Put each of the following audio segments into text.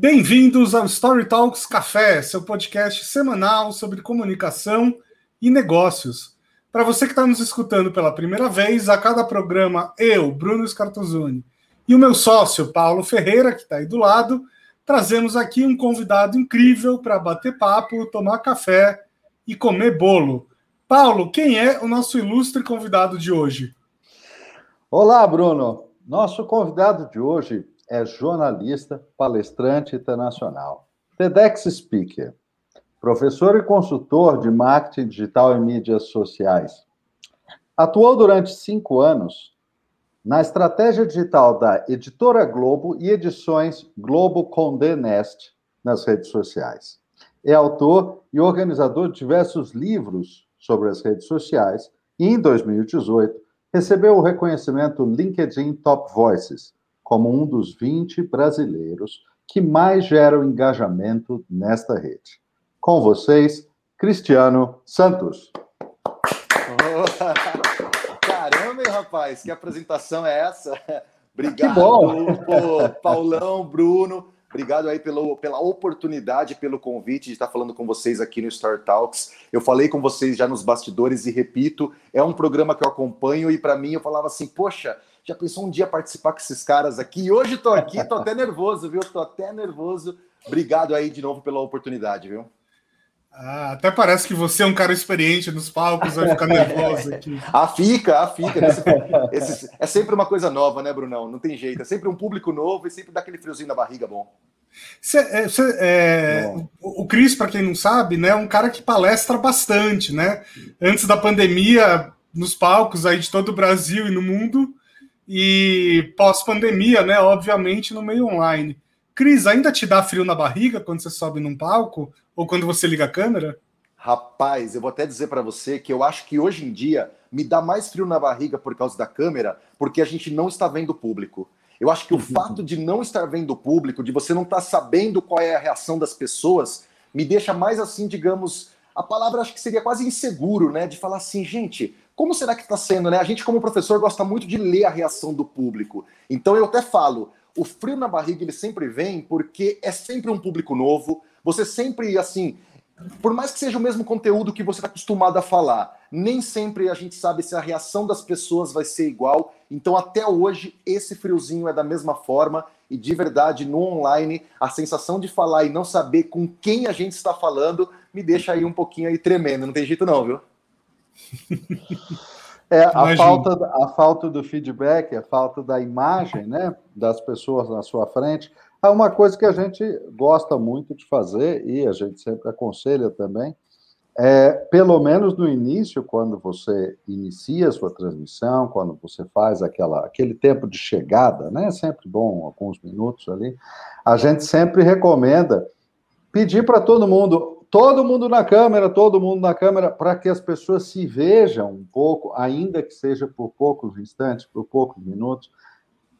Bem-vindos ao Story Talks Café, seu podcast semanal sobre comunicação e negócios. Para você que está nos escutando pela primeira vez, a cada programa, eu, Bruno Scartozoni, e o meu sócio, Paulo Ferreira, que está aí do lado, trazemos aqui um convidado incrível para bater papo, tomar café e comer bolo. Paulo, quem é o nosso ilustre convidado de hoje? Olá, Bruno. Nosso convidado de hoje é jornalista, palestrante internacional, TEDx Speaker, professor e consultor de marketing digital e mídias sociais. Atuou durante cinco anos na estratégia digital da Editora Globo e edições Globo Condé Nast nas redes sociais. É autor e organizador de diversos livros sobre as redes sociais e, em 2018, recebeu o reconhecimento LinkedIn Top Voices, como um dos 20 brasileiros que mais geram engajamento nesta rede. Com vocês, Cristiano Santos. Oh, caramba, hein, rapaz? Que apresentação é essa? Obrigado, que bom. Paulão, Bruno. Obrigado aí pelo, pela oportunidade, pelo convite de estar falando com vocês aqui no Star Talks. Eu falei com vocês já nos bastidores e repito, é um programa que eu acompanho e para mim eu falava assim, poxa, já pensou um dia participar com esses caras aqui? E hoje estou aqui, estou até nervoso, viu? Estou até nervoso. Obrigado aí de novo pela oportunidade, viu? Ah, até parece que você é um cara experiente nos palcos, vai ficar nervoso aqui. ah, fica, ah, fica. Esse, esse, é sempre uma coisa nova, né, Brunão? Não tem jeito. É sempre um público novo e sempre dá aquele friozinho na barriga bom. Cê, é, cê, é, o Cris, para quem não sabe, né, é um cara que palestra bastante, né? Antes da pandemia, nos palcos aí de todo o Brasil e no mundo, e pós-pandemia, né? Obviamente, no meio online. Cris, ainda te dá frio na barriga quando você sobe num palco ou quando você liga a câmera? Rapaz, eu vou até dizer para você que eu acho que hoje em dia me dá mais frio na barriga por causa da câmera, porque a gente não está vendo o público. Eu acho que o uhum. fato de não estar vendo o público, de você não estar sabendo qual é a reação das pessoas, me deixa mais assim, digamos, a palavra acho que seria quase inseguro, né? De falar assim, gente, como será que está sendo, né? A gente, como professor, gosta muito de ler a reação do público. Então eu até falo, o frio na barriga ele sempre vem porque é sempre um público novo. Você sempre, assim, por mais que seja o mesmo conteúdo que você está acostumado a falar, nem sempre a gente sabe se a reação das pessoas vai ser igual. Então, até hoje, esse friozinho é da mesma forma. E de verdade, no online, a sensação de falar e não saber com quem a gente está falando me deixa aí um pouquinho aí tremendo. Não tem jeito, não, viu? É, a falta, a falta do feedback, a falta da imagem né, das pessoas na sua frente, é uma coisa que a gente gosta muito de fazer e a gente sempre aconselha também. É, pelo menos no início, quando você inicia a sua transmissão, quando você faz aquela, aquele tempo de chegada, né? É sempre bom, alguns minutos ali, a gente sempre recomenda pedir para todo mundo todo mundo na câmera, todo mundo na câmera, para que as pessoas se vejam um pouco, ainda que seja por poucos instantes, por poucos minutos.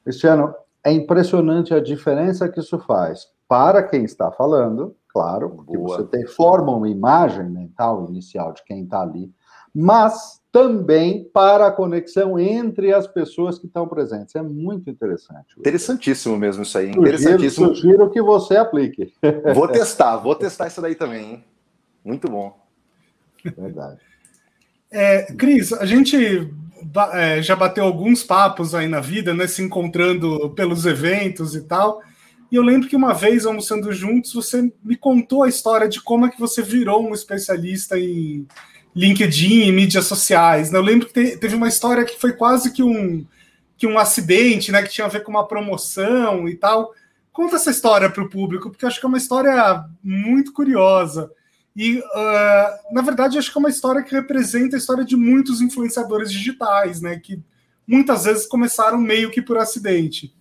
Cristiano, é impressionante a diferença que isso faz para quem está falando, claro, porque Boa. você tem, forma uma imagem mental inicial de quem está ali, mas também para a conexão entre as pessoas que estão presentes. É muito interessante. Interessantíssimo mesmo isso aí. Interessantíssimo. Sugiro, sugiro que você aplique. Vou testar, vou testar isso daí também. Hein? Muito bom. Verdade. É, Cris, a gente é, já bateu alguns papos aí na vida, né? Se encontrando pelos eventos e tal. E eu lembro que uma vez, almoçando juntos, você me contou a história de como é que você virou um especialista em LinkedIn e mídias sociais. Né? Eu lembro que teve uma história que foi quase que um, que um acidente, né? Que tinha a ver com uma promoção e tal. Conta essa história para o público, porque eu acho que é uma história muito curiosa. E, uh, na verdade, acho que é uma história que representa a história de muitos influenciadores digitais, né? Que muitas vezes começaram meio que por acidente.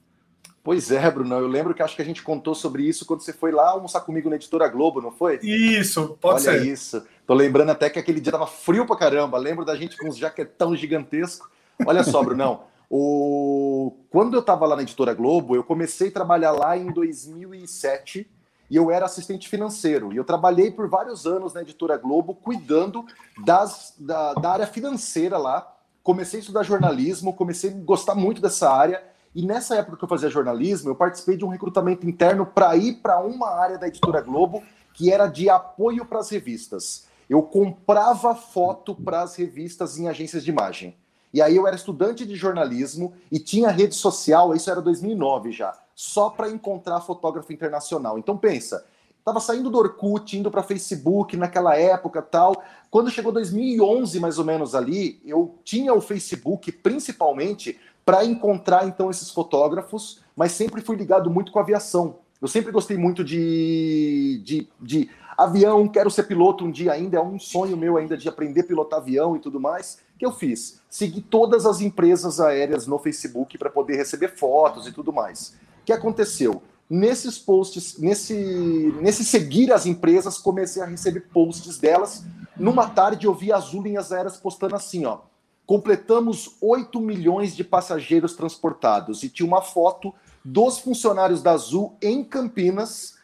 Pois é, Bruno. Eu lembro que acho que a gente contou sobre isso quando você foi lá almoçar comigo na Editora Globo, não foi? Isso, pode Olha ser. Olha isso. Tô lembrando até que aquele dia tava frio pra caramba. Lembro da gente com uns jaquetão gigantesco. Olha só, Brunão. O... Quando eu tava lá na Editora Globo, eu comecei a trabalhar lá em 2007 e eu era assistente financeiro. E eu trabalhei por vários anos na Editora Globo cuidando das, da, da área financeira lá. Comecei a estudar jornalismo, comecei a gostar muito dessa área E nessa época que eu fazia jornalismo, eu participei de um recrutamento interno para ir para uma área da Editora Globo que era de apoio para as revistas. Eu comprava foto para as revistas em agências de imagem. E aí eu era estudante de jornalismo e tinha rede social, isso era 2009 já, só para encontrar fotógrafo internacional. Então pensa, estava saindo do Orkut, indo para Facebook naquela época tal. Quando chegou 2011 mais ou menos ali, eu tinha o Facebook principalmente para encontrar então esses fotógrafos, mas sempre fui ligado muito com aviação. Eu sempre gostei muito de, de, de avião, quero ser piloto um dia ainda, é um sonho meu ainda de aprender a pilotar avião e tudo mais. Que eu fiz? Segui todas as empresas aéreas no Facebook para poder receber fotos e tudo mais. O que aconteceu? Nesses posts, nesse, nesse seguir as empresas, comecei a receber posts delas. Numa tarde eu vi Azul Linhas Aéreas postando assim, ó completamos 8 milhões de passageiros transportados e tinha uma foto dos funcionários da Azul em Campinas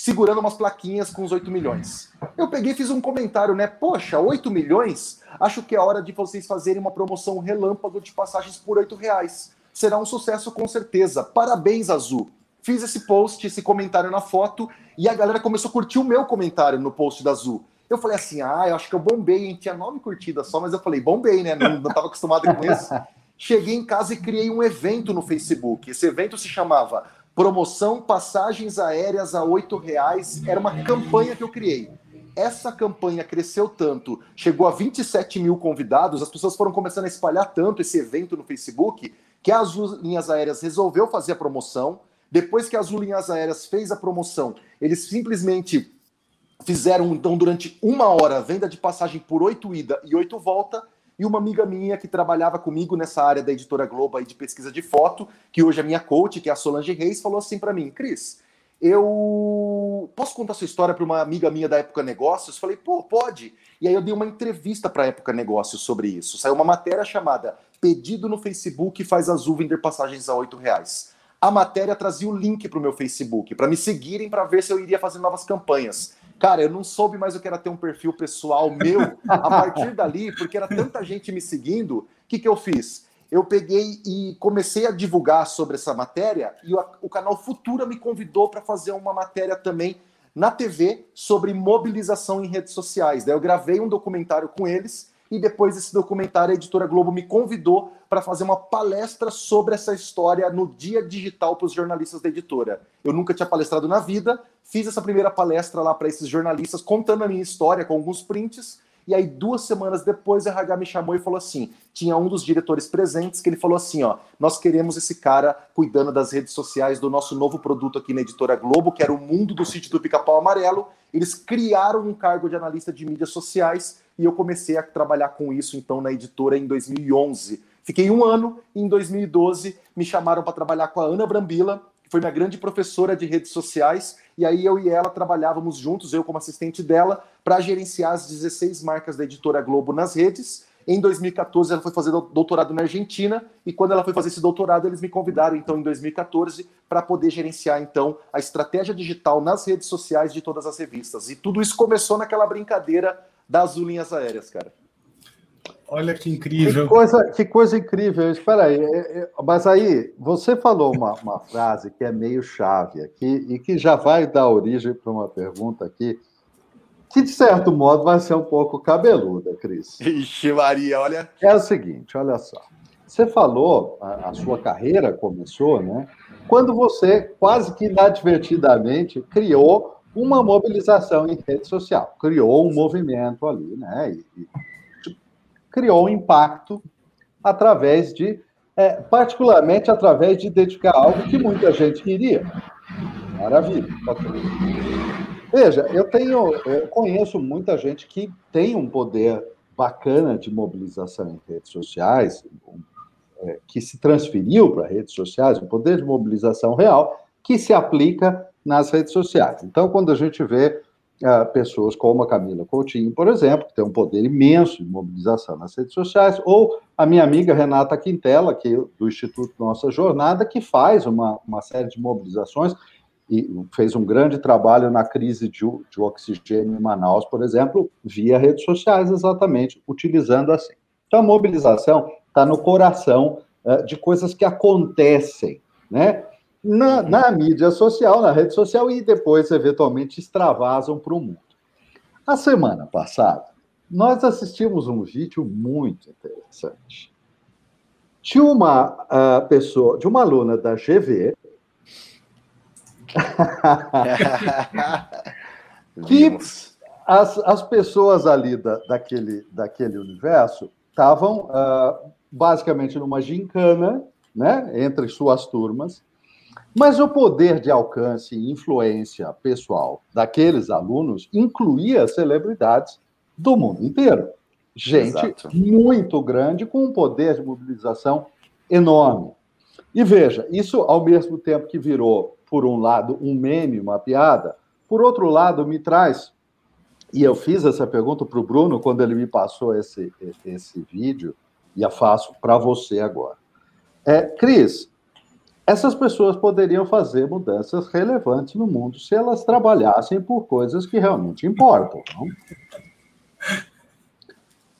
segurando umas plaquinhas com os 8 milhões. Eu peguei e fiz um comentário, né? Poxa, 8 milhões? Acho que é hora de vocês fazerem uma promoção relâmpago de passagens por 8 reais. Será um sucesso com certeza. Parabéns, Azul. Fiz esse post, esse comentário na foto, e a galera começou a curtir o meu comentário no post da Azul. Eu falei assim, ah, eu acho que eu bombei, hein? Tinha nove curtidas só, mas eu falei, bombei, né? Não, estava acostumado com isso. Cheguei em casa e criei um evento no Facebook. Esse evento se chamava Promoção Passagens Aéreas a oito reais. Era uma campanha que eu criei. Essa campanha cresceu tanto, chegou a 27 mil convidados, as pessoas foram começando a espalhar tanto esse evento no Facebook, que a Azul Linhas Aéreas resolveu fazer a promoção. Depois que a Azul Linhas Aéreas fez a promoção, eles simplesmente fizeram então durante uma hora venda de passagem por oito ida e oito volta. E uma amiga minha que trabalhava comigo nessa área da editora Globo aí de pesquisa de foto, que hoje é minha coach, que é a Solange Reis, falou assim para mim: Cris, eu posso contar sua história para uma amiga minha da Época Negócios? Falei, pô, pode. E aí eu dei uma entrevista para a Época Negócios sobre isso. Saiu uma matéria chamada Pedido no Facebook faz Azul vender passagens a oito reais. A matéria trazia o link para o meu Facebook, para me seguirem para ver se eu iria fazer novas campanhas. Cara, eu não soube mais o que era ter um perfil pessoal meu a partir dali, porque era tanta gente me seguindo. O que, que eu fiz? Eu peguei e comecei a divulgar sobre essa matéria e o, o canal Futura me convidou para fazer uma matéria também na TV sobre mobilização em redes sociais. Daí eu gravei um documentário com eles e depois desse documentário a editora Globo me convidou para fazer uma palestra sobre essa história no dia digital para os jornalistas da editora. Eu nunca tinha palestrado na vida, fiz essa primeira palestra lá para esses jornalistas contando a minha história com alguns prints. E aí, duas semanas depois, a RH me chamou e falou assim: tinha um dos diretores presentes que ele falou assim: ó, nós queremos esse cara cuidando das redes sociais do nosso novo produto aqui na editora Globo, que era o mundo do sítio do Pica-Pau Amarelo. Eles criaram um cargo de analista de mídias sociais e eu comecei a trabalhar com isso então na editora em 2011. Fiquei um ano e em 2012 me chamaram para trabalhar com a Ana Brambila, que foi minha grande professora de redes sociais, e aí eu e ela trabalhávamos juntos, eu como assistente dela, para gerenciar as 16 marcas da editora Globo nas redes. Em 2014 ela foi fazer doutorado na Argentina e quando ela foi fazer esse doutorado eles me convidaram então em 2014 para poder gerenciar então a estratégia digital nas redes sociais de todas as revistas. E tudo isso começou naquela brincadeira das linhas aéreas, cara. Olha que incrível. Que coisa, que coisa incrível. Espera aí, é, é, mas aí você falou uma, uma frase que é meio chave aqui e que já vai dar origem para uma pergunta aqui, que de certo modo vai ser um pouco cabeluda, Cris. Ixi, Maria, olha. É o seguinte, olha só. Você falou, a, a sua carreira começou, né? Quando você quase que inadvertidamente criou uma mobilização em rede social, criou um movimento ali, né? E, e criou impacto através de, é, particularmente através de identificar algo que muita gente queria. Maravilha. Veja, eu tenho, eu conheço muita gente que tem um poder bacana de mobilização em redes sociais, é, que se transferiu para redes sociais, um poder de mobilização real que se aplica nas redes sociais. Então, quando a gente vê pessoas como a Camila Coutinho, por exemplo, que tem um poder imenso de mobilização nas redes sociais, ou a minha amiga Renata Quintela, que é do Instituto Nossa Jornada, que faz uma, uma série de mobilizações e fez um grande trabalho na crise de, de oxigênio em Manaus, por exemplo, via redes sociais, exatamente, utilizando assim. Então, a mobilização está no coração uh, de coisas que acontecem né? Na, na mídia social, na rede social, e depois, eventualmente, extravasam para o mundo. A semana passada, nós assistimos um vídeo muito interessante. De uma uh, pessoa, de uma aluna da GV, que as, as pessoas ali da, daquele, daquele universo estavam uh, basicamente numa gincana, né, entre suas turmas, mas o poder de alcance e influência pessoal daqueles alunos incluía celebridades do mundo inteiro. Gente Exato. muito grande, com um poder de mobilização enorme. E veja, isso ao mesmo tempo que virou, por um lado, um meme, uma piada, por outro lado, me traz. E eu fiz essa pergunta para o Bruno quando ele me passou esse, esse vídeo, e a faço para você agora. É, Cris, essas pessoas poderiam fazer mudanças relevantes no mundo se elas trabalhassem por coisas que realmente importam. Não?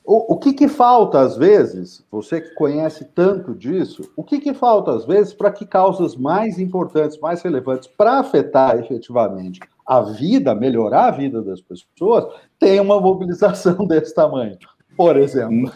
O, o que, que falta às vezes, você que conhece tanto disso, o que, que falta às vezes para que causas mais importantes, mais relevantes, para afetar efetivamente a vida, melhorar a vida das pessoas, tenham uma mobilização desse tamanho? Por exemplo?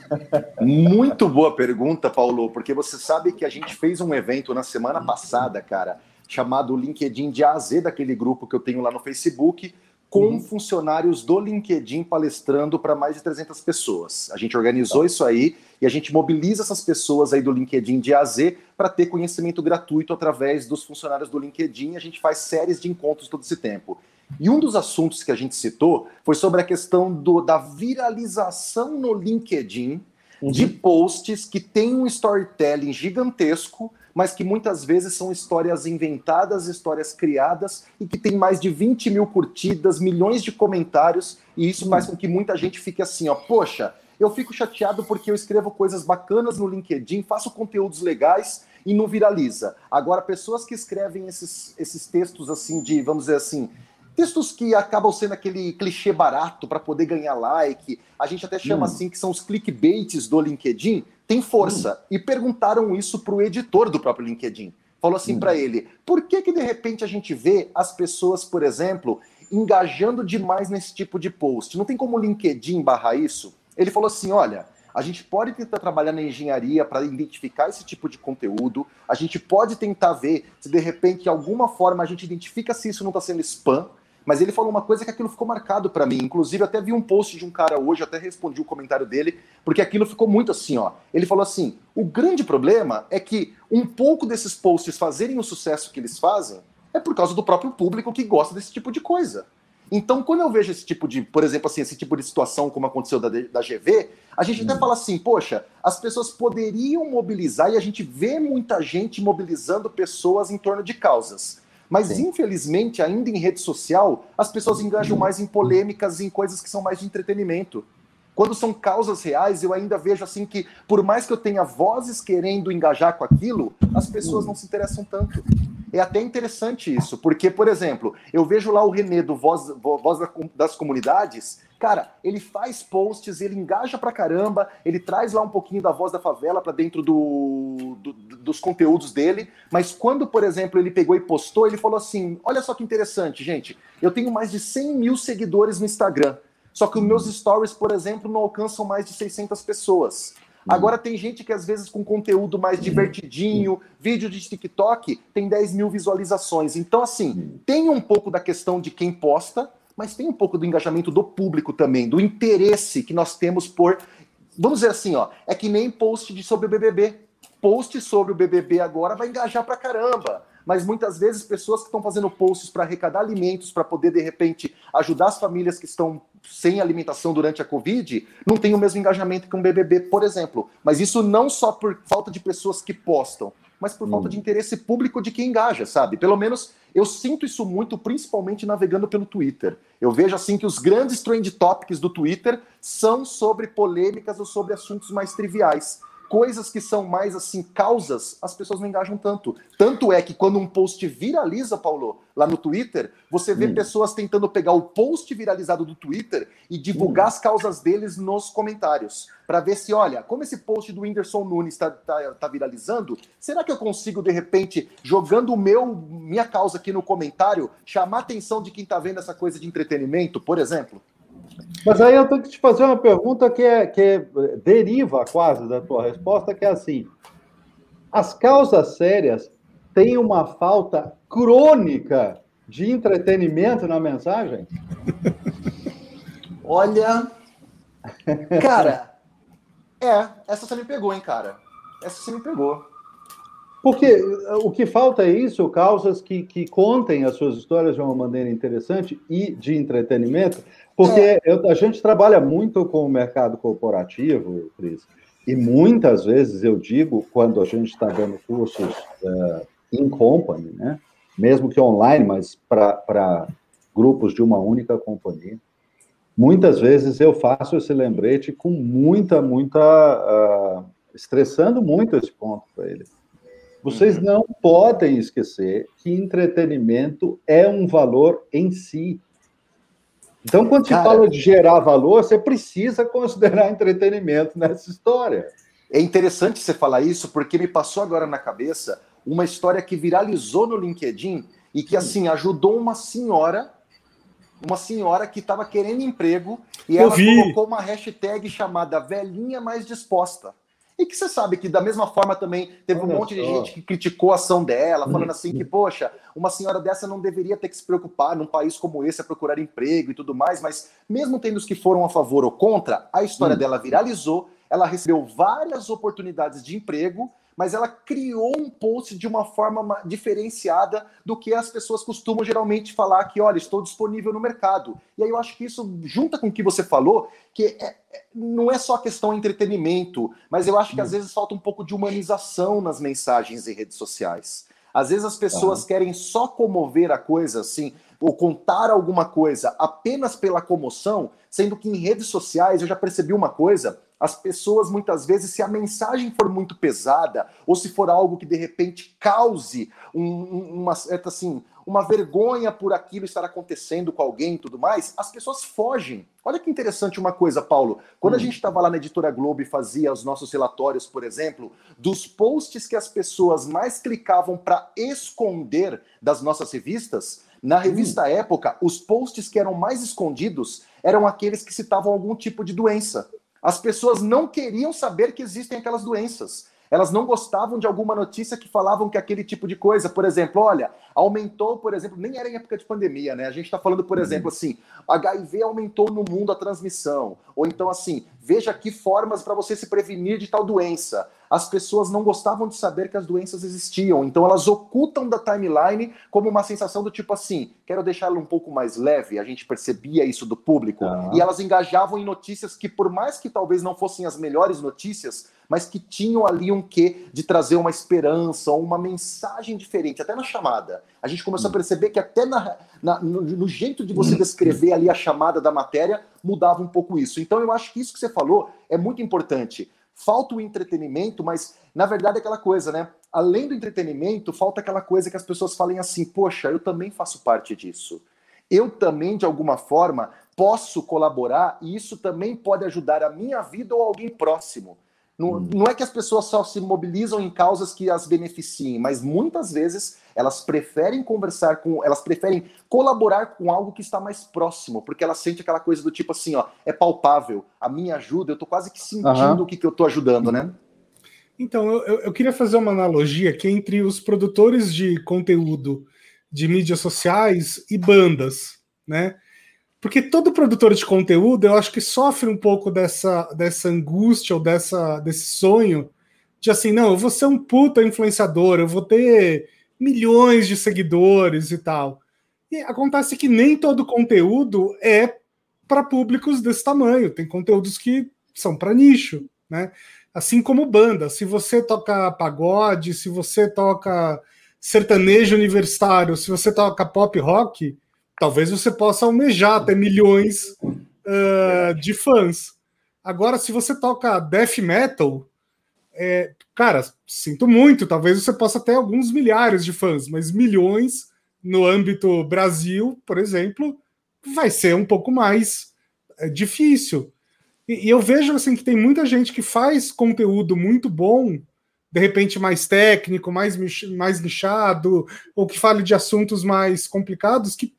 Muito boa pergunta, Paulo, porque você sabe que a gente fez um evento na semana passada, cara, chamado LinkedIn de AZ, daquele grupo que eu tenho lá no Facebook, com uhum. funcionários do LinkedIn palestrando para mais de 300 pessoas. A gente organizou tá. isso aí e a gente mobiliza essas pessoas aí do LinkedIn de AZ para ter conhecimento gratuito através dos funcionários do LinkedIn. A gente faz séries de encontros todo esse tempo. E um dos assuntos que a gente citou foi sobre a questão do, da viralização no LinkedIn uhum. de posts que têm um storytelling gigantesco mas que muitas vezes são histórias inventadas, histórias criadas e que tem mais de 20 mil curtidas, milhões de comentários, e isso faz com que muita gente fique assim, ó, poxa, eu fico chateado porque eu escrevo coisas bacanas no LinkedIn, faço conteúdos legais e não viraliza. Agora, pessoas que escrevem esses, esses textos assim de, vamos dizer assim, textos que acabam sendo aquele clichê barato para poder ganhar like, a gente até chama hum. assim que são os clickbaits do LinkedIn, tem força. Hum. E perguntaram isso para o editor do próprio LinkedIn. Falou assim hum. para ele: por que, que de repente a gente vê as pessoas, por exemplo, engajando demais nesse tipo de post? Não tem como o LinkedIn barrar isso? Ele falou assim: olha. A gente pode tentar trabalhar na engenharia para identificar esse tipo de conteúdo. A gente pode tentar ver se de repente, de alguma forma, a gente identifica se isso não está sendo spam. Mas ele falou uma coisa que aquilo ficou marcado para mim. Inclusive, até vi um post de um cara hoje, até respondi o comentário dele, porque aquilo ficou muito assim, ó. Ele falou assim: o grande problema é que um pouco desses posts fazerem o sucesso que eles fazem é por causa do próprio público que gosta desse tipo de coisa. Então, quando eu vejo esse tipo de, por exemplo, assim, esse tipo de situação como aconteceu da, da GV, a gente até hum. fala assim, poxa, as pessoas poderiam mobilizar e a gente vê muita gente mobilizando pessoas em torno de causas. Mas, Sim. infelizmente, ainda em rede social, as pessoas engajam mais em polêmicas, em coisas que são mais de entretenimento. Quando são causas reais, eu ainda vejo assim que, por mais que eu tenha vozes querendo engajar com aquilo, as pessoas não se interessam tanto. É até interessante isso, porque, por exemplo, eu vejo lá o Renê do Voz, Voz das Comunidades, cara, ele faz posts, ele engaja pra caramba, ele traz lá um pouquinho da voz da favela para dentro do, do, dos conteúdos dele, mas quando, por exemplo, ele pegou e postou, ele falou assim: olha só que interessante, gente, eu tenho mais de 100 mil seguidores no Instagram. Só que os meus stories, por exemplo, não alcançam mais de 600 pessoas. Agora tem gente que às vezes com conteúdo mais divertidinho, vídeo de TikTok, tem 10 mil visualizações. Então, assim, tem um pouco da questão de quem posta, mas tem um pouco do engajamento do público também, do interesse que nós temos por. Vamos dizer assim, ó, é que nem post de sobre o BBB. Post sobre o BBB agora vai engajar pra caramba mas muitas vezes pessoas que estão fazendo posts para arrecadar alimentos, para poder, de repente, ajudar as famílias que estão sem alimentação durante a Covid, não tem o mesmo engajamento que um BBB, por exemplo. Mas isso não só por falta de pessoas que postam, mas por hum. falta de interesse público de quem engaja, sabe? Pelo menos eu sinto isso muito, principalmente navegando pelo Twitter. Eu vejo assim que os grandes trend topics do Twitter são sobre polêmicas ou sobre assuntos mais triviais. Coisas que são mais assim, causas, as pessoas não engajam tanto. Tanto é que quando um post viraliza, Paulo, lá no Twitter, você vê hum. pessoas tentando pegar o post viralizado do Twitter e divulgar hum. as causas deles nos comentários. Para ver se, olha, como esse post do Whindersson Nunes está tá, tá viralizando, será que eu consigo, de repente, jogando o meu minha causa aqui no comentário, chamar a atenção de quem está vendo essa coisa de entretenimento, por exemplo? Mas aí eu tenho que te fazer uma pergunta que, é, que é, deriva quase da tua resposta, que é assim: as causas sérias têm uma falta crônica de entretenimento na mensagem? Olha, cara, é, essa você me pegou, hein, cara? Essa você me pegou. Porque eh, o que falta é isso, causas que, que contem as suas histórias de uma maneira interessante e de entretenimento, porque é. eu, a gente trabalha muito com o mercado corporativo, Cris, e muitas vezes eu digo, quando a gente está dando cursos uh, in company, né, mesmo que online, mas para grupos de uma única companhia, muitas vezes eu faço esse lembrete com muita, muita. Uh, estressando muito esse ponto para eles vocês uhum. não podem esquecer que entretenimento é um valor em si. Então, quando Cara, se fala de gerar valor, você precisa considerar entretenimento nessa história. É interessante você falar isso, porque me passou agora na cabeça uma história que viralizou no LinkedIn e que, assim, ajudou uma senhora, uma senhora que estava querendo emprego e Eu ela vi. colocou uma hashtag chamada Velhinha Mais Disposta. E que você sabe que, da mesma forma, também teve Olha um monte só. de gente que criticou a ação dela, falando assim que, poxa, uma senhora dessa não deveria ter que se preocupar num país como esse a procurar emprego e tudo mais, mas mesmo tendo os que foram a favor ou contra, a história hum. dela viralizou, ela recebeu várias oportunidades de emprego mas ela criou um post de uma forma diferenciada do que as pessoas costumam geralmente falar que, olha, estou disponível no mercado. E aí eu acho que isso junta com o que você falou, que é, é, não é só questão de entretenimento, mas eu acho que às vezes falta um pouco de humanização nas mensagens em redes sociais. Às vezes as pessoas ah. querem só comover a coisa, assim, ou contar alguma coisa apenas pela comoção, sendo que em redes sociais eu já percebi uma coisa as pessoas muitas vezes, se a mensagem for muito pesada, ou se for algo que de repente cause um, uma certa assim, uma vergonha por aquilo estar acontecendo com alguém e tudo mais, as pessoas fogem. Olha que interessante uma coisa, Paulo. Quando hum. a gente estava lá na Editora Globo e fazia os nossos relatórios, por exemplo, dos posts que as pessoas mais clicavam para esconder das nossas revistas, na revista hum. Época, os posts que eram mais escondidos eram aqueles que citavam algum tipo de doença. As pessoas não queriam saber que existem aquelas doenças. Elas não gostavam de alguma notícia que falavam que aquele tipo de coisa, por exemplo, olha, aumentou, por exemplo, nem era em época de pandemia, né? A gente está falando, por uhum. exemplo, assim, HIV aumentou no mundo a transmissão. Ou então, assim, veja aqui formas para você se prevenir de tal doença. As pessoas não gostavam de saber que as doenças existiam, então elas ocultam da timeline como uma sensação do tipo assim: quero deixar ela um pouco mais leve. A gente percebia isso do público ah. e elas engajavam em notícias que, por mais que talvez não fossem as melhores notícias, mas que tinham ali um quê de trazer uma esperança, uma mensagem diferente, até na chamada. A gente começou a hum. perceber que até na, na, no, no, jeito de você descrever ali a chamada da matéria mudava um pouco isso. Então eu acho que isso que você falou é muito importante. Falta o entretenimento, mas na verdade é aquela coisa, né? Além do entretenimento, falta aquela coisa que as pessoas falem assim: poxa, eu também faço parte disso. Eu também, de alguma forma, posso colaborar e isso também pode ajudar a minha vida ou alguém próximo. Não, hum. não é que as pessoas só se mobilizam em causas que as beneficiem, mas muitas vezes elas preferem conversar com, elas preferem colaborar com algo que está mais próximo, porque elas sentem aquela coisa do tipo assim, ó, é palpável, a minha ajuda, eu tô quase que sentindo uhum. o que, que eu tô ajudando, né? Então, eu, eu queria fazer uma analogia aqui entre os produtores de conteúdo de mídias sociais e bandas, né? Porque todo produtor de conteúdo, eu acho que sofre um pouco dessa, dessa angústia ou dessa, desse sonho de assim, não, eu vou ser um puta influenciador, eu vou ter milhões de seguidores e tal. E acontece que nem todo conteúdo é para públicos desse tamanho. Tem conteúdos que são para nicho, né? Assim como banda. Se você toca pagode, se você toca sertanejo universitário, se você toca pop rock, talvez você possa almejar ter milhões uh, de fãs. Agora, se você toca death metal, é, cara, sinto muito, talvez você possa ter alguns milhares de fãs, mas milhões no âmbito Brasil, por exemplo, vai ser um pouco mais é, difícil. E, e, eu vejo assim que tem muita gente que faz conteúdo muito bom, de repente mais técnico, mais, mais nichado, ou que fale de assuntos mais complicados, que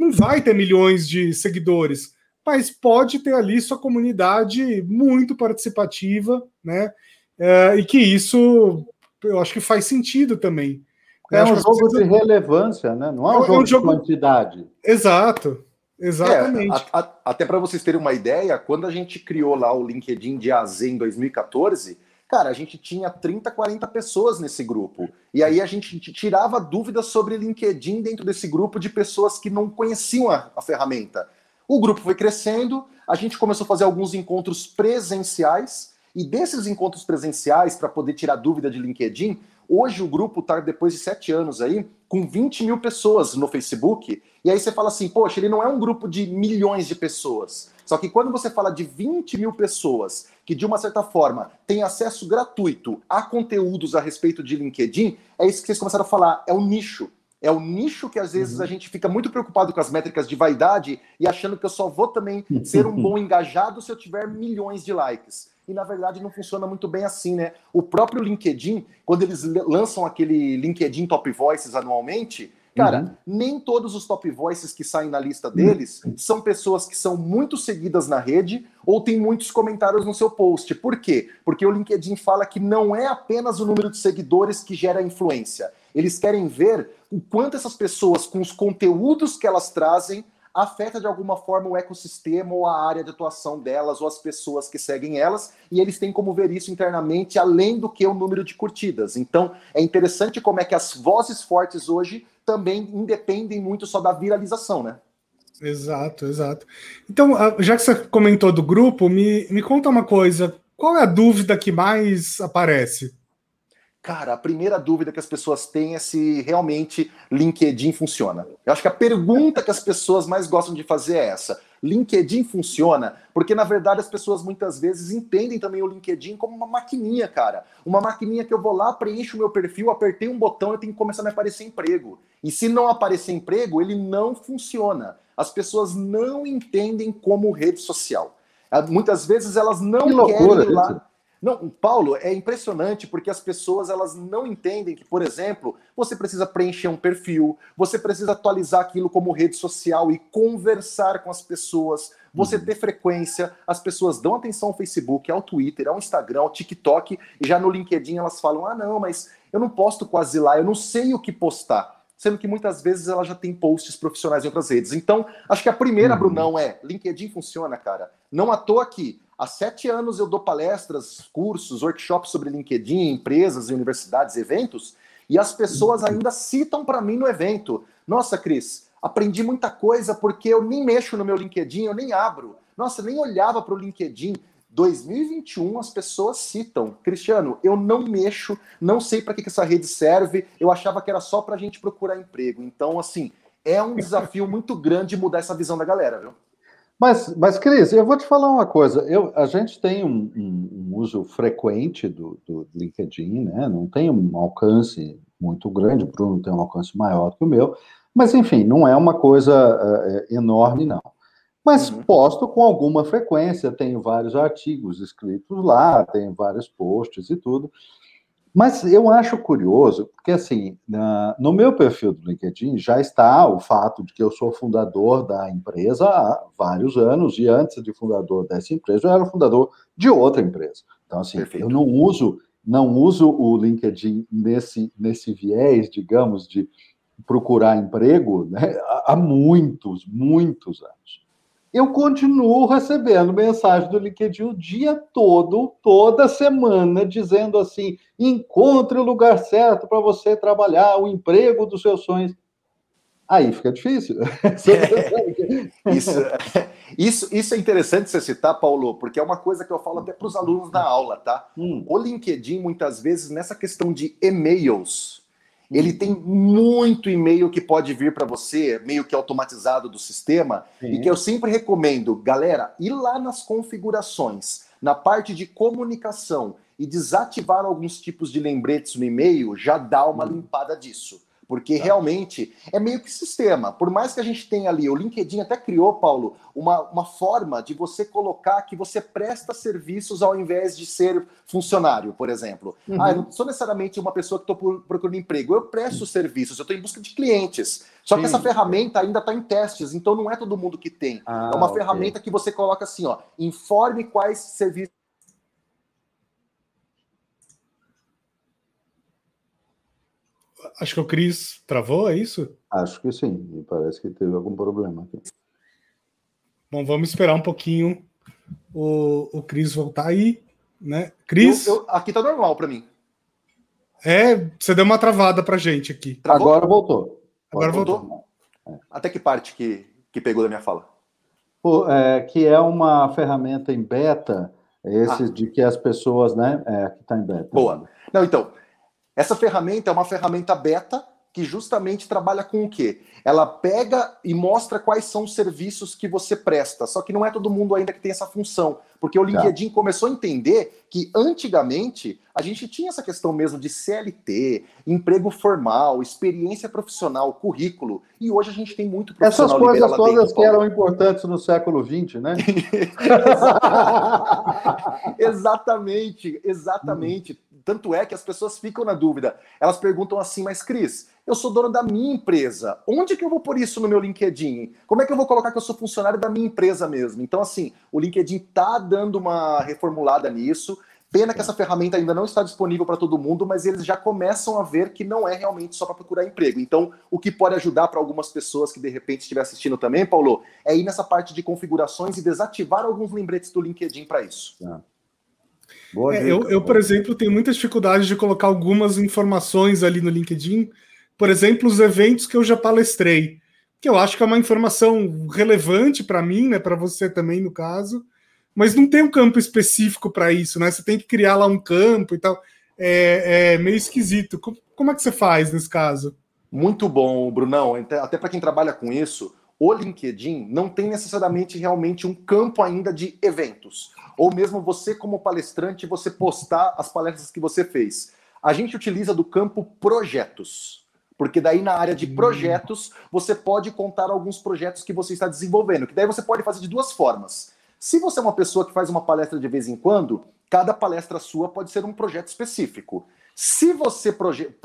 não vai ter milhões de seguidores, mas pode ter ali sua comunidade muito participativa, né? É, e que isso eu acho que faz sentido também. É um jogo precisa... de relevância, né? Não é um, é jogo, um jogo de quantidade. Exato. Exatamente. É, a, a, até para vocês terem uma ideia, quando a gente criou lá o LinkedIn de AZ em 2014, cara, a gente tinha 30, 40 pessoas nesse grupo. E aí a gente tirava dúvidas sobre LinkedIn dentro desse grupo de pessoas que não conheciam a, a ferramenta. O grupo foi crescendo, a gente começou a fazer alguns encontros presenciais, e desses encontros presenciais, para poder tirar dúvida de LinkedIn, Hoje o grupo está, depois de sete anos aí, com 20 mil pessoas no Facebook. E aí você fala assim, poxa, ele não é um grupo de milhões de pessoas. Só que quando você fala de 20 mil pessoas que, de uma certa forma, têm acesso gratuito a conteúdos a respeito de LinkedIn, é isso que vocês começaram a falar, é o nicho. É o nicho que às vezes uhum. a gente fica muito preocupado com as métricas de vaidade e achando que eu só vou também ser um bom engajado se eu tiver milhões de likes e na verdade não funciona muito bem assim, né? O próprio LinkedIn, quando eles lançam aquele LinkedIn Top Voices anualmente, cara, uhum. nem todos os top voices que saem na lista deles uhum. são pessoas que são muito seguidas na rede ou tem muitos comentários no seu post. Por quê? Porque o LinkedIn fala que não é apenas o número de seguidores que gera influência. Eles querem ver o quanto essas pessoas, com os conteúdos que elas trazem, afeta de alguma forma o ecossistema ou a área de atuação delas ou as pessoas que seguem elas, e eles têm como ver isso internamente, além do que o número de curtidas. Então, é interessante como é que as vozes fortes hoje também independem muito só da viralização, né? Exato, exato. Então, já que você comentou do grupo, me, me conta uma coisa: qual é a dúvida que mais aparece? Cara, a primeira dúvida que as pessoas têm é se realmente LinkedIn funciona. Eu acho que a pergunta que as pessoas mais gostam de fazer é essa: LinkedIn funciona? Porque na verdade as pessoas muitas vezes entendem também o LinkedIn como uma maquininha, cara. Uma maquininha que eu vou lá, preencho o meu perfil, apertei um botão e tem que começar a me aparecer emprego. E se não aparecer emprego, ele não funciona. As pessoas não entendem como rede social. Muitas vezes elas não que loucura, querem ir lá. Não, Paulo, é impressionante porque as pessoas elas não entendem que, por exemplo, você precisa preencher um perfil, você precisa atualizar aquilo como rede social e conversar com as pessoas, você uhum. ter frequência, as pessoas dão atenção ao Facebook, ao Twitter, ao Instagram, ao TikTok, e já no LinkedIn elas falam: ah, não, mas eu não posto quase lá, eu não sei o que postar. Sendo que muitas vezes ela já tem posts profissionais em outras redes. Então, acho que a primeira, uhum. Brunão, é: LinkedIn funciona, cara. Não à toa que Há sete anos eu dou palestras, cursos, workshops sobre LinkedIn, empresas, universidades, eventos, e as pessoas ainda citam para mim no evento. Nossa, Cris, aprendi muita coisa porque eu nem mexo no meu LinkedIn, eu nem abro. Nossa, nem olhava para o LinkedIn. 2021 as pessoas citam. Cristiano, eu não mexo, não sei para que, que essa rede serve, eu achava que era só para a gente procurar emprego. Então, assim, é um desafio muito grande mudar essa visão da galera, viu? Mas, mas, Cris, eu vou te falar uma coisa. Eu, a gente tem um, um, um uso frequente do, do, LinkedIn, né? Não tem um alcance muito grande, o Bruno tem um alcance maior que o meu, mas enfim, não é uma coisa uh, enorme, não. Mas uhum. posto com alguma frequência, tenho vários artigos escritos lá, tenho vários posts e tudo. Mas eu acho curioso, porque assim, no meu perfil do LinkedIn já está o fato de que eu sou fundador da empresa há vários anos, e antes de fundador dessa empresa, eu era fundador de outra empresa. Então, assim, Perfeito. eu não uso, não uso o LinkedIn nesse, nesse viés, digamos, de procurar emprego né, há muitos, muitos anos eu continuo recebendo mensagem do LinkedIn o dia todo, toda semana, dizendo assim: encontre o lugar certo para você trabalhar, o emprego dos seus sonhos. Aí fica difícil. É, isso, isso, isso é interessante você citar, Paulo, porque é uma coisa que eu falo até para os alunos na aula, tá? Hum. O LinkedIn, muitas vezes, nessa questão de e-mails, ele tem muito e-mail que pode vir para você, meio que automatizado do sistema, Sim. e que eu sempre recomendo, galera, ir lá nas configurações, na parte de comunicação, e desativar alguns tipos de lembretes no e-mail já dá uma uhum. limpada disso. Porque tá. realmente é meio que sistema. Por mais que a gente tenha ali, o LinkedIn até criou, Paulo, uma, uma forma de você colocar que você presta serviços ao invés de ser funcionário, por exemplo. Uhum. Ah, eu não sou necessariamente uma pessoa que estou procurando emprego, eu presto serviços, eu estou em busca de clientes. Só Sim. que essa ferramenta ainda está em testes, então não é todo mundo que tem. Ah, é uma okay. ferramenta que você coloca assim, ó, informe quais serviços Acho que o Cris travou, é isso? Acho que sim, me parece que teve algum problema aqui. Bom, vamos esperar um pouquinho o, o Cris voltar aí, né? Cris? Eu, eu, aqui tá normal para mim. É, você deu uma travada pra gente aqui. Travou? Agora voltou. Agora voltou. voltou. É. Até que parte que, que pegou da minha fala? Pô, é, que é uma ferramenta em beta, esse ah. de que as pessoas, né, é, que está em beta. Boa. Não, então, essa ferramenta é uma ferramenta beta que justamente trabalha com o quê? Ela pega e mostra quais são os serviços que você presta. Só que não é todo mundo ainda que tem essa função, porque o tá. LinkedIn tá. começou a entender que antigamente a gente tinha essa questão mesmo de CLT, emprego formal, experiência profissional, currículo, e hoje a gente tem muito profissional Essas coisas todas dentro, que eram importantes no século XX, né? exatamente, exatamente. Hum. Tanto é que as pessoas ficam na dúvida. Elas perguntam assim, mas Cris, eu sou dono da minha empresa. Onde que eu vou pôr isso no meu LinkedIn? Como é que eu vou colocar que eu sou funcionário da minha empresa mesmo? Então, assim, o LinkedIn está dando uma reformulada nisso. Pena que essa ferramenta ainda não está disponível para todo mundo, mas eles já começam a ver que não é realmente só para procurar emprego. Então, o que pode ajudar para algumas pessoas que de repente estiver assistindo também, Paulo, é ir nessa parte de configurações e desativar alguns lembretes do LinkedIn para isso. É. É, eu, eu, por exemplo, tenho muita dificuldade de colocar algumas informações ali no LinkedIn. Por exemplo, os eventos que eu já palestrei, que eu acho que é uma informação relevante para mim, né, para você também, no caso, mas não tem um campo específico para isso, né? Você tem que criar lá um campo e tal. É, é meio esquisito. Como, como é que você faz nesse caso? Muito bom, Brunão. Até para quem trabalha com isso, o LinkedIn não tem necessariamente realmente um campo ainda de eventos ou mesmo você como palestrante, você postar as palestras que você fez. A gente utiliza do campo projetos, porque daí na área de hum. projetos você pode contar alguns projetos que você está desenvolvendo, que daí você pode fazer de duas formas. Se você é uma pessoa que faz uma palestra de vez em quando, cada palestra sua pode ser um projeto específico. Se você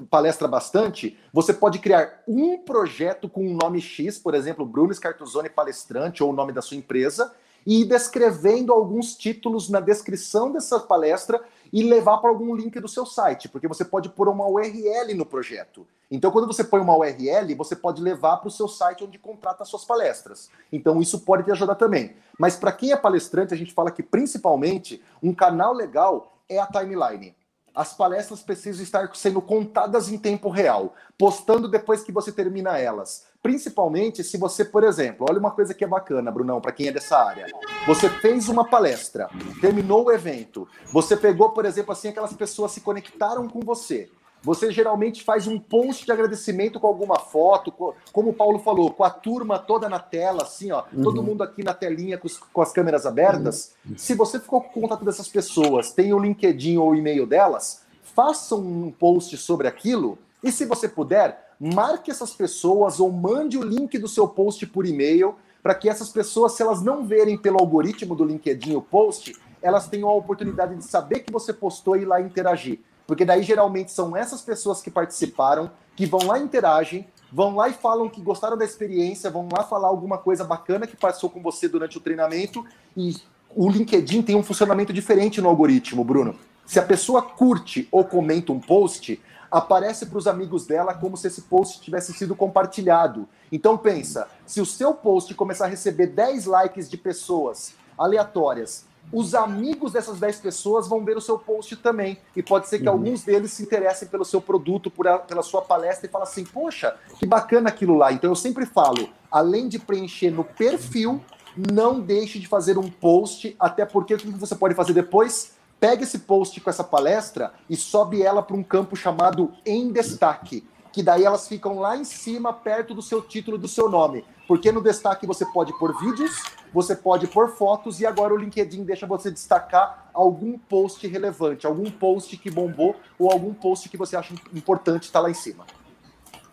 palestra bastante, você pode criar um projeto com um nome X, por exemplo, Bruno Scartuzoni palestrante ou o nome da sua empresa, e ir descrevendo alguns títulos na descrição dessa palestra e levar para algum link do seu site, porque você pode pôr uma URL no projeto. Então, quando você põe uma URL, você pode levar para o seu site onde contrata suas palestras. Então, isso pode te ajudar também. Mas para quem é palestrante, a gente fala que principalmente um canal legal é a timeline as palestras precisam estar sendo contadas em tempo real, postando depois que você termina elas. Principalmente se você, por exemplo, olha uma coisa que é bacana, Brunão, para quem é dessa área. Você fez uma palestra, terminou o evento, você pegou, por exemplo, assim, aquelas pessoas se conectaram com você. Você geralmente faz um post de agradecimento com alguma foto, como o Paulo falou, com a turma toda na tela, assim, ó, uhum. todo mundo aqui na telinha com, os, com as câmeras abertas. Uhum. Se você ficou com contato dessas pessoas, tem o LinkedIn ou o e-mail delas, faça um post sobre aquilo e, se você puder, marque essas pessoas ou mande o link do seu post por e-mail para que essas pessoas, se elas não verem pelo algoritmo do LinkedIn o post, elas tenham a oportunidade de saber que você postou e ir lá interagir. Porque daí geralmente são essas pessoas que participaram, que vão lá interagem, vão lá e falam que gostaram da experiência, vão lá falar alguma coisa bacana que passou com você durante o treinamento. E o LinkedIn tem um funcionamento diferente no algoritmo, Bruno. Se a pessoa curte ou comenta um post, aparece para os amigos dela como se esse post tivesse sido compartilhado. Então pensa, se o seu post começar a receber 10 likes de pessoas aleatórias os amigos dessas 10 pessoas vão ver o seu post também. E pode ser que uhum. alguns deles se interessem pelo seu produto, por a, pela sua palestra e falem assim: Poxa, que bacana aquilo lá. Então eu sempre falo: além de preencher no perfil, não deixe de fazer um post, até porque o que você pode fazer depois? Pega esse post com essa palestra e sobe ela para um campo chamado em destaque que daí elas ficam lá em cima, perto do seu título, do seu nome. Porque no destaque você pode pôr vídeos, você pode pôr fotos e agora o LinkedIn deixa você destacar algum post relevante, algum post que bombou ou algum post que você acha importante estar tá lá em cima.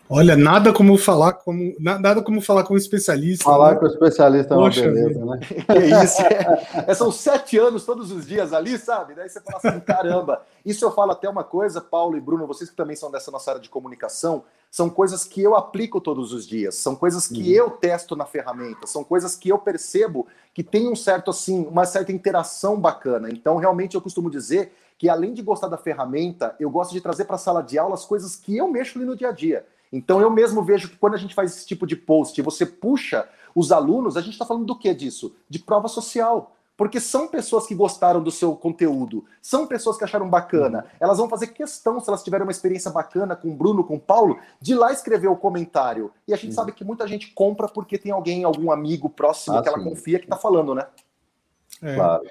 Olha, nada como falar como nada como falar com um especialista. Falar né? com o especialista é uma beleza, né? É isso. É, é, são sete anos todos os dias ali, sabe? Daí você fala assim, caramba. Isso eu falo até uma coisa, Paulo e Bruno, vocês que também são dessa nossa área de comunicação, são coisas que eu aplico todos os dias, são coisas que uhum. eu testo na ferramenta, são coisas que eu percebo que tem um certo assim, uma certa interação bacana. Então, realmente eu costumo dizer que além de gostar da ferramenta, eu gosto de trazer para a sala de aula as coisas que eu mexo ali no dia a dia. Então eu mesmo vejo que quando a gente faz esse tipo de post, você puxa os alunos, a gente está falando do que disso? De prova social. Porque são pessoas que gostaram do seu conteúdo, são pessoas que acharam bacana. Elas vão fazer questão, se elas tiverem uma experiência bacana com o Bruno, com o Paulo, de lá escrever o comentário. E a gente sabe que muita gente compra porque tem alguém, algum amigo próximo ah, que ela sim. confia que está falando, né? É. Claro.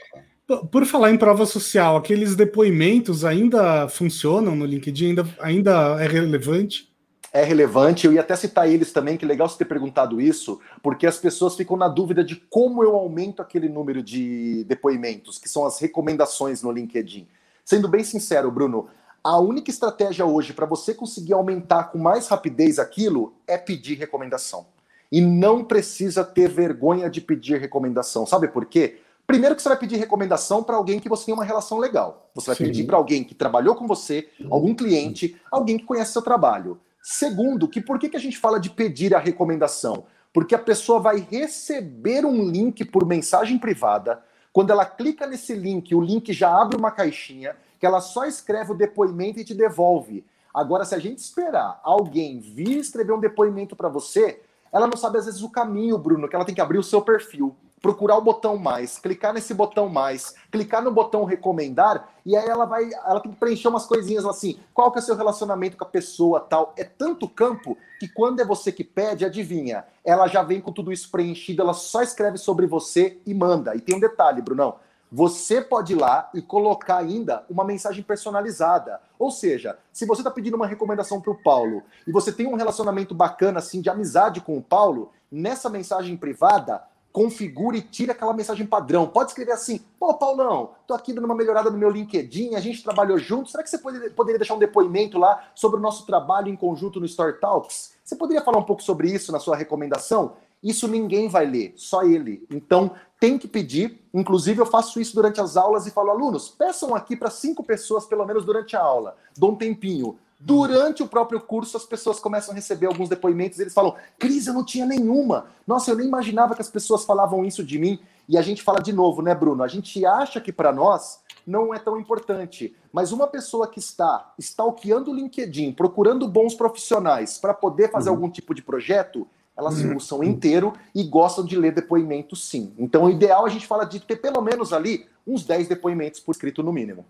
Por falar em prova social, aqueles depoimentos ainda funcionam no LinkedIn? Ainda, ainda é relevante? É relevante. Eu ia até citar eles também, que legal você ter perguntado isso, porque as pessoas ficam na dúvida de como eu aumento aquele número de depoimentos, que são as recomendações no LinkedIn. Sendo bem sincero, Bruno, a única estratégia hoje para você conseguir aumentar com mais rapidez aquilo é pedir recomendação. E não precisa ter vergonha de pedir recomendação. Sabe por quê? Primeiro que você vai pedir recomendação para alguém que você tem uma relação legal. Você vai Sim. pedir para alguém que trabalhou com você, algum cliente, alguém que conhece seu trabalho. Segundo, que por que, que a gente fala de pedir a recomendação? Porque a pessoa vai receber um link por mensagem privada. Quando ela clica nesse link, o link já abre uma caixinha que ela só escreve o depoimento e te devolve. Agora, se a gente esperar alguém vir escrever um depoimento para você, ela não sabe às vezes o caminho, Bruno, que ela tem que abrir o seu perfil procurar o botão mais, clicar nesse botão mais, clicar no botão recomendar, e aí ela vai, ela tem que preencher umas coisinhas assim, qual que é o seu relacionamento com a pessoa, tal. É tanto campo que quando é você que pede, adivinha, ela já vem com tudo isso preenchido, ela só escreve sobre você e manda. E tem um detalhe, Brunão, você pode ir lá e colocar ainda uma mensagem personalizada. Ou seja, se você está pedindo uma recomendação para o Paulo e você tem um relacionamento bacana assim de amizade com o Paulo, nessa mensagem privada, configure e tire aquela mensagem padrão. Pode escrever assim: pô, Paulão, tô aqui dando uma melhorada no meu LinkedIn, a gente trabalhou junto. Será que você poderia deixar um depoimento lá sobre o nosso trabalho em conjunto no Story Talks? Você poderia falar um pouco sobre isso na sua recomendação? Isso ninguém vai ler, só ele. Então, tem que pedir. Inclusive, eu faço isso durante as aulas e falo, alunos, peçam aqui para cinco pessoas, pelo menos durante a aula. Dou um tempinho. Durante o próprio curso, as pessoas começam a receber alguns depoimentos e eles falam: Cris, eu não tinha nenhuma. Nossa, eu nem imaginava que as pessoas falavam isso de mim. E a gente fala de novo, né, Bruno? A gente acha que para nós não é tão importante. Mas uma pessoa que está stalkeando o LinkedIn, procurando bons profissionais para poder fazer uhum. algum tipo de projeto, elas uhum. usam inteiro e gostam de ler depoimentos sim. Então, o ideal é a gente fala de ter pelo menos ali uns 10 depoimentos por escrito no mínimo.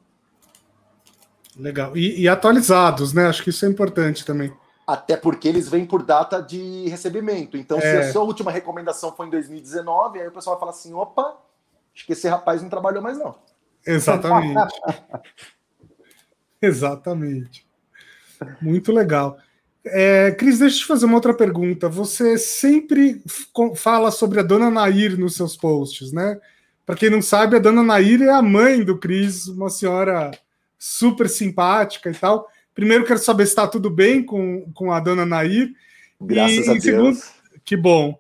Legal. E, e, atualizados, né? Acho que isso é importante também. Até porque eles vêm por data de recebimento. Então, é. se a sua última recomendação foi em 2019, aí o pessoal vai falar assim: opa, acho que esse rapaz não trabalhou mais, não. Exatamente. Exatamente. Muito legal. É, Cris, deixa eu te fazer uma outra pergunta. Você sempre fala sobre a dona Nair nos seus posts, né? Para quem não sabe, a dona Nair é a mãe do Cris, uma senhora super simpática e tal. Primeiro, quero saber se está tudo bem com, com a dona Nair. Graças e, a Deus. Segundo, que bom.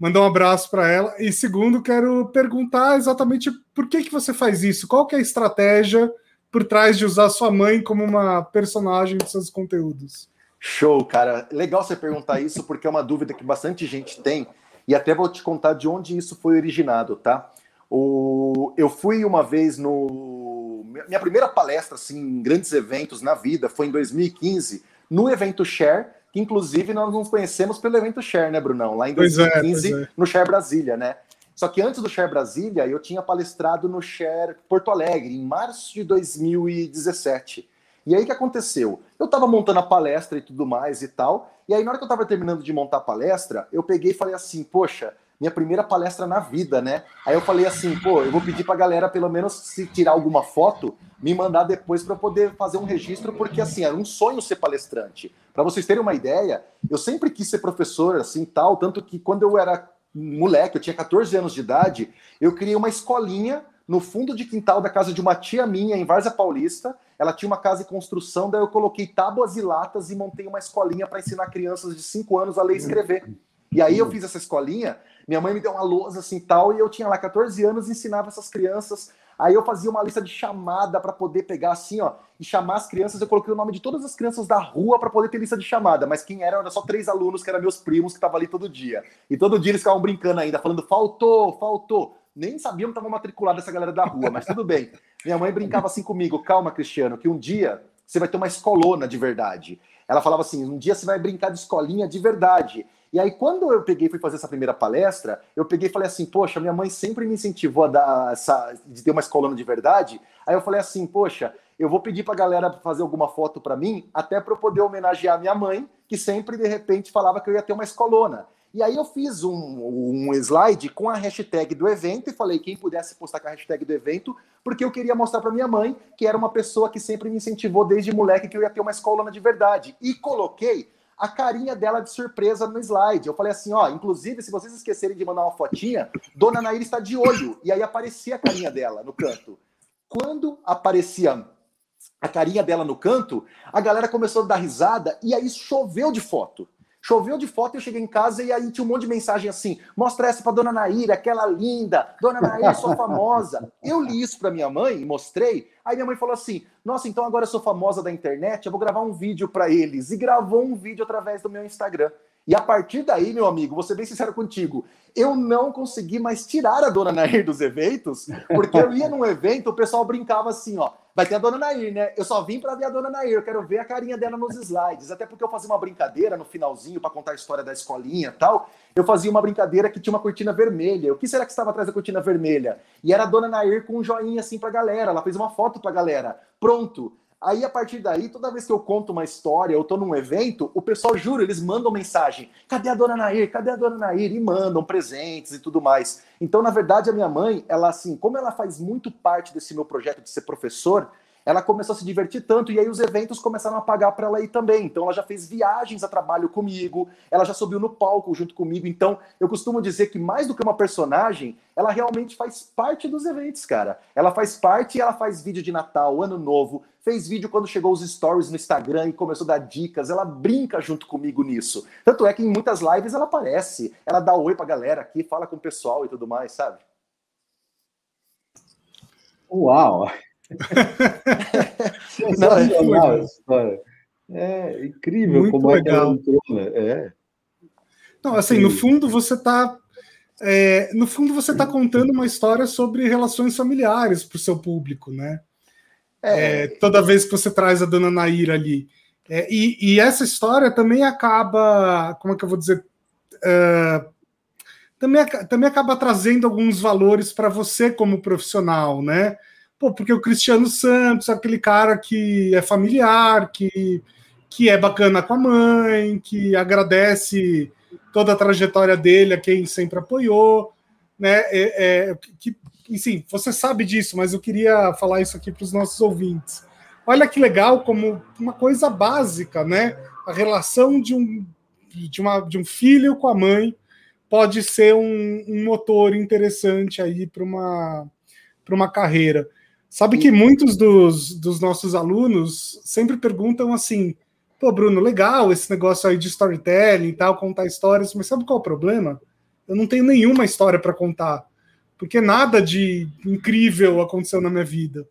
Mandar um abraço para ela. E segundo, quero perguntar exatamente por que, que você faz isso? Qual que é a estratégia por trás de usar sua mãe como uma personagem dos seus conteúdos? Show, cara. Legal você perguntar isso, porque é uma dúvida que bastante gente tem. E até vou te contar de onde isso foi originado, tá? O... Eu fui uma vez no minha primeira palestra assim, em grandes eventos na vida foi em 2015, no evento Share, que inclusive nós nos conhecemos pelo evento Share, né, Brunão? Lá em 2015, é, é. no Share Brasília, né? Só que antes do Share Brasília, eu tinha palestrado no Share Porto Alegre, em março de 2017. E aí o que aconteceu? Eu estava montando a palestra e tudo mais e tal, e aí na hora que eu estava terminando de montar a palestra, eu peguei e falei assim, poxa, minha primeira palestra na vida, né? Aí eu falei assim, pô, eu vou pedir pra galera, pelo menos, se tirar alguma foto, me mandar depois para poder fazer um registro, porque assim, era um sonho ser palestrante. Para vocês terem uma ideia, eu sempre quis ser professor, assim, tal, tanto que quando eu era moleque, eu tinha 14 anos de idade, eu criei uma escolinha no fundo de quintal da casa de uma tia minha, em Várzea Paulista. Ela tinha uma casa em construção, daí eu coloquei tábuas e latas e montei uma escolinha para ensinar crianças de 5 anos a ler e escrever. E aí eu fiz essa escolinha, minha mãe me deu uma lousa assim tal, e eu tinha lá 14 anos ensinava essas crianças. Aí eu fazia uma lista de chamada para poder pegar assim, ó, e chamar as crianças. Eu coloquei o nome de todas as crianças da rua para poder ter lista de chamada, mas quem eram era só três alunos, que eram meus primos, que estavam ali todo dia. E todo dia eles ficavam brincando ainda, falando: faltou, faltou nem sabiam que estava matriculado essa galera da rua, mas tudo bem. Minha mãe brincava assim comigo, calma, Cristiano, que um dia você vai ter uma escolona de verdade. Ela falava assim, um dia você vai brincar de escolinha de verdade. E aí, quando eu peguei fui fazer essa primeira palestra, eu peguei e falei assim, poxa, minha mãe sempre me incentivou a dar essa, de ter uma escolona de verdade. Aí eu falei assim, poxa, eu vou pedir para a galera fazer alguma foto para mim, até para eu poder homenagear minha mãe, que sempre, de repente, falava que eu ia ter uma escolona. E aí eu fiz um, um slide com a hashtag do evento e falei quem pudesse postar com a hashtag do evento, porque eu queria mostrar para minha mãe que era uma pessoa que sempre me incentivou desde moleque que eu ia ter uma escola de verdade. E coloquei a carinha dela de surpresa no slide. Eu falei assim, ó, inclusive, se vocês esquecerem de mandar uma fotinha, Dona Nair está de olho. E aí aparecia a carinha dela no canto. Quando aparecia a carinha dela no canto, a galera começou a dar risada e aí choveu de foto. Choveu de foto, eu cheguei em casa e aí tinha um monte de mensagem assim: mostra essa para dona Naira, aquela linda, dona Naira, sou famosa. Eu li isso para minha mãe, mostrei. Aí minha mãe falou assim: nossa, então agora eu sou famosa da internet, eu vou gravar um vídeo para eles. E gravou um vídeo através do meu Instagram. E a partir daí, meu amigo, vou ser bem sincero contigo, eu não consegui mais tirar a dona Nair dos eventos, porque eu ia num evento, o pessoal brincava assim, ó, vai ter a dona Nair, né? Eu só vim para ver a dona Nair, eu quero ver a carinha dela nos slides, até porque eu fazia uma brincadeira no finalzinho para contar a história da escolinha tal. Eu fazia uma brincadeira que tinha uma cortina vermelha. O que será que estava atrás da cortina vermelha? E era a dona Nair com um joinha assim pra galera, ela fez uma foto pra galera. Pronto. Aí, a partir daí, toda vez que eu conto uma história, eu tô num evento, o pessoal, juro, eles mandam mensagem: cadê a dona Nair? Cadê a dona Nair? E mandam presentes e tudo mais. Então, na verdade, a minha mãe, ela, assim, como ela faz muito parte desse meu projeto de ser professor, ela começou a se divertir tanto e aí os eventos começaram a pagar para ela ir também. Então ela já fez viagens a trabalho comigo, ela já subiu no palco junto comigo. Então eu costumo dizer que mais do que uma personagem, ela realmente faz parte dos eventos, cara. Ela faz parte e ela faz vídeo de Natal, Ano Novo, fez vídeo quando chegou os stories no Instagram e começou a dar dicas. Ela brinca junto comigo nisso. Tanto é que em muitas lives ela aparece, ela dá oi pra galera aqui, fala com o pessoal e tudo mais, sabe? Uau! Sensacional é, história. É incrível Muito como legal. é que ela entrou, né? É. Não, assim, no fundo você está é, no fundo você está contando uma história sobre relações familiares para o seu público, né? É. É, toda vez que você traz a dona Naira ali. É, e, e, essa história também acaba, como é que eu vou dizer? É, também, também acaba trazendo alguns valores para você como profissional, né? Pô, porque o Cristiano Santos, aquele cara que é familiar, que, que é bacana com a mãe, que agradece toda a trajetória dele a quem sempre apoiou, né? É, é, que, enfim, você sabe disso, mas eu queria falar isso aqui para os nossos ouvintes. Olha que legal, como uma coisa básica, né? A relação de um, de uma, de um filho com a mãe pode ser um, um motor interessante aí para uma, uma carreira. Sabe que muitos dos, dos nossos alunos sempre perguntam assim: pô, Bruno, legal esse negócio aí de storytelling e tal, contar histórias, mas sabe qual é o problema? Eu não tenho nenhuma história para contar, porque nada de incrível aconteceu na minha vida.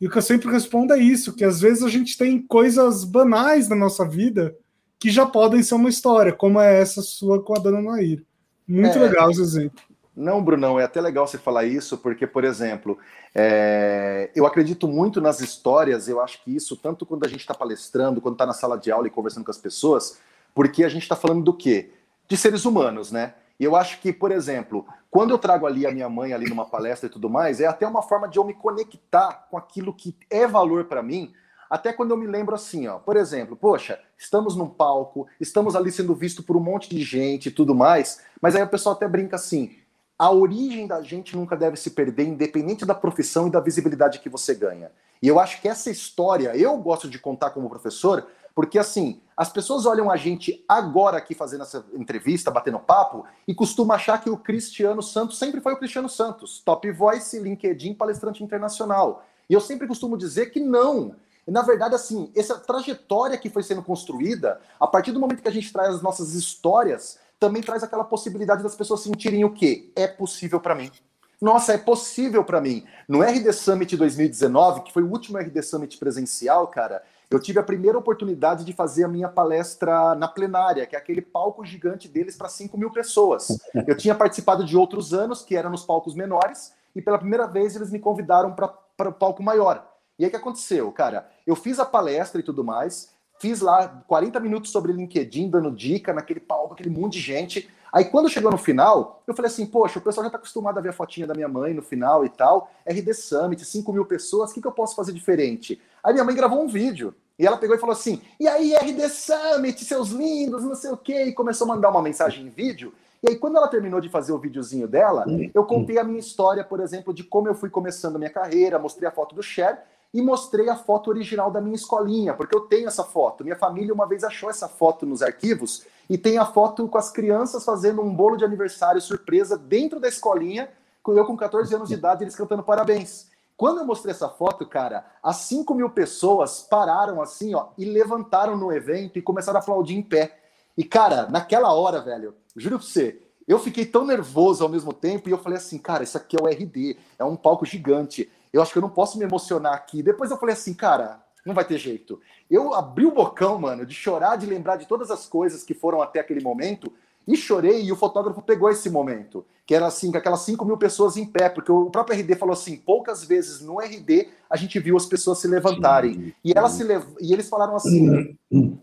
E o que eu sempre respondo é isso: que às vezes a gente tem coisas banais na nossa vida que já podem ser uma história, como é essa sua com a dona Nair. Muito é, legal esse exemplo. Não, Brunão, é até legal você falar isso, porque, por exemplo, é, eu acredito muito nas histórias, eu acho que isso, tanto quando a gente está palestrando, quando está na sala de aula e conversando com as pessoas, porque a gente está falando do quê? De seres humanos, né? E eu acho que, por exemplo, quando eu trago ali a minha mãe ali numa palestra e tudo mais, é até uma forma de eu me conectar com aquilo que é valor para mim, até quando eu me lembro assim, ó, por exemplo, poxa, estamos num palco, estamos ali sendo visto por um monte de gente e tudo mais, mas aí o pessoal até brinca assim, a origem da gente nunca deve se perder, independente da profissão e da visibilidade que você ganha. E eu acho que essa história, eu gosto de contar como professor, porque assim, as pessoas olham a gente agora aqui fazendo essa entrevista, batendo papo, e costumam achar que o Cristiano Santos sempre foi o Cristiano Santos, top voice, LinkedIn, palestrante internacional. E eu sempre costumo dizer que não. Na verdade, assim, essa trajetória que foi sendo construída, a partir do momento que a gente traz as nossas histórias, também traz aquela possibilidade das pessoas sentirem o quê? É possível para mim. Nossa, é possível para mim. No RD Summit 2019, que foi o último RD Summit presencial, cara, eu tive a primeira oportunidade de fazer a minha palestra na plenária, que é aquele palco gigante deles para 5 mil pessoas. Eu tinha participado de outros anos, que eram nos palcos menores, e pela primeira vez eles me convidaram para o palco maior. E aí o que aconteceu, cara? Eu fiz a palestra e tudo mais, fiz lá 40 minutos sobre LinkedIn, dando dica naquele palco, aquele monte de gente. Aí quando chegou no final, eu falei assim, poxa, o pessoal já está acostumado a ver a fotinha da minha mãe no final e tal, RD Summit, 5 mil pessoas, o que, que eu posso fazer diferente? Aí minha mãe gravou um vídeo, e ela pegou e falou assim, e aí RD Summit, seus lindos, não sei o quê, e começou a mandar uma mensagem em vídeo, e aí, quando ela terminou de fazer o videozinho dela, eu contei a minha história, por exemplo, de como eu fui começando a minha carreira, mostrei a foto do Cher, e mostrei a foto original da minha escolinha, porque eu tenho essa foto. Minha família uma vez achou essa foto nos arquivos e tem a foto com as crianças fazendo um bolo de aniversário surpresa dentro da escolinha, eu com 14 anos de idade, eles cantando parabéns. Quando eu mostrei essa foto, cara, as 5 mil pessoas pararam assim, ó, e levantaram no evento e começaram a aplaudir em pé. E, cara, naquela hora, velho, juro pra você, eu fiquei tão nervoso ao mesmo tempo e eu falei assim, cara, isso aqui é o RD, é um palco gigante eu acho que eu não posso me emocionar aqui. Depois eu falei assim, cara, não vai ter jeito. Eu abri o bocão, mano, de chorar, de lembrar de todas as coisas que foram até aquele momento, e chorei, e o fotógrafo pegou esse momento, que era assim, com aquelas 5 mil pessoas em pé, porque o próprio RD falou assim, poucas vezes no RD a gente viu as pessoas se levantarem. E, elas se lev... e eles falaram assim,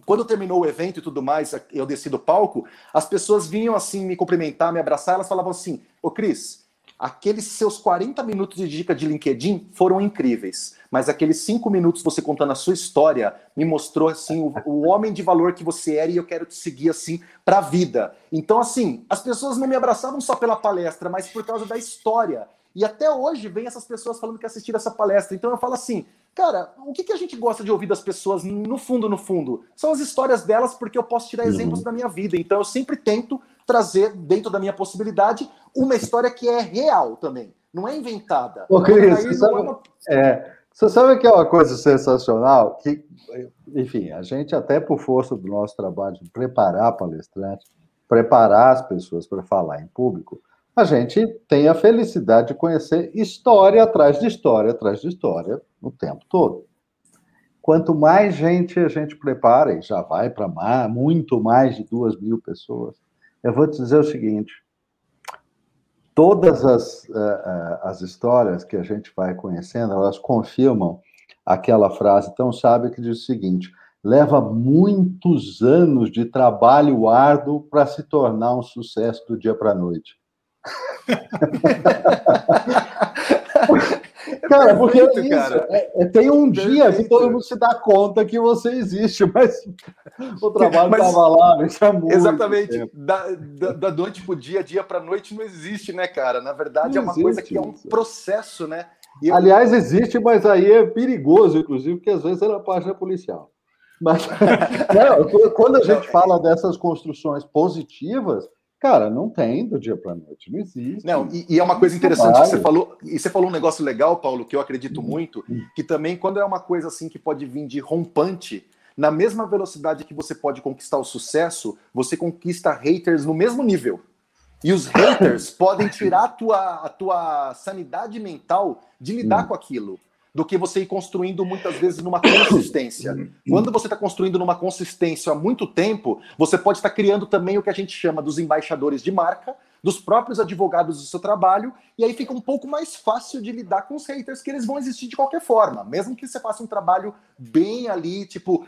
quando terminou o evento e tudo mais, eu desci do palco, as pessoas vinham assim me cumprimentar, me abraçar, elas falavam assim, ô Cris, aqueles seus 40 minutos de dica de LinkedIn foram incríveis, mas aqueles cinco minutos você contando a sua história me mostrou assim o, o homem de valor que você era e eu quero te seguir assim para a vida. Então assim, as pessoas não me abraçavam só pela palestra, mas por causa da história. E até hoje vem essas pessoas falando que assistiram essa palestra. Então eu falo assim, cara, o que, que a gente gosta de ouvir das pessoas no fundo, no fundo? São as histórias delas, porque eu posso tirar exemplos uhum. da minha vida. Então eu sempre tento trazer, dentro da minha possibilidade, uma história que é real também, não é inventada. Ô, Cris, você, sabe, é uma... é, você sabe que é uma coisa sensacional? Que, enfim, a gente, até por força do nosso trabalho de preparar palestrantes, preparar as pessoas para falar em público, a gente tem a felicidade de conhecer história atrás de história atrás de história o tempo todo. Quanto mais gente a gente prepara, e já vai para muito mais de duas mil pessoas, eu vou te dizer o seguinte: todas as, uh, as histórias que a gente vai conhecendo, elas confirmam aquela frase tão sábia que diz o seguinte: leva muitos anos de trabalho árduo para se tornar um sucesso do dia para a noite. Cara, porque é isso. Cara. É, é, tem um Perfeito. dia que todo mundo se dá conta que você existe, mas o trabalho estava lá, é muito Exatamente. Da, da, da, noite para o dia, dia para noite não existe, né, cara? Na verdade, não é uma coisa que é um processo, né? Eu... Aliás, existe, mas aí é perigoso, inclusive, porque às vezes é na página policial. Mas não, quando a gente fala dessas construções positivas, Cara, não tem do dia para noite, não existe. Não, e, e é uma coisa interessante que você falou, e você falou um negócio legal, Paulo, que eu acredito uhum. muito, que também quando é uma coisa assim que pode vir de rompante, na mesma velocidade que você pode conquistar o sucesso, você conquista haters no mesmo nível. E os haters podem tirar a tua, a tua sanidade mental de lidar hum. com aquilo do que você ir construindo muitas vezes numa consistência. Quando você está construindo numa consistência há muito tempo, você pode estar criando também o que a gente chama dos embaixadores de marca, dos próprios advogados do seu trabalho, e aí fica um pouco mais fácil de lidar com os haters, que eles vão existir de qualquer forma, mesmo que você faça um trabalho bem ali, tipo,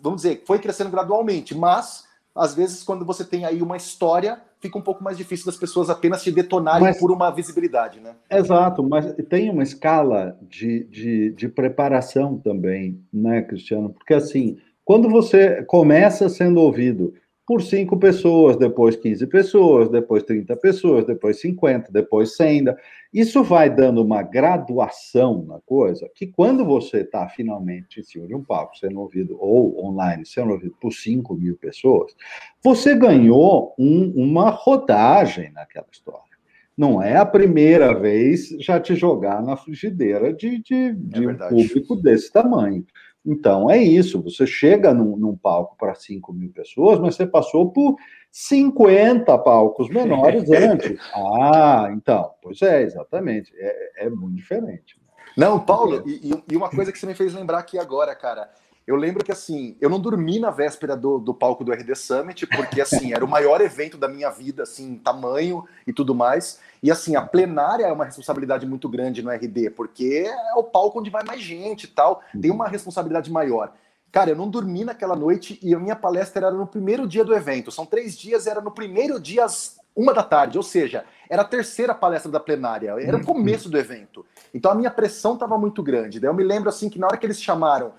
vamos dizer, foi crescendo gradualmente, mas às vezes, quando você tem aí uma história, fica um pouco mais difícil das pessoas apenas te detonarem mas, por uma visibilidade, né? Exato, mas tem uma escala de, de, de preparação também, né, Cristiano? Porque assim, quando você começa sendo ouvido por cinco pessoas, depois 15 pessoas, depois 30 pessoas, depois 50, depois 100. Isso vai dando uma graduação na coisa, que quando você está finalmente em cima de um palco sendo ouvido, ou online sendo ouvido por 5 mil pessoas, você ganhou um, uma rodagem naquela história. Não é a primeira vez já te jogar na frigideira de, de, de é um público desse tamanho. Então, é isso. Você chega num, num palco para 5 mil pessoas, mas você passou por 50 palcos menores antes. Ah, então, pois é, exatamente. É, é muito diferente. Não, Paulo, e, e, uma coisa que você me fez lembrar aqui agora, cara. Eu lembro que, assim, eu não dormi na véspera do, do palco do RD Summit, porque, assim, era o maior evento da minha vida, assim, tamanho e tudo mais. E, assim, a plenária é uma responsabilidade muito grande no RD, porque é o palco onde vai mais gente e tal, tem uma responsabilidade maior. Cara, eu não dormi naquela noite e a minha palestra era no primeiro dia do evento. São três dias, era no primeiro dia às uma da tarde, ou seja, era a terceira palestra da plenária, era o uhum. começo do evento. Então a minha pressão estava muito grande. Daí eu me lembro assim que na hora que eles chamaram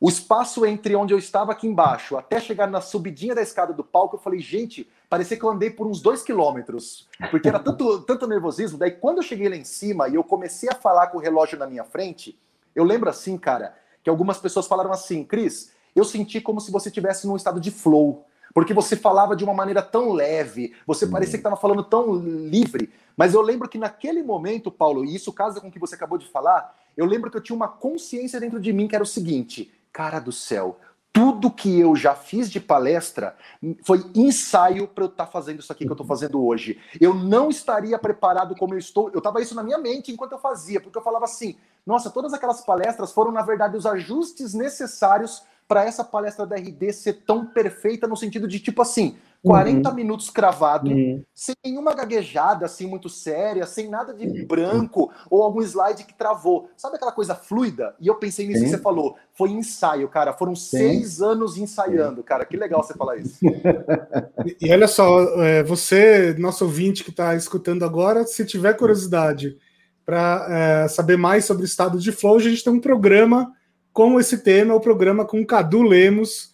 o espaço entre onde eu estava aqui embaixo até chegar na subidinha da escada do palco, eu falei, gente, parecia que eu andei por uns dois quilômetros, porque era tanto, tanto nervosismo. Daí, quando eu cheguei lá em cima e eu comecei a falar com o relógio na minha frente, eu lembro assim, cara, que algumas pessoas falaram assim, Cris, eu senti como se você estivesse num estado de flow, porque você falava de uma maneira tão leve, você uhum. parecia que estava falando tão livre. Mas eu lembro que naquele momento, Paulo, e isso casa com o que você acabou de falar, eu lembro que eu tinha uma consciência dentro de mim que era o seguinte: cara do céu, tudo que eu já fiz de palestra foi ensaio para eu estar tá fazendo isso aqui que eu estou fazendo hoje. Eu não estaria preparado como eu estou. Eu estava isso na minha mente enquanto eu fazia, porque eu falava assim: nossa, todas aquelas palestras foram, na verdade, os ajustes necessários para essa palestra da RD ser tão perfeita no sentido de tipo assim, 40 uhum. minutos cravado, uhum. sem nenhuma gaguejada assim muito séria, sem nada de uhum. branco ou algum slide que travou. Sabe aquela coisa fluida? E eu pensei nisso Sim. que você falou. Foi ensaio, cara. Foram Sim. seis anos ensaiando, cara. Que legal você falar isso. e, olha só, é, você, nosso ouvinte que está escutando agora, se tiver curiosidade para é, saber mais sobre o estado de flow, a gente tem um programa com esse tema, o programa com Cadu Lemos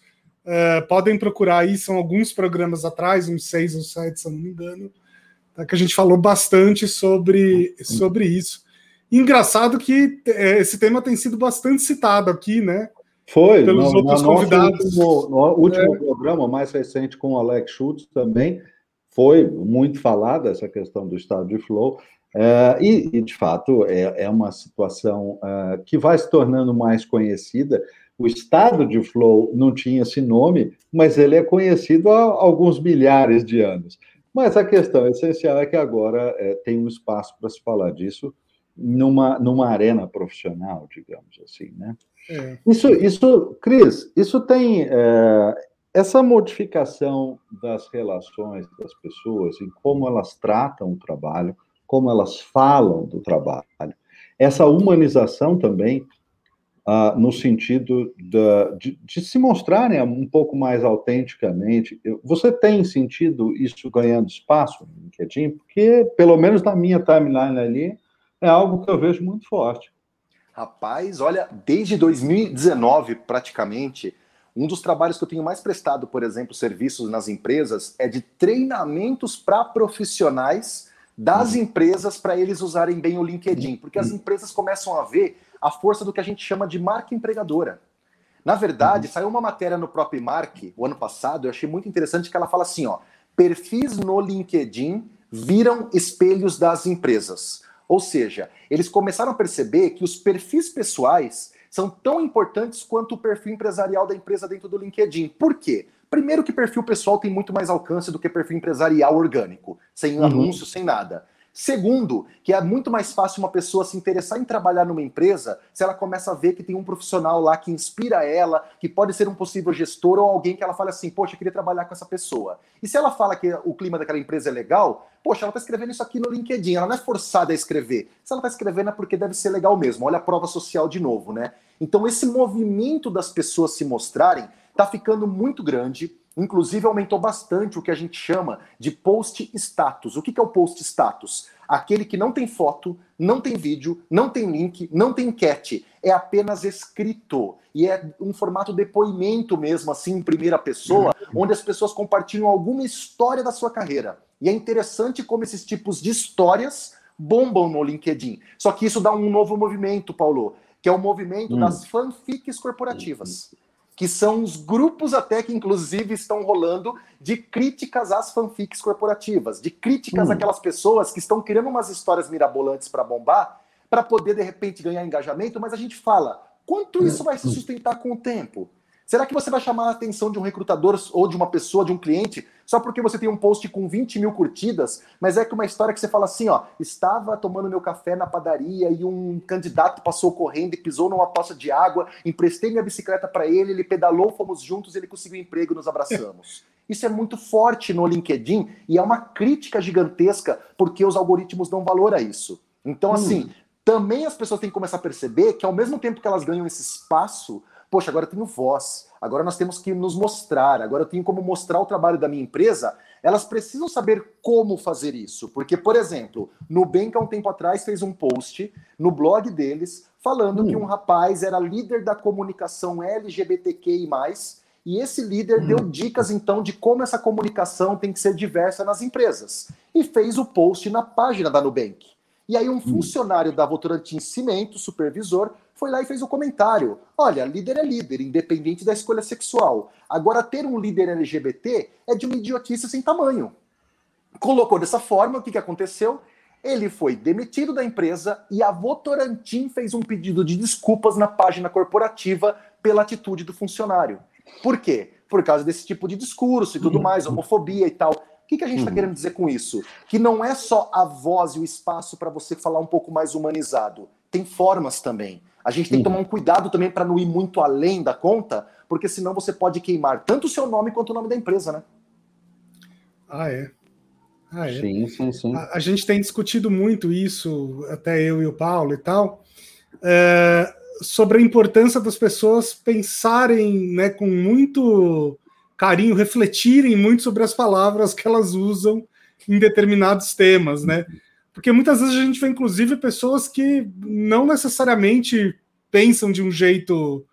Uh, podem procurar aí, são alguns programas atrás, uns seis ou sete, se eu não me engano, tá, que a gente falou bastante sobre, sobre isso. Engraçado que é, esse tema tem sido bastante citado aqui, né? Foi, pelos no, outros no convidados. Último, no último é. programa, mais recente, com o Alex Schultz também, foi muito falada essa questão do estado de flow. É, e, e, de fato, é, é uma situação é, que vai se tornando mais conhecida, o estado de flow não tinha esse nome, mas ele é conhecido há alguns milhares de anos. Mas a questão essencial é que agora é, tem um espaço para se falar disso numa, numa arena profissional, digamos assim, né? É. Isso, isso, Cris, isso tem é, essa modificação das relações das pessoas, em como elas tratam o trabalho, como elas falam do trabalho, essa humanização também uh, no sentido da, de, de, se mostrarem um pouco mais autenticamente. Você tem sentido isso ganhando espaço no LinkedIn? Porque, pelo menos na minha timeline ali, é algo que eu vejo muito forte. Rapaz, olha, desde 2019, praticamente, um dos trabalhos que eu tenho mais prestado, por exemplo, serviços nas empresas, é de treinamentos para profissionais das uhum. empresas para eles usarem bem o LinkedIn, porque as uhum. empresas começam a ver a força do que a gente chama de marca empregadora. Na verdade, uhum. saiu uma matéria no próprio Mark o ano passado, eu achei muito interessante que ela fala assim, ó, perfis no LinkedIn viram espelhos das empresas. Ou seja, eles começaram a perceber que os perfis pessoais são tão importantes quanto o perfil empresarial da empresa dentro do LinkedIn. Por quê? Primeiro que perfil pessoal tem muito mais alcance do que perfil empresarial orgânico, sem uhum. anúncio, sem nada. Segundo, que é muito mais fácil uma pessoa se interessar em trabalhar numa empresa se ela começa a ver que tem um profissional lá que inspira ela, que pode ser um possível gestor ou alguém que ela fala assim, poxa, eu queria trabalhar com essa pessoa. E se ela fala que o clima daquela empresa é legal, poxa, ela está escrevendo isso aqui no LinkedIn, ela não é forçada a escrever. Se ela está escrevendo é porque deve ser legal mesmo. Olha a prova social de novo, né? Então esse movimento das pessoas se mostrarem está ficando muito grande Inclusive, aumentou bastante o que a gente chama de post status. O que é o post status? Aquele que não tem foto, não tem vídeo, não tem link, não tem enquete. É apenas escrito. E é um formato depoimento mesmo, assim, em primeira pessoa, onde as pessoas compartilham alguma história da sua carreira. E é interessante como esses tipos de histórias bombam no LinkedIn. Só que isso dá um novo movimento, Paulo, que é o movimento hum. das fanfics corporativas que são os grupos até que inclusive estão rolando de críticas às fanfics corporativas, de críticas hum. àquelas pessoas que estão criando umas histórias mirabolantes para bombar, para poder de repente ganhar engajamento, mas a gente fala, quanto isso vai se sustentar com o tempo? Será que você vai chamar a atenção de um recrutador ou de uma pessoa, de um cliente, só porque você tem um post com 20 mil curtidas, mas é que uma história que você fala assim, ó, estava tomando meu café na padaria e um candidato passou correndo e pisou numa poça de água, emprestei minha bicicleta para ele, ele pedalou, fomos juntos, ele conseguiu emprego, nos abraçamos. Isso é muito forte no LinkedIn e é uma crítica gigantesca porque os algoritmos dão valor a isso. Então, assim, hum. também as pessoas têm que começar a perceber que ao mesmo tempo que elas ganham esse espaço, poxa, agora eu tenho voz, agora nós temos que nos mostrar, agora eu tenho como mostrar o trabalho da minha empresa, elas precisam saber como fazer isso. Porque, por exemplo, Nubank há um tempo atrás fez um post no blog deles falando hum. que um rapaz era líder da comunicação LGBTQI+, e esse líder hum. deu dicas então de como essa comunicação tem que ser diversa nas empresas. E fez o post na página da Nubank. E aí um hum. funcionário da Votorantim Cimento, supervisor, foi lá e fez o um comentário. Olha, líder é líder, independente da escolha sexual. Agora, ter um líder LGBT é de uma idiotice sem tamanho. Colocou dessa forma, o que, que aconteceu? Ele foi demitido da empresa e a Votorantim fez um pedido de desculpas na página corporativa pela atitude do funcionário. Por quê? Por causa desse tipo de discurso e tudo mais, homofobia e tal. O que, que a gente está uhum. querendo dizer com isso? Que não é só a voz e o espaço para você falar um pouco mais humanizado. Tem formas também. A gente tem que tomar um cuidado também para não ir muito além da conta, porque senão você pode queimar tanto o seu nome quanto o nome da empresa, né? Ah, é. Ah, é. Sim, sim, sim. A, a, gente tem discutido muito isso, até eu e o Paulo e tal, é, sobre a importância das pessoas pensarem né, com muito carinho, refletirem muito sobre as palavras que elas usam em determinados temas, né? Porque muitas vezes a gente vê, inclusive, pessoas que não necessariamente pensam de um jeito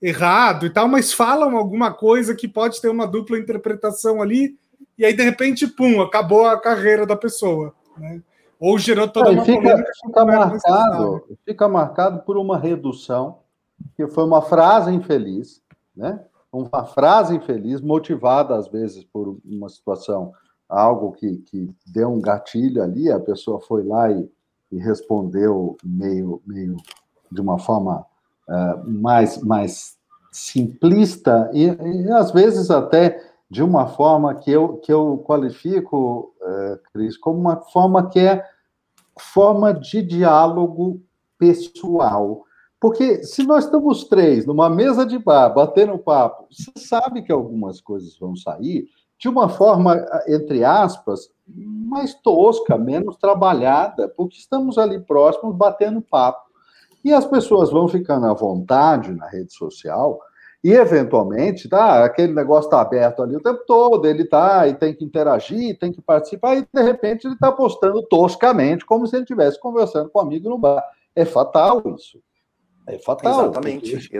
errado e tal, mas falam alguma coisa que pode ter uma dupla interpretação ali, e aí, de repente, pum, acabou a carreira da pessoa. Né? Ou gerou toda é, uma fica, fica marcado, fica marcado por uma redução, que foi uma frase infeliz, né? Uma frase infeliz, motivada às vezes por uma situação algo que, que deu um gatilho ali, a pessoa foi lá e, e respondeu meio, meio de uma forma uh, mais, mais simplista e, e, às vezes até de uma forma que eu, que eu qualifico, uh, Cris, como uma forma que é forma de diálogo pessoal. Porque se nós estamos três numa mesa de bar, batendo papo, você sabe que algumas coisas vão sair, de uma forma, entre aspas, mais tosca, menos trabalhada, porque estamos ali próximos batendo papo. E as pessoas vão ficando à vontade na rede social e, eventualmente, tá, aquele negócio está aberto ali o tempo todo, ele está e tem que interagir, tem que participar, e, de repente, ele está postando toscamente, como se ele estivesse conversando com um amigo no bar. É fatal isso. É fatal. Exatamente. Porque...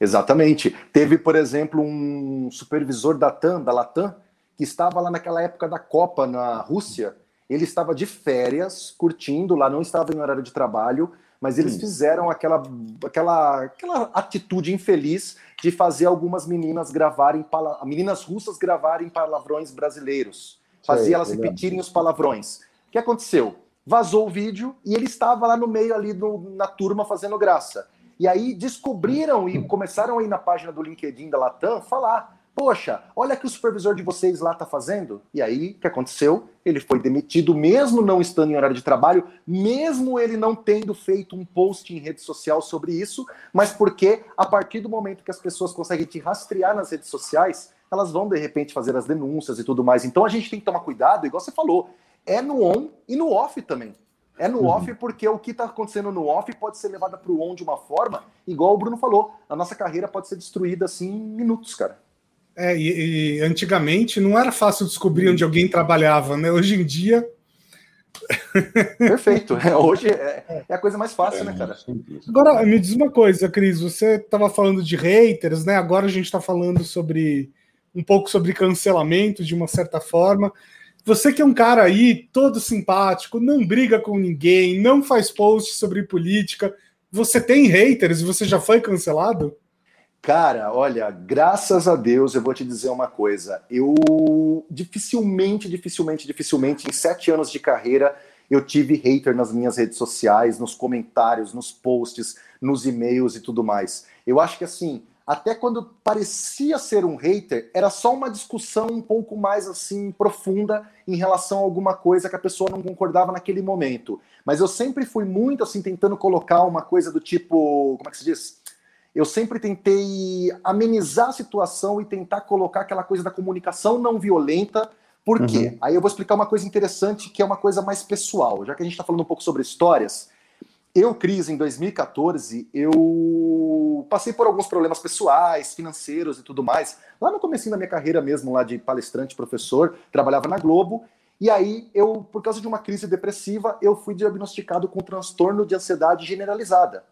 Exatamente. Teve, por exemplo, um supervisor da TAM, da Latam, que estava lá naquela época da Copa na Rússia. Ele estava de férias, curtindo lá, não estava em horário de trabalho, mas eles hum. fizeram aquela, aquela, aquela atitude infeliz de fazer algumas meninas gravarem, meninas russas gravarem palavrões brasileiros. Fazia elas repetirem os palavrões. O que aconteceu? Vazou o vídeo e ele estava lá no meio ali na turma fazendo graça. E aí descobriram e começaram aí na página do LinkedIn da Latam falar: Poxa, olha que o supervisor de vocês lá está fazendo. E aí, o que aconteceu? Ele foi demitido, mesmo não estando em horário de trabalho, mesmo ele não tendo feito um post em rede social sobre isso, mas porque a partir do momento que as pessoas conseguem te rastrear nas redes sociais, elas vão de repente fazer as denúncias e tudo mais. Então a gente tem que tomar cuidado, igual você falou, é no on e no off também. É no uhum. off porque o que está acontecendo no off pode ser levado para o on de uma forma, igual o Bruno falou. A nossa carreira pode ser destruída assim em minutos, cara. É, e, e, antigamente não era fácil descobrir onde alguém trabalhava, né? Hoje em dia. Perfeito. É, hoje é, é, a coisa mais fácil, né, cara? Agora, me diz uma coisa, Cris. Você estava falando de haters, né? Agora a gente está falando sobre um pouco sobre cancelamento de uma certa forma. Você que é um cara aí todo simpático, não briga com ninguém, não faz post sobre política. Você tem haters? Você já foi cancelado? Cara, olha, graças a Deus eu vou te dizer uma coisa. Eu dificilmente, dificilmente, dificilmente, em sete anos de carreira, eu tive hater nas minhas redes sociais, nos comentários, nos posts, nos e-mails e tudo mais. Eu acho que assim, até quando parecia ser um hater, era só uma discussão um pouco mais assim profunda em relação a alguma coisa que a pessoa não concordava naquele momento. Mas eu sempre fui muito assim tentando colocar uma coisa do tipo, como é que se diz? eu sempre tentei amenizar a situação e tentar colocar aquela coisa da comunicação não violenta. Por quê? Uhum. Aí eu vou explicar uma coisa interessante que é uma coisa mais pessoal. Já que a gente está falando um pouco sobre histórias, eu, Cris, em 2014, eu passei por alguns problemas pessoais, financeiros e tudo mais. Lá no começo da minha carreira mesmo, lá de palestrante, professor, trabalhava na Globo. E aí, eu, por causa de uma crise depressiva, eu fui diagnosticado com transtorno de ansiedade generalizada.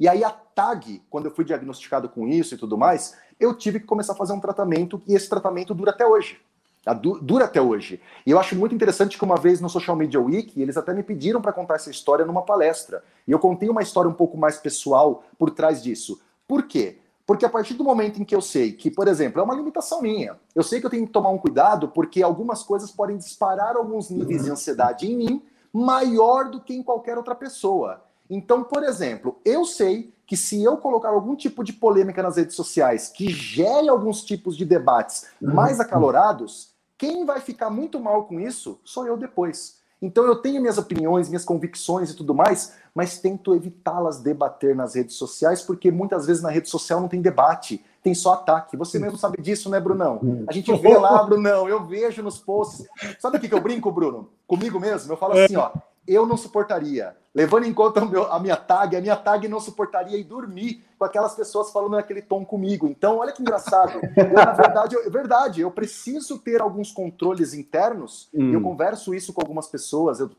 E aí a TAG, quando eu fui diagnosticado com isso e tudo mais, eu tive que começar a fazer um tratamento e esse tratamento dura até hoje. Tá? Dura até hoje. E eu acho muito interessante que uma vez no Social Media Week, eles até me pediram para contar essa história numa palestra. E eu contei uma história um pouco mais pessoal por trás disso. Por quê? Porque a partir do momento em que eu sei que, por exemplo, é uma limitação minha, eu sei que eu tenho que tomar um cuidado porque algumas coisas podem disparar alguns níveis de ansiedade em mim maior do que em qualquer outra pessoa. Então, por exemplo, eu sei que se eu colocar algum tipo de polêmica nas redes sociais que gere alguns tipos de debates uhum. mais acalorados, quem vai ficar muito mal com isso sou eu depois. Então eu tenho minhas opiniões, minhas convicções e tudo mais, mas tento evitá-las debater nas redes sociais, porque muitas vezes na rede social não tem debate, tem só ataque. Você mesmo sabe disso, né, Brunão? A gente vê lá, Brunão, eu vejo nos posts. Sabe o que, que eu brinco, Bruno? Comigo mesmo? Eu falo assim, ó, eu não suportaria. Levando em conta meu, a minha tag, a minha tag não suportaria ir dormir com aquelas pessoas falando naquele tom comigo. Então, olha que engraçado. Eu, na verdade, eu, verdade, eu preciso ter alguns controles internos. Hum. Eu converso isso com algumas pessoas, eu,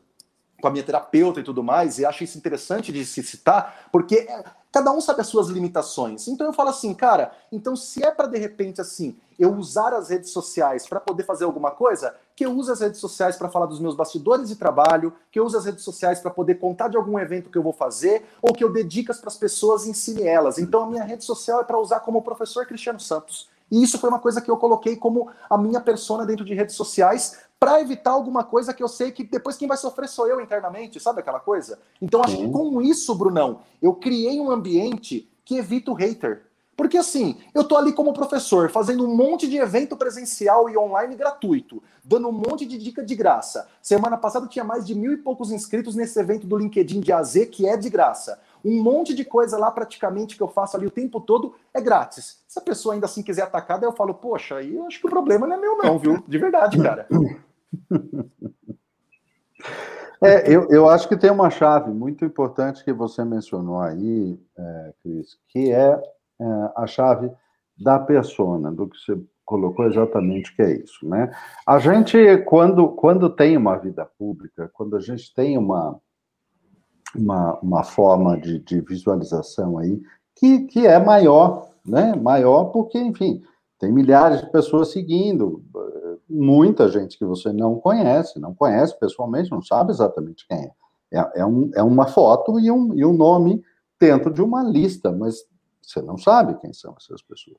com a minha terapeuta e tudo mais, e acho isso interessante de se citar, porque é, cada um sabe as suas limitações. Então eu falo assim, cara, então se é para de repente assim, eu usar as redes sociais para poder fazer alguma coisa, que eu use as redes sociais para falar dos meus bastidores de trabalho, que eu use as redes sociais para poder contar de algum evento que eu vou fazer, ou que eu dedique para as pessoas e ensine elas. Então a minha rede social é para usar como professor Cristiano Santos. E isso foi uma coisa que eu coloquei como a minha persona dentro de redes sociais para evitar alguma coisa que eu sei que depois quem vai sofrer sou eu internamente, sabe aquela coisa? Então acho que com isso, Brunão, eu criei um ambiente que evita o hater. Porque assim, eu tô ali como professor, fazendo um monte de evento presencial e online gratuito, dando um monte de dica de graça. Semana passada tinha mais de mil e poucos inscritos nesse evento do LinkedIn de AZ, que é de graça. Um monte de coisa lá, praticamente, que eu faço ali o tempo todo, é grátis. Se a pessoa ainda assim quiser atacar, daí eu falo, poxa, aí eu acho que o problema não é meu, não, viu? De verdade, cara. É, eu, eu acho que tem uma chave muito importante que você mencionou aí, é, Cris, que é, é a chave da persona, do que você colocou exatamente que é isso, né? A gente, quando, quando tem uma vida pública, quando a gente tem uma, uma, uma forma de, de visualização aí, que, que é maior, né? Maior porque, enfim, tem milhares de pessoas seguindo, muita gente que você não conhece, não conhece pessoalmente, não sabe exatamente quem é. É, é, um, é uma foto e um, e um nome dentro de uma lista, mas você não sabe quem são essas pessoas.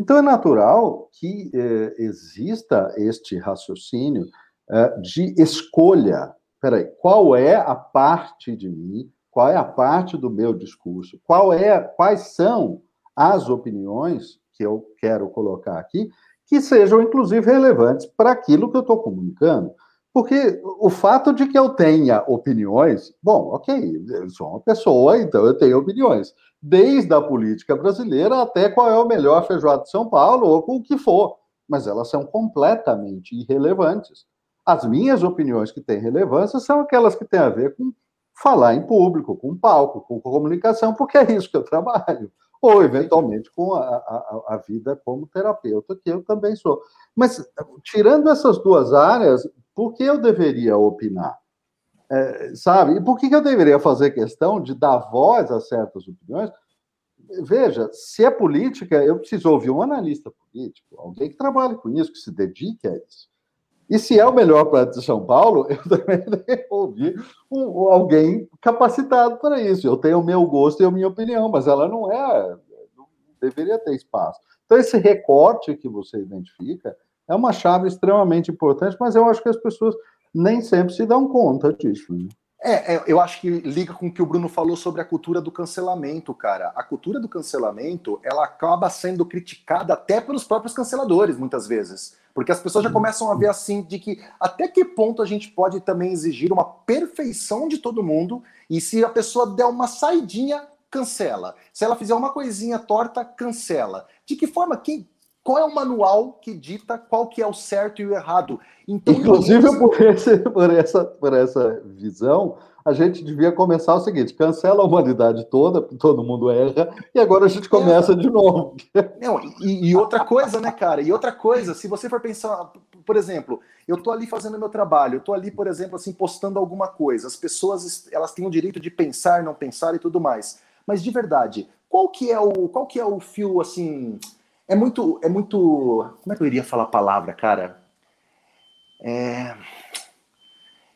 Então é natural que eh, exista este raciocínio eh, de escolha. Peraí, qual é a parte de mim, qual é a parte do meu discurso, qual é, quais são as opiniões que eu quero colocar aqui que sejam, inclusive, relevantes para aquilo que eu estou comunicando. Porque o fato de que eu tenha opiniões, bom, ok, eu sou uma pessoa, então eu tenho opiniões. Desde a política brasileira até qual é o melhor feijoado de São Paulo, ou com o que for. Mas elas são completamente irrelevantes. As minhas opiniões que têm relevância são aquelas que têm a ver com falar em público, com palco, com comunicação, porque é isso que eu trabalho. Ou eventualmente com a, a, a, vida como terapeuta, que eu também sou. Mas, tirando essas duas áreas, por que eu deveria opinar? É, sabe? E por que eu deveria fazer questão de dar voz a certas opiniões? Veja, se é política, eu preciso ouvir um analista político, alguém que trabalhe com isso, que se dedique a isso. E se é o melhor para de São Paulo, eu também ouvir um, alguém capacitado para isso. Eu tenho o meu gosto e a minha opinião, mas ela não é, não deveria ter espaço. Então, esse recorte que você identifica é uma chave extremamente importante, mas eu acho que as pessoas nem sempre se dão conta disso. Né? É, é, eu acho que liga com o que o Bruno falou sobre a cultura do cancelamento, cara. A cultura do cancelamento, ela acaba sendo criticada até pelos próprios canceladores, muitas vezes. Porque as pessoas já começam a ver assim de que até que ponto a gente pode também exigir uma perfeição de todo mundo e se a pessoa der uma saidinha, cancela. Se ela fizer uma coisinha torta, cancela. De que forma? Quem, qual é o manual que dita qual que é o certo e o errado? Então, Inclusive, por, esse, por, essa, por essa visão, a gente devia começar o seguinte: cancela a humanidade toda, todo mundo erra, e agora a gente começa é. de novo. Não, e, e, outra coisa, né, cara? E outra coisa, se você for pensar, por exemplo, eu tô ali fazendo meu trabalho, eu tô ali, por exemplo, assim, postando alguma coisa, as pessoas elas têm o direito de pensar, não pensar e tudo mais. Mas de verdade, qual que é o, qual que é o fio assim? É muito, é muito. Como é que eu iria falar a palavra, cara? É...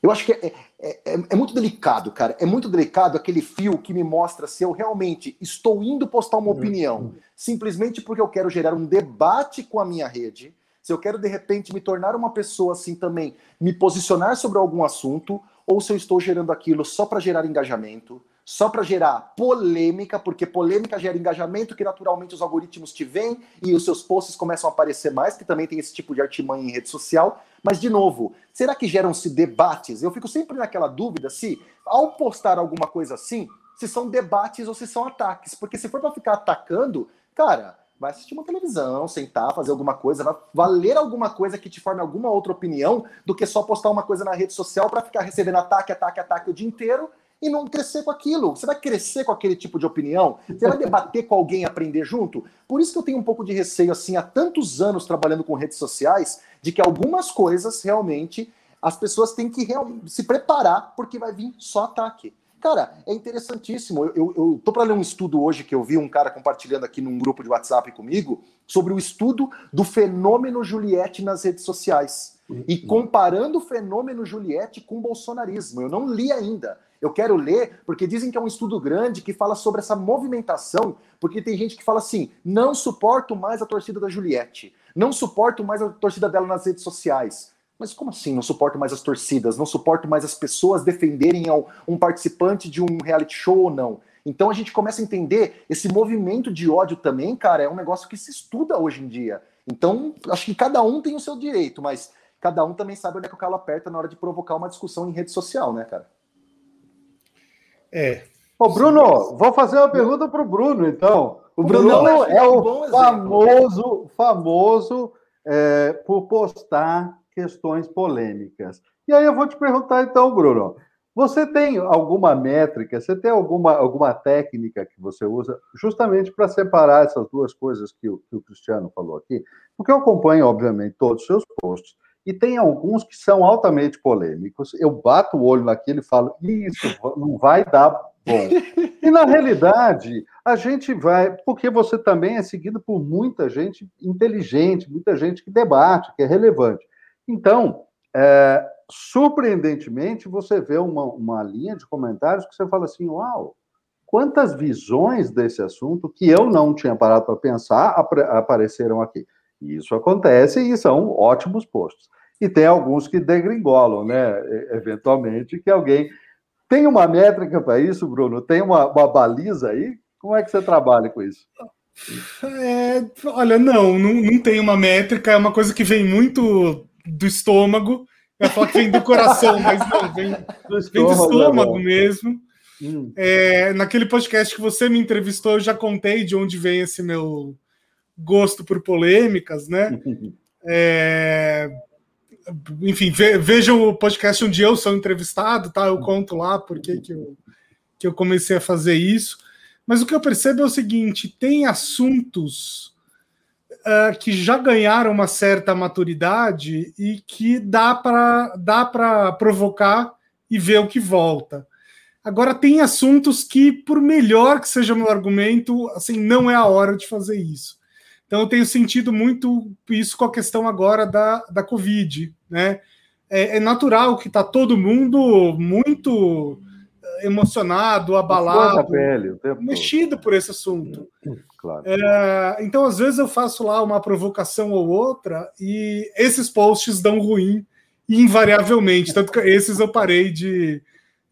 Eu acho que é, é, é, é, muito delicado, cara. É muito delicado aquele fio que me mostra se eu realmente estou indo postar uma opinião simplesmente porque eu quero gerar um debate com a minha rede, se eu quero de repente me tornar uma pessoa assim também, me posicionar sobre algum assunto, ou se eu estou gerando aquilo só para gerar engajamento, só para gerar polêmica, porque polêmica gera engajamento, que naturalmente os algoritmos te veem e os seus posts começam a aparecer mais, que também tem esse tipo de artimanha em rede social. Mas, de novo, será que geram-se debates? Eu fico sempre naquela dúvida se, ao postar alguma coisa assim, se são debates ou se são ataques. Porque se for para ficar atacando, cara, vai assistir uma televisão, sentar, fazer alguma coisa, vai valer alguma coisa que te forme alguma outra opinião do que só postar uma coisa na rede social para ficar recebendo ataque, ataque, ataque o dia inteiro e não crescer com aquilo. Você vai crescer com aquele tipo de opinião? Você vai debater com alguém e aprender junto? Por isso que eu tenho um pouco de receio, assim, há tantos anos trabalhando com redes sociais, de que algumas coisas realmente as pessoas têm que se preparar, porque vai vir só ataque. Cara, é interessantíssimo. Eu, eu, eu tô para ler um estudo hoje que eu vi um cara compartilhando aqui num grupo de WhatsApp comigo sobre o estudo do fenômeno Juliette nas redes sociais. E uhum. comparando o fenômeno Juliette com o bolsonarismo. Eu não li ainda, eu quero ler, porque dizem que é um estudo grande que fala sobre essa movimentação, porque tem gente que fala assim: não suporto mais a torcida da Juliette, não suporto mais a torcida dela nas redes sociais. Mas como assim não suporto mais as torcidas? Não suporto mais as pessoas defenderem um participante de um reality show ou não? Então a gente começa a entender esse movimento de ódio também, cara, é um negócio que se estuda hoje em dia. Então, acho que cada um tem o seu direito, mas cada um também sabe onde é que o calo aperta na hora de provocar uma discussão em rede social, né, cara? É. Ô, Bruno, vou fazer uma pergunta para o Bruno, então. O Bruno, Bruno é, é o famoso, famoso é, por postar questões polêmicas. E aí eu vou te perguntar, então, Bruno, você tem alguma métrica, você tem alguma, alguma técnica que você usa justamente para separar essas duas coisas que o, que o Cristiano falou aqui? Porque eu acompanho, obviamente, todos os seus posts e tem alguns que são altamente polêmicos. Eu bato o olho naquilo e falo, isso não vai dar bom. E na realidade, a gente vai, porque você também é seguido por muita gente inteligente, muita gente que debate, que é relevante. Então, é, surpreendentemente, você vê uma, uma linha de comentários que você fala assim: uau, quantas visões desse assunto que eu não tinha parado para pensar apareceram aqui. Isso acontece e são ótimos postos. E tem alguns que degringolam, né? Eventualmente, que alguém. Tem uma métrica para isso, Bruno? Tem uma, uma baliza aí? Como é que você trabalha com isso? É, olha, não, não, não tem uma métrica, é uma coisa que vem muito do estômago. Eu falo que vem do coração, mas não, vem do estômago, vem do estômago né, mesmo. Hum. É, naquele podcast que você me entrevistou, eu já contei de onde vem esse meu gosto por polêmicas, né? É, enfim, ve, vejam o podcast onde eu sou entrevistado, tá? Eu conto lá porque que eu, que eu comecei a fazer isso. Mas o que eu percebo é o seguinte: tem assuntos uh, que já ganharam uma certa maturidade e que dá para dá provocar e ver o que volta. Agora tem assuntos que, por melhor que seja meu argumento, assim, não é a hora de fazer isso. Então eu tenho sentido muito isso com a questão agora da, da Covid, né? É, é natural que está todo mundo muito emocionado, abalado, pele, mexido por esse assunto. Claro. É, então, às vezes, eu faço lá uma provocação ou outra e esses posts dão ruim, invariavelmente. Tanto que esses eu parei de,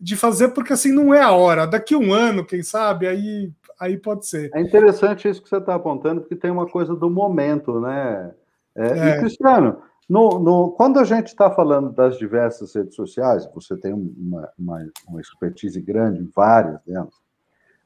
de fazer, porque assim não é a hora. Daqui um ano, quem sabe, aí, aí pode ser. É interessante isso que você está apontando, porque tem uma coisa do momento, né? É, é. E, Cristiano, no, no, quando a gente está falando das diversas redes sociais, você tem uma, uma, uma expertise grande em várias delas,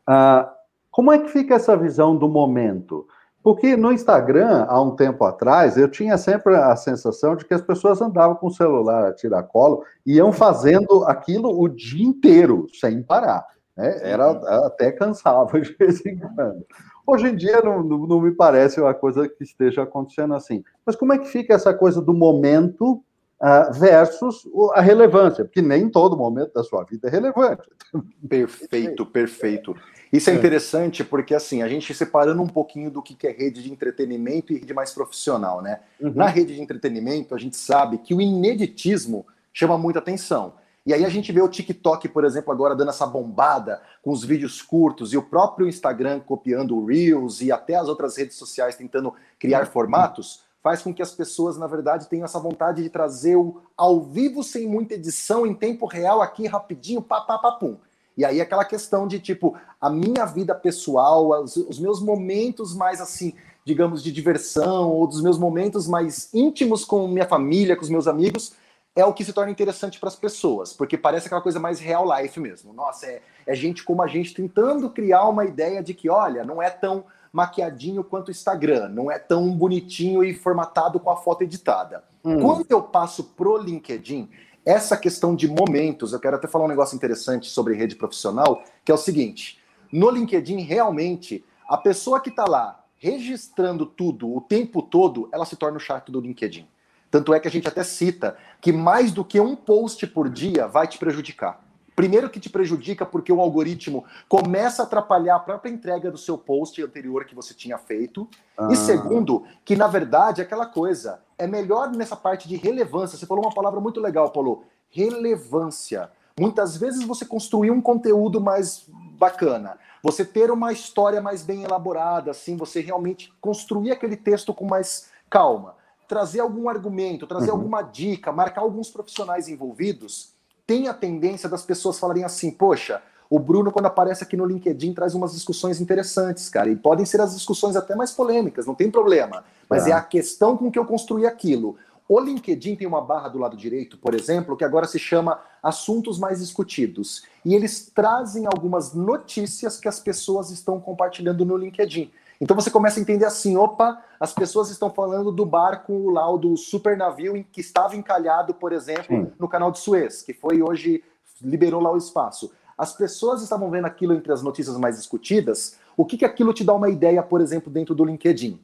ah, como é que fica essa visão do momento? Porque no Instagram, há um tempo atrás, eu tinha sempre a sensação de que as pessoas andavam com o celular a tiracolo e iam fazendo aquilo o dia inteiro, sem parar. Né? Era até cansava de vez em quando. Hoje em dia não, não, não, me parece uma coisa que esteja acontecendo assim. Mas como é que fica essa coisa do momento uh, versus a relevância? Porque nem todo momento da sua vida é relevante. Perfeito, perfeito. Isso é, é interessante porque assim a gente separando um pouquinho do que é rede de entretenimento e rede mais profissional, né? Uhum. Na rede de entretenimento a gente sabe que o ineditismo chama muita atenção. E aí a gente vê o TikTok, por exemplo, agora dando essa bombada com os vídeos curtos e o próprio Instagram copiando o Reels e até as outras redes sociais tentando criar formatos, faz com que as pessoas, na verdade, tenham essa vontade de trazer o ao vivo sem muita edição, em tempo real, aqui rapidinho, pá, pá, pá, pum. E aí aquela questão de tipo, a minha vida pessoal, os, os meus momentos mais assim, digamos, de diversão, ou dos meus momentos mais íntimos com minha família, com os meus amigos, é o que se torna interessante para as pessoas, porque parece aquela coisa mais real life mesmo. Nossa, é, é gente como a gente tentando criar uma ideia de que, olha, não é tão maquiadinho quanto o Instagram, não é tão bonitinho e formatado com a foto editada. Hum. Quando eu passo pro LinkedIn, essa questão de momentos, eu quero até falar um negócio interessante sobre rede profissional, que é o seguinte: no LinkedIn, realmente, a pessoa que está lá registrando tudo o tempo todo, ela se torna o chato do LinkedIn. Tanto é que a gente até cita que mais do que um post por dia vai te prejudicar. Primeiro que te prejudica porque o algoritmo começa a atrapalhar a própria entrega do seu post anterior que você tinha feito. Ah. E segundo, que na verdade é aquela coisa, é melhor nessa parte de relevância. Você falou uma palavra muito legal, Paulo. Relevância. Muitas vezes você construir um conteúdo mais bacana, você ter uma história mais bem elaborada, assim, você realmente construir aquele texto com mais calma trazer algum argumento, trazer uhum. alguma dica, marcar alguns profissionais envolvidos, tem a tendência das pessoas falarem assim: poxa, o Bruno, quando aparece aqui no LinkedIn, traz umas discussões interessantes, cara. E podem ser as discussões até mais polêmicas, não tem problema. Mas é, é a questão com que eu construí aquilo. O LinkedIn tem uma barra do lado direito, por exemplo, que agora se chama Assuntos Mais Discutidos. E eles trazem algumas notícias que as pessoas estão compartilhando no LinkedIn. Então você começa a entender assim: opa, as pessoas estão falando do barco lá, do super navio que estava encalhado, por exemplo, Sim. no canal de Suez, que foi hoje, liberou lá o espaço. As pessoas estavam vendo aquilo entre as notícias mais discutidas. O que, que aquilo te dá uma ideia, por exemplo, dentro do LinkedIn?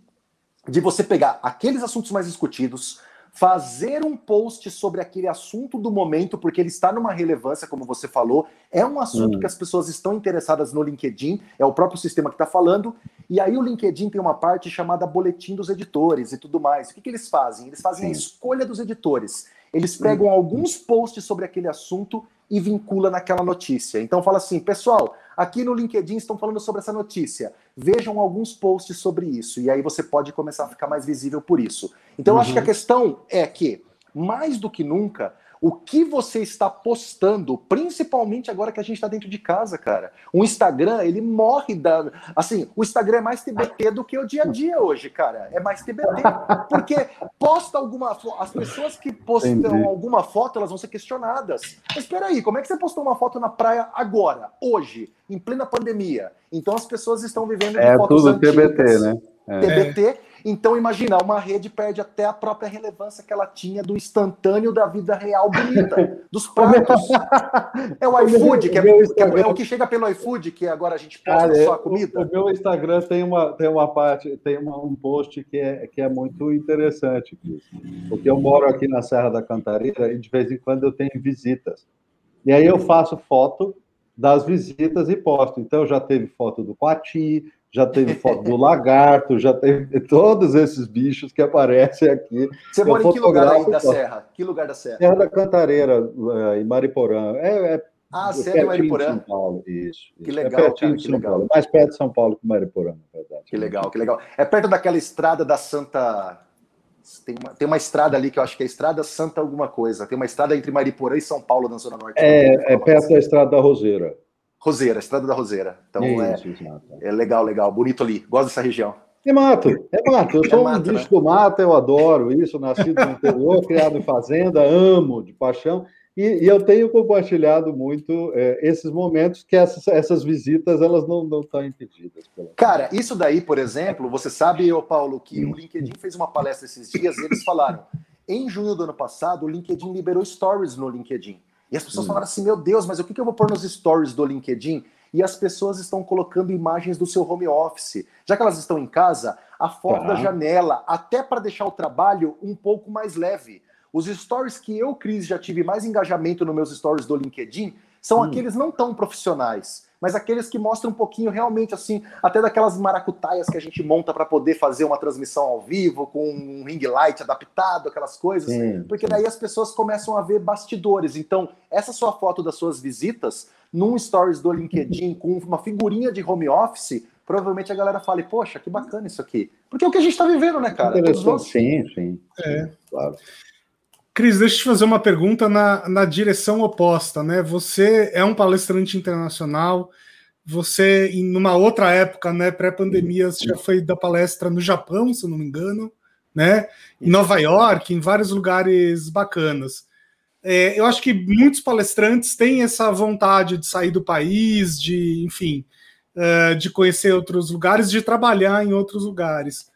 De você pegar aqueles assuntos mais discutidos, fazer um post sobre aquele assunto do momento, porque ele está numa relevância, como você falou, é um assunto hum. que as pessoas estão interessadas no LinkedIn, é o próprio sistema que está falando, e aí o LinkedIn tem uma parte chamada boletim dos editores e tudo mais. O que, que eles fazem? Eles fazem Sim. a escolha dos editores. Eles pegam hum. alguns posts sobre aquele assunto e vincula naquela notícia. Então fala assim, pessoal, aqui no LinkedIn estão falando sobre essa notícia. Vejam alguns posts sobre isso. E aí você pode começar a ficar mais visível por isso. Então uhum. eu acho que a uhum. questão é que, mais do que nunca, o que você está postando, principalmente agora que a gente está dentro de casa, cara. O Instagram, ele morre da. Assim, o Instagram é mais TBT do que o dia a dia hoje, cara. É mais TBT. Porque posta alguma. As pessoas que postam Entendi. alguma foto, elas vão ser questionadas. Mas espera aí, como é que você postou uma foto na praia agora, hoje, em plena pandemia? Então as pessoas estão vivendo de é fotos tudo antigas. TBT, né? É. TBT. Então, imagina, uma rede perde até a própria relevância que ela tinha do instantâneo da vida real bonita, dos pratos. É o iFood, que é, que é, é, o que chega pelo iFood, que agora a gente posta Cara, só a comida. O, o, meu Instagram tem uma, tem uma parte, tem uma, um post que é, que é muito interessante, porque eu moro aqui na Serra da Cantareira e de vez em quando eu tenho visitas. E aí eu faço foto das visitas e posto. Então já teve foto do Coati, já teve foto do lagarto, já teve todos esses bichos que aparecem aqui. Você mora em que lugar aí da Serra? Que lugar da Serra? Serra da Cantareira, eh, em Mariporã. É, é ah, Serra de Mariporã? São Paulo, isso. Que legal, é pertinho cara, de São legal. Paulo, mais perto de São Paulo que Mariporã, na verdade. Que legal, que legal. É perto daquela estrada da Santa... Tem uma, tem uma estrada ali que eu acho que é a Estrada Santa alguma coisa. Tem uma estrada entre Mariporã e São Paulo, na Zona Norte. É, é perto da Estrada da Roseira. Roseira, Estrada da Roseira. Então é, é, é, legal, legal, bonito ali. Gosto dessa região. É mato, é mato. Eu é sou é mato, um bicho né? do mato, eu adoro isso. Nascido no interior, criado em fazenda, amo de paixão. E, e eu tenho compartilhado muito é, esses momentos que essas, essas visitas elas não, não estão impedidas. Cara, isso daí, por exemplo, você sabe, ô Paulo, que o LinkedIn fez uma palestra esses dias e eles falaram: em junho do ano passado, o LinkedIn liberou stories no LinkedIn. E as pessoas hum. falaram assim: meu Deus, mas o que eu vou pôr nos stories do LinkedIn? E as pessoas estão colocando imagens do seu home office. Já que elas estão em casa, a foto tá. da janela, até para deixar o trabalho um pouco mais leve. Os stories que eu, Cris, já tive mais engajamento nos meus stories do LinkedIn são hum. aqueles não tão profissionais mas aqueles que mostram um pouquinho realmente assim, até daquelas maracutaias que a gente monta para poder fazer uma transmissão ao vivo com um ring light adaptado, aquelas coisas, sim, porque sim. daí as pessoas começam a ver bastidores. Então, essa sua foto das suas visitas num stories do LinkedIn com uma figurinha de home office, provavelmente a galera fale, poxa, que bacana isso aqui. Porque é o que a gente está vivendo, né, cara? Sim, sim. É. Claro. Cris, deixa eu te fazer uma pergunta na, na direção oposta, né? Você é um palestrante internacional, você, em numa outra época, né, pré-pandemia, já foi da palestra no Japão, se eu não me engano, né? Em Nova York, em vários lugares bacanas. É, eu acho que muitos palestrantes têm essa vontade de sair do país, de, enfim, uh, de conhecer outros lugares, de trabalhar em outros lugares.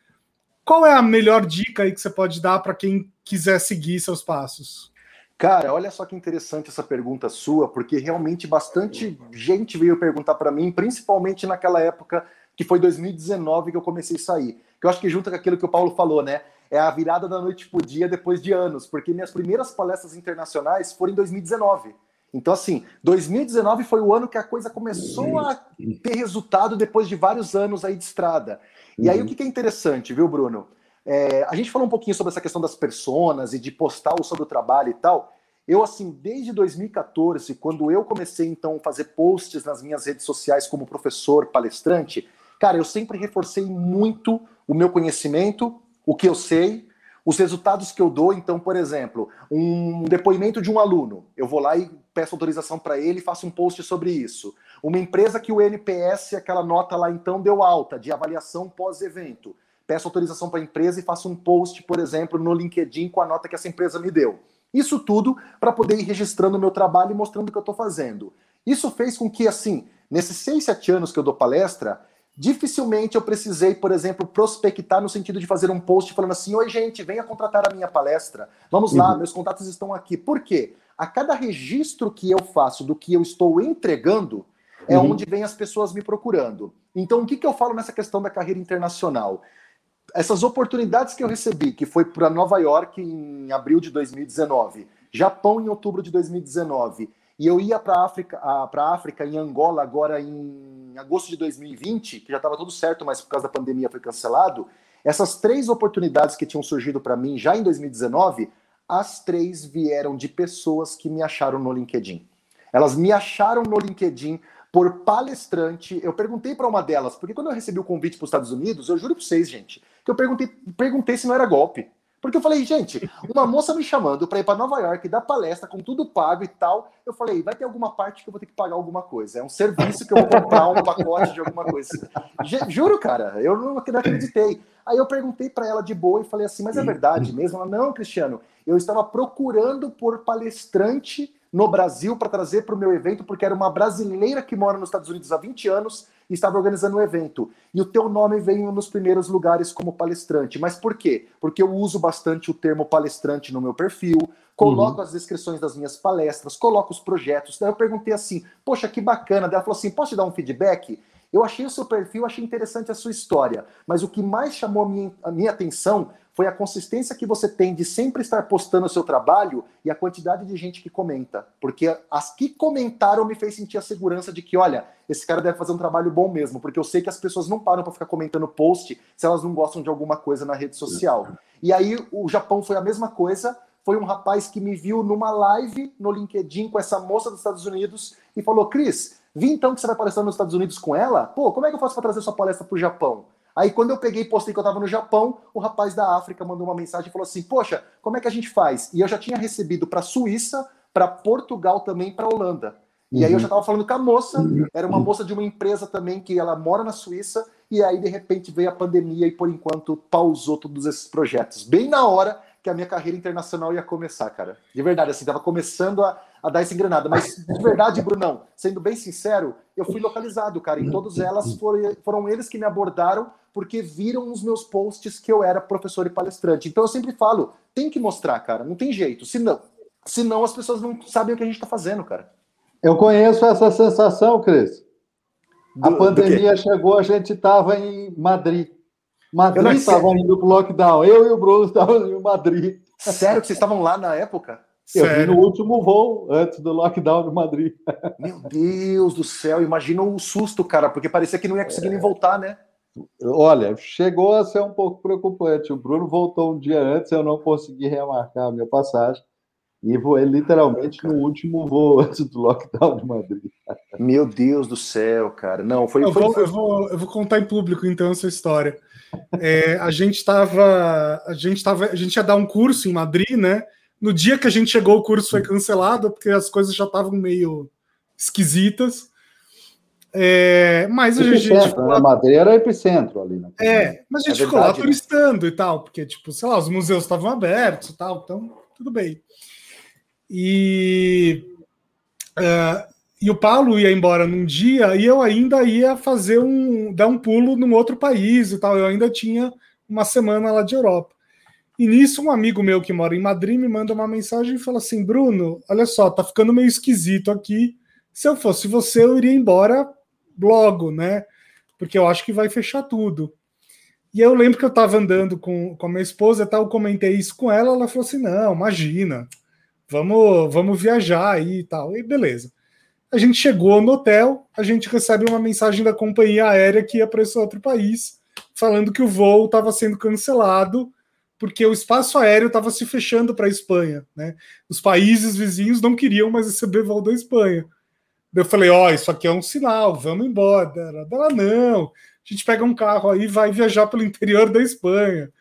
Qual é a melhor dica aí que você pode dar para quem quiser seguir seus passos? Cara, olha só que interessante essa pergunta sua, porque realmente bastante gente veio perguntar para mim, principalmente naquela época que foi 2019 que eu comecei a sair. Que eu acho que junto com aquilo que o Paulo falou, né? É a virada da noite pro dia depois de anos, porque minhas primeiras palestras internacionais foram em 2019. Então, assim, 2019 foi o ano que a coisa começou a ter resultado depois de vários anos aí de estrada. E aí, o uhum. que é interessante, viu, Bruno? É, a gente falou um pouquinho sobre essa questão das personas e de postar sobre o trabalho e tal. Eu, assim, desde 2014, quando eu comecei, então, a fazer posts nas minhas redes sociais como professor, palestrante, cara, eu sempre reforcei muito o meu conhecimento, o que eu sei, os resultados que eu dou. Então, por exemplo, um depoimento de um aluno, eu vou lá e peço autorização para ele e faço um post sobre isso. Uma empresa que o NPS, aquela nota lá então deu alta de avaliação pós-evento. Peço autorização para a empresa e faço um post, por exemplo, no LinkedIn com a nota que essa empresa me deu. Isso tudo para poder ir registrando o meu trabalho e mostrando o que eu estou fazendo. Isso fez com que, assim, nesses seis, sete anos que eu dou palestra, dificilmente eu precisei, por exemplo, prospectar no sentido de fazer um post falando assim: Oi, gente, venha contratar a minha palestra. Vamos lá, uhum. meus contatos estão aqui. Por quê? A cada registro que eu faço do que eu estou entregando, é uhum. onde vem as pessoas me procurando. Então, o que, que eu falo nessa questão da carreira internacional? Essas oportunidades que eu recebi, que foi para Nova York em abril de 2019, Japão em outubro de 2019, e eu ia para a África, para África em Angola agora em agosto de 2020, que já estava tudo certo, mas por causa da pandemia foi cancelado. Essas três oportunidades que tinham surgido para mim já em 2019, as três vieram de pessoas que me acharam no LinkedIn. Elas me acharam no LinkedIn por palestrante. Eu perguntei para uma delas, porque quando eu recebi o convite para os Estados Unidos, eu juro para vocês, gente, que eu perguntei, perguntei se não era golpe. Porque eu falei, gente, uma moça me chamando para ir para Nova York dar palestra com tudo pago e tal. Eu falei, vai ter alguma parte que eu vou ter que pagar alguma coisa. É um serviço que eu vou comprar um pacote de alguma coisa. Juro, cara, eu não, acreditei. Aí eu perguntei para ela de boa e falei assim, mas é verdade mesmo? Ela, não, Cristiano, eu estava procurando por palestrante no Brasil para trazer para o meu evento, porque era uma brasileira que mora nos Estados Unidos há 20 anos e estava organizando um evento. E o teu nome veio nos primeiros lugares como palestrante. Mas por quê? Porque eu uso bastante o termo palestrante no meu perfil, coloco uhum. as descrições das minhas palestras, coloco os projetos. Daí eu perguntei assim, poxa, que bacana. Daí ela falou assim, posso te dar um feedback? Eu achei o seu perfil, achei interessante a sua história, mas o que mais chamou a minha, a minha atenção foi a consistência que você tem de sempre estar postando o seu trabalho e a quantidade de gente que comenta. Porque as que comentaram me fez sentir a segurança de que, olha, esse cara deve fazer um trabalho bom mesmo, porque eu sei que as pessoas não param para ficar comentando post se elas não gostam de alguma coisa na rede social. E aí o Japão foi a mesma coisa. Foi um rapaz que me viu numa live no LinkedIn com essa moça dos Estados Unidos e falou: Cris, vi então que você vai palestrar nos Estados Unidos com ela? Pô, como é que eu faço para trazer sua palestra para o Japão? Aí quando eu peguei e postei que eu estava no Japão, o rapaz da África mandou uma mensagem e falou assim: "Poxa, como é que a gente faz?" E eu já tinha recebido para Suíça, para Portugal também, para Holanda. E aí eu já estava falando com a moça, era uma moça de uma empresa também que ela mora na Suíça, e aí de repente veio a pandemia e por enquanto pausou todos esses projetos. Bem na hora que a minha carreira internacional ia começar, cara. De verdade, assim, tava começando a, a dar essa engrenada. Mas, de verdade, Brunão, sendo bem sincero, eu fui localizado, cara. Em todas elas foram, foram eles que me abordaram porque viram nos meus posts que eu era professor e palestrante. Então eu sempre falo, tem que mostrar, cara. Não tem jeito. Senão, senão as pessoas não sabem o que a gente está fazendo, cara. Eu conheço essa sensação, Cris. A do, pandemia do chegou, a gente estava em Madrid. Madrid estava indo para o lockdown. Eu e o Bruno estávamos em Madrid. Sério que vocês estavam lá na época? Eu Sério? vi no último voo, antes do lockdown de Madrid. Meu Deus do céu, imagina o susto, cara, porque parecia que não ia conseguir é. nem voltar, né? Olha, chegou a ser um pouco preocupante. O Bruno voltou um dia antes, eu não consegui remarcar a minha passagem. E voei literalmente no último voo antes do lockdown de Madrid. Meu Deus do céu, cara. Não, foi. Eu, foi, vou. Eu, vou, eu vou contar em público, então, essa história. É, a gente estava. A gente tava, a gente ia dar um curso em Madrid, né? No dia que a gente chegou, o curso foi cancelado, porque as coisas já estavam meio esquisitas. É, mas a gente. Ficou... Né? Madrid era epicentro ali, né? É, mas a gente é ficou lá turistando e tal, porque, tipo, sei lá, os museus estavam abertos e tal, então tudo bem. E. Uh, e o Paulo ia embora num dia e eu ainda ia fazer um dar um pulo num outro país e tal. Eu ainda tinha uma semana lá de Europa. E nisso, um amigo meu que mora em Madrid me manda uma mensagem e fala assim: Bruno, olha só, tá ficando meio esquisito aqui. Se eu fosse você, eu iria embora logo, né? Porque eu acho que vai fechar tudo. E eu lembro que eu tava andando com, com a minha esposa e tal, eu comentei isso com ela, ela falou assim: não, imagina, vamos, vamos viajar aí e tal. E beleza. A gente chegou no hotel, a gente recebe uma mensagem da companhia aérea que ia para esse outro país, falando que o voo estava sendo cancelado porque o espaço aéreo estava se fechando para a Espanha, né? Os países vizinhos não queriam mais receber voo da Espanha. Eu falei, ó, oh, isso aqui é um sinal, vamos embora. Ela, não, a gente pega um carro aí e vai viajar pelo interior da Espanha.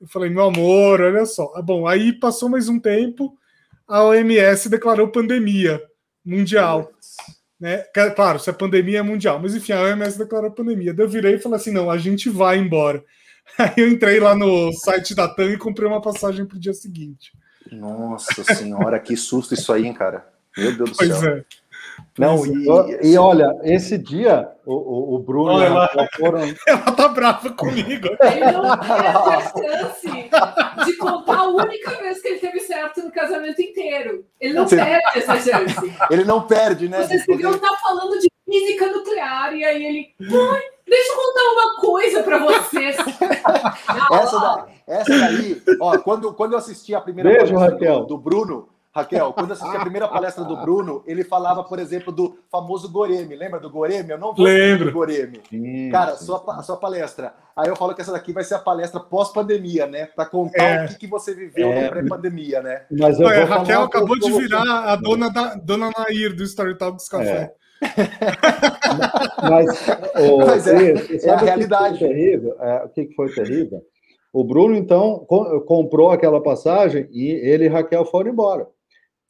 Eu falei, meu amor, olha só. Ah, bom, aí passou mais um tempo, a OMS declarou pandemia mundial. Né? Claro, se a pandemia é mundial, mas enfim, a OMS declarou pandemia. Daí eu virei e falei assim: não, a gente vai embora. Aí eu entrei lá no site da TAM e comprei uma passagem para o dia seguinte. Nossa senhora, que susto isso aí, hein, cara? Meu Deus do pois céu. É. Não, e, e, olha, esse dia o, o Bruno olha, ela, foram... ela tá brava comigo. Ele não perde a chance de contar a única vez que ele teve certo no casamento inteiro. Ele não perde essa chance. Ele não perde, né? Vocês deviam estar falando de física nuclear e aí ele. Deixa eu contar uma coisa para vocês. essa, daí, essa daí, ó, quando, quando eu assisti a primeira Beijo, do Bruno, Raquel, quando assisti a primeira palestra do Bruno, ele falava, por exemplo, do famoso Goreme. Lembra do Goreme? Eu não vou Lembro. do Goreme. Sim, Cara, sim. Sua, a sua palestra. Aí eu falo que essa daqui vai ser a palestra pós-pandemia, né? Para contar é. o que, que você viveu é. pré-pandemia, né? Mas eu a Raquel acabou de virar a dona, da, dona Nair do Story Talks Café. É. Mas, oh, Mas é, é a realidade. terrível, é, o que foi terrível? O Bruno, então, comprou aquela passagem e ele e Raquel foram embora.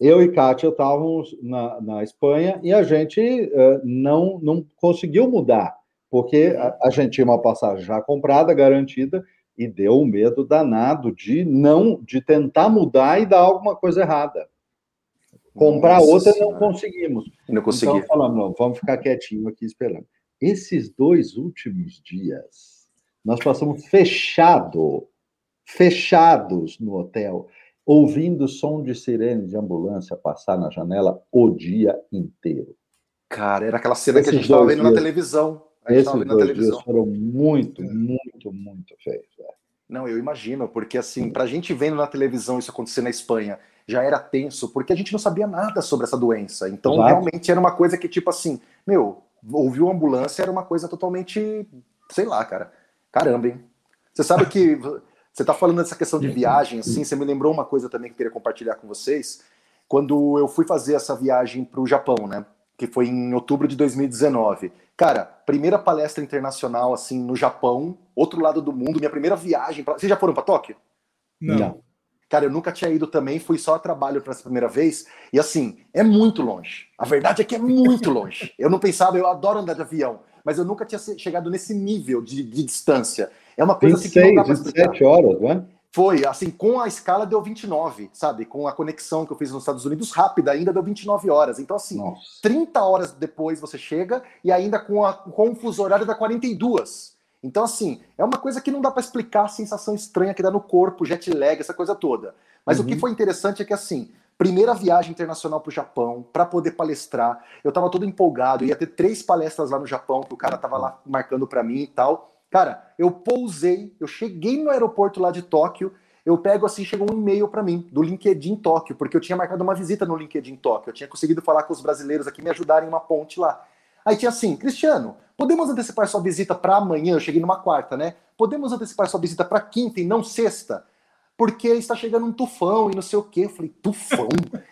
Eu e Kátia estávamos na, na Espanha e a gente uh, não, não conseguiu mudar, porque a, a, gente tinha uma passagem já comprada, garantida, e deu um medo danado de não de tentar mudar e dar alguma coisa errada. Comprar Nossa outra senhora. não conseguimos. Não consegui. Então falamos, não, vamos ficar quietinho aqui esperando. esses dois últimos dias, nós passamos fechado, fechados no hotel, ouvindo som de sirene de ambulância passar na janela o dia inteiro. Cara, era aquela cena esses que a gente estava vendo dias, na televisão. Esses dois dias foram muito, muito, muito feios. É. Não, eu imagino, porque assim, para a gente vendo na televisão isso acontecer na Espanha, já era tenso, porque a gente não sabia nada sobre essa doença. Então, Exato. realmente era uma coisa que, tipo assim, meu, ouviu ambulância era uma coisa totalmente, sei lá, cara. Caramba, hein? Você sabe que você tá falando dessa questão de viagem, assim, você me lembrou uma coisa também que eu queria compartilhar com vocês. Quando eu fui fazer essa viagem para o Japão, né? Que foi em outubro de 2019. Cara, primeira palestra internacional, assim, no Japão, outro lado do mundo, minha primeira viagem. Pra... Vocês já foram para Tóquio? Não. Não. Cara, eu nunca tinha ido também, fui só a trabalho para essa primeira vez. E assim, é muito longe. A verdade é que é muito longe. Eu não pensava, eu adoro andar de avião, mas eu nunca tinha chegado nesse nível de, de distância. É uma coisa 26, assim que não dá pra 27 horas, não é? Foi, assim, com a escala deu 29, sabe? Com a conexão que eu fiz nos Estados Unidos, rápida, ainda deu 29 horas. Então, assim, Nossa. 30 horas depois você chega e ainda com, a, com o fuso horário dá 42. Então, assim, é uma coisa que não dá para explicar a sensação estranha que dá no corpo, jet lag, essa coisa toda. Mas uhum. o que uhum. foi interessante é que, assim, primeira viagem internacional para o Japão, para poder palestrar, eu estava todo empolgado, ia ter três palestras lá no Japão, que o cara estava lá marcando para mim e tal. Cara, eu pousei, eu cheguei no aeroporto lá de Tóquio, eu pego assim, chegou um e-mail para mim do LinkedIn Tóquio, porque eu tinha marcado uma visita no LinkedIn Tóquio, eu tinha conseguido falar com os brasileiros aqui me ajudarem uma ponte lá. Aí tinha assim, Cristiano, podemos antecipar sua visita para amanhã? Eu cheguei numa quarta, né? Podemos antecipar sua visita para quinta e não sexta? Porque está chegando um tufão e não sei o quê. Eu falei, tufão?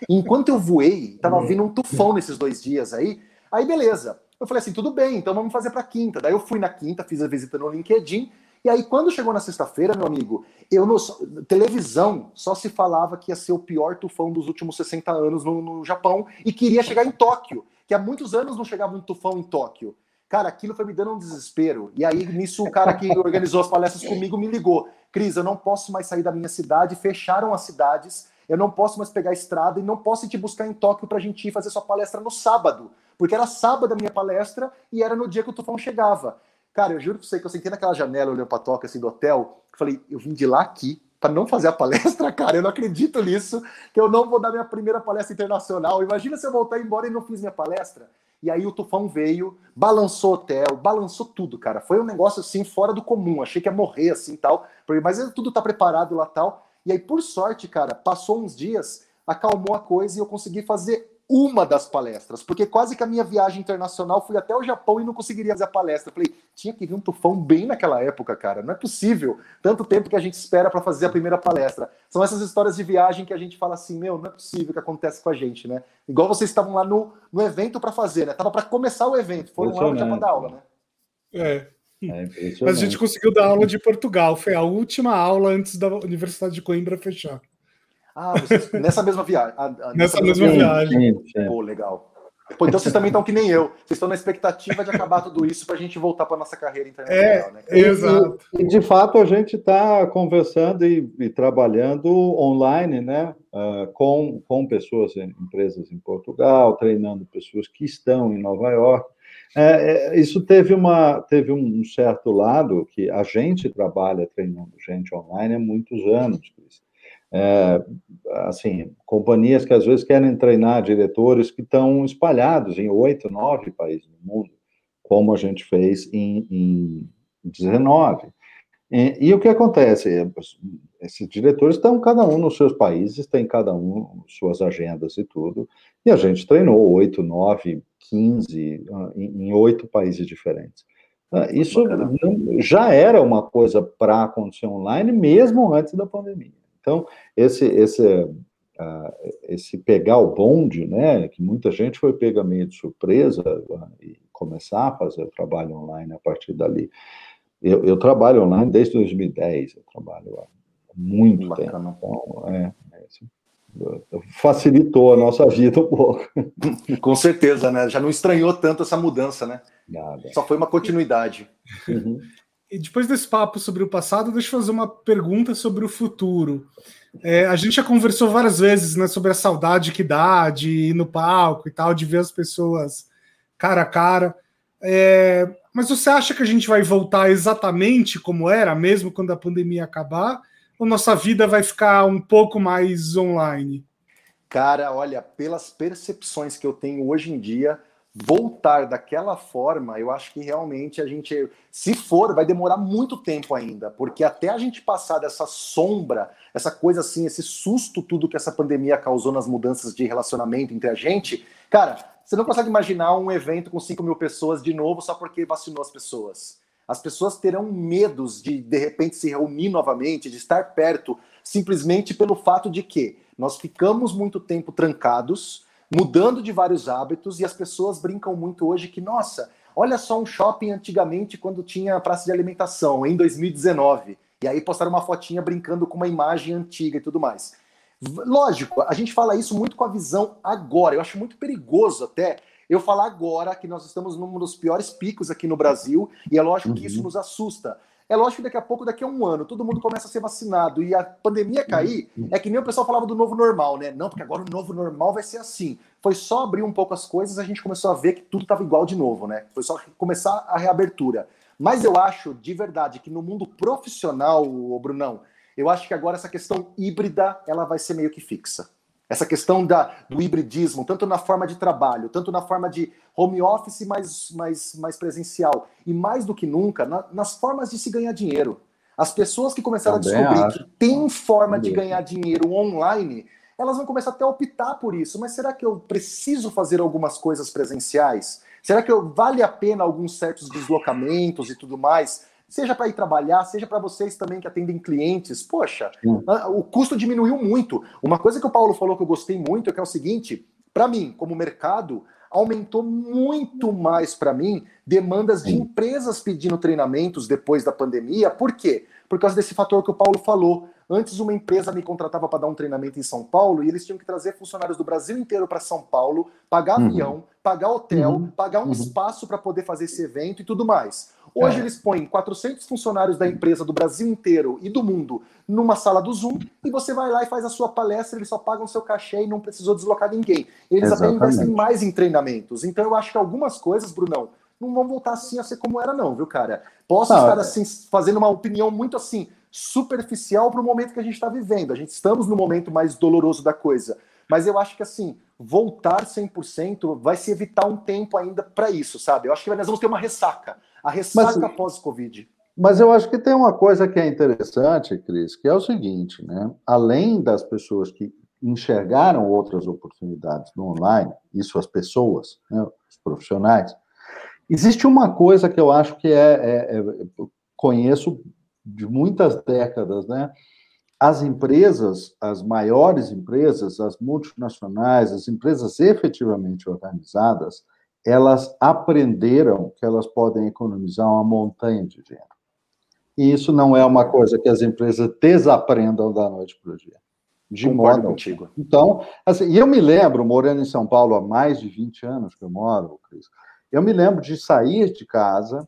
Enquanto eu voei, tava vindo um tufão nesses dois dias aí. Aí beleza. Eu falei assim, tudo bem, então vamos fazer para quinta. Daí eu fui na quinta, fiz a visita no LinkedIn. E aí, quando chegou na sexta-feira, meu amigo, eu no televisão só se falava que ia ser o pior tufão dos últimos 60 anos no, no Japão e queria chegar em Tóquio que há muitos anos não chegava um tufão em Tóquio. Cara, aquilo foi me dando um desespero. E aí, nisso, o cara que organizou as palestras comigo me ligou. Cris, eu não posso mais sair da minha cidade, fecharam as cidades, eu não posso mais pegar a estrada e não posso te buscar em Tóquio para a gente ir fazer sua palestra no sábado. Porque era sábado a minha palestra e era no dia que o tufão chegava. Cara, eu juro pra você que eu sentei naquela janela olhando pra Tóquio, assim, do hotel, falei, eu vim de lá aqui para não fazer a palestra, cara, eu não acredito nisso, que eu não vou dar minha primeira palestra internacional. Imagina se eu voltar embora e não fiz minha palestra. E aí o tufão veio, balançou o hotel, balançou tudo, cara. Foi um negócio assim fora do comum. Achei que ia morrer assim tal, mas tudo tá preparado lá tal. E aí por sorte, cara, passou uns dias, acalmou a coisa e eu consegui fazer uma das palestras, porque quase que a minha viagem internacional fui até o Japão e não conseguiria fazer a palestra. falei, tinha que vir um tufão bem naquela época, cara. Não é possível. Tanto tempo que a gente espera para fazer a primeira palestra. São essas histórias de viagem que a gente fala assim, meu, não é possível que acontece com a gente, né? Igual vocês estavam lá no, no evento para fazer, né? Tava para começar o evento, foram lá já para dar aula, né? É. É Mas a gente conseguiu dar aula de Portugal. Foi a última aula antes da Universidade de Coimbra fechar. Ah, vocês, nessa mesma viagem. A, a, nessa, nessa, mesma viagem. viagem. Pô, legal. Pô, então vocês também estão que nem eu. Vocês estão na expectativa de acabar tudo isso para a gente voltar para nossa carreira internacional, é, né? Exato. E, e, de fato a gente está conversando e, e, trabalhando online, né? Uh, com, com pessoas, empresas em Portugal, treinando pessoas que estão em Nova York. É, é, isso teve, uma, teve um certo lado que a gente trabalha treinando gente online há muitos anos, Cris é, assim, companhias que às vezes querem treinar diretores que estão espalhados em oito, nove países do mundo, como a gente fez em, em 19. E, e, o que acontece? Esses diretores estão cada um nos seus países, tem cada um suas agendas e tudo, e a gente treinou oito, nove, quinze em oito países diferentes. Ah, isso já era uma coisa para acontecer online, mesmo antes da pandemia. Então, esse, esse, uh, esse pegar o bonde, né, que muita gente foi pega meio de surpresa uh, e começar a fazer o trabalho online a partir dali. Eu, eu trabalho online desde 2010, eu trabalho há muito Bacana. tempo. Então, é, é facilitou a nossa vida um pouco. Com certeza, né? Já não estranhou tanto essa mudança, né? Nada. Só foi uma continuidade. Uhum. E depois desse papo sobre o passado, deixa eu fazer uma pergunta sobre o futuro. É, a gente já conversou várias vezes né, sobre a saudade que dá de ir no palco e tal, de ver as pessoas cara a cara. É, mas você acha que a gente vai voltar exatamente como era, mesmo quando a pandemia acabar? Ou nossa vida vai ficar um pouco mais online? Cara, olha, pelas percepções que eu tenho hoje em dia, voltar daquela forma, eu acho que realmente a gente, se for, vai demorar muito tempo ainda, porque até a gente passar dessa sombra, essa coisa assim, esse susto, tudo que essa pandemia causou nas mudanças de relacionamento entre a gente, cara, você não consegue imaginar um evento com 5 mil pessoas de novo só porque vacinou as pessoas. As pessoas terão medos de, de repente, se reunir novamente, de estar perto, simplesmente pelo fato de que nós ficamos muito tempo trancados, mudando de vários hábitos, e as pessoas brincam muito hoje que, nossa, olha só um shopping antigamente quando tinha praça de alimentação, em 2019. E aí postaram uma fotinha brincando com uma imagem antiga e tudo mais. Lógico, a gente fala isso muito com a visão agora. Eu acho muito perigoso até eu falar agora que nós estamos num dos piores picos aqui no Brasil, e é lógico que isso uhum. nos assusta. É lógico que daqui a pouco, daqui a um ano, todo mundo começa a ser vacinado e a pandemia cair, é que nem o pessoal falava do novo normal, né? Não, porque agora o novo normal vai ser assim. Foi só abrir um pouco as coisas, a gente começou a ver que tudo estava igual de novo, né? Foi só começar a reabertura. Mas eu acho, de verdade, que no mundo profissional, o Brunão, eu acho que agora essa questão híbrida, ela vai ser meio que fixa. Essa questão da, do hibridismo, tanto na forma de trabalho, tanto na forma de home office mais, mais, mais presencial, e mais do que nunca, na, nas formas de se ganhar dinheiro. As pessoas que começaram Também a descobrir acho. que tem forma de ganhar dinheiro online, elas vão começar até a optar por isso. Mas será que eu preciso fazer algumas coisas presenciais? Será que eu, vale a pena alguns certos deslocamentos e tudo mais? Seja para ir trabalhar, seja para vocês também que atendem clientes. Poxa, o custo diminuiu muito. Uma coisa que o Paulo falou que eu gostei muito é que é o seguinte: para mim, como mercado, aumentou muito mais para mim demandas de empresas pedindo treinamentos depois da pandemia. Por quê? Por causa desse fator que o Paulo falou. Antes, uma empresa me contratava para dar um treinamento em São Paulo e eles tinham que trazer funcionários do Brasil inteiro para São Paulo, pagar uhum. avião, pagar hotel, uhum. pagar um uhum. espaço para poder fazer esse evento e tudo mais. Hoje é. eles põem 400 funcionários da empresa do Brasil inteiro e do mundo numa sala do Zoom e você vai lá e faz a sua palestra, eles só pagam seu cachê e não precisou deslocar ninguém. Eles Exatamente. até investem mais em treinamentos. Então eu acho que algumas coisas, Brunão, não vão voltar assim a ser como era não, viu, cara? Posso estar é. assim fazendo uma opinião muito assim superficial para o momento que a gente está vivendo. A gente estamos no momento mais doloroso da coisa. Mas eu acho que assim, voltar 100% vai se evitar um tempo ainda para isso, sabe? Eu acho que nós vamos ter uma ressaca a ressaca pós-Covid. Mas eu acho que tem uma coisa que é interessante, Cris, que é o seguinte, né? Além das pessoas que enxergaram outras oportunidades no online, isso as pessoas, né, os profissionais, existe uma coisa que eu acho que é, é, é conheço de muitas décadas, né? As empresas, as maiores empresas, as multinacionais, as empresas efetivamente organizadas, elas aprenderam que elas podem economizar uma montanha de dinheiro. E isso não é uma coisa que as empresas desaprendam da noite para o dia. De Concordo modo contigo. Então, assim, e eu me lembro, morando em São Paulo há mais de 20 anos que eu moro, Cris, eu me lembro de sair de casa,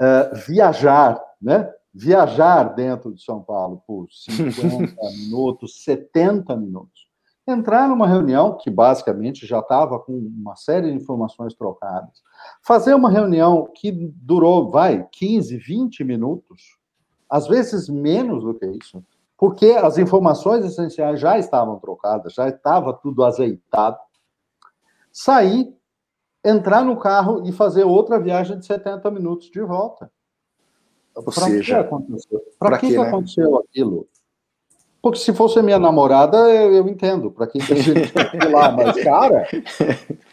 uh, viajar, né? Viajar dentro de São Paulo por 50 minutos, 70 minutos entrar numa reunião que basicamente já estava com uma série de informações trocadas, fazer uma reunião que durou, vai, 15, 20 minutos, às vezes menos do que isso, porque as informações essenciais já estavam trocadas, já estava tudo azeitado. Sair, entrar no carro e fazer outra viagem de 70 minutos de volta. Para que aconteceu? Para que, que, né? aconteceu aquilo? Porque se fosse minha namorada, eu, eu entendo. Para quem tem gente lá, mas cara.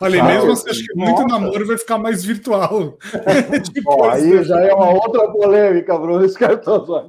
Olha, mesmo assim, acho que muito namoro vai ficar mais virtual. Aí já é uma outra polêmica, Bruno. Tô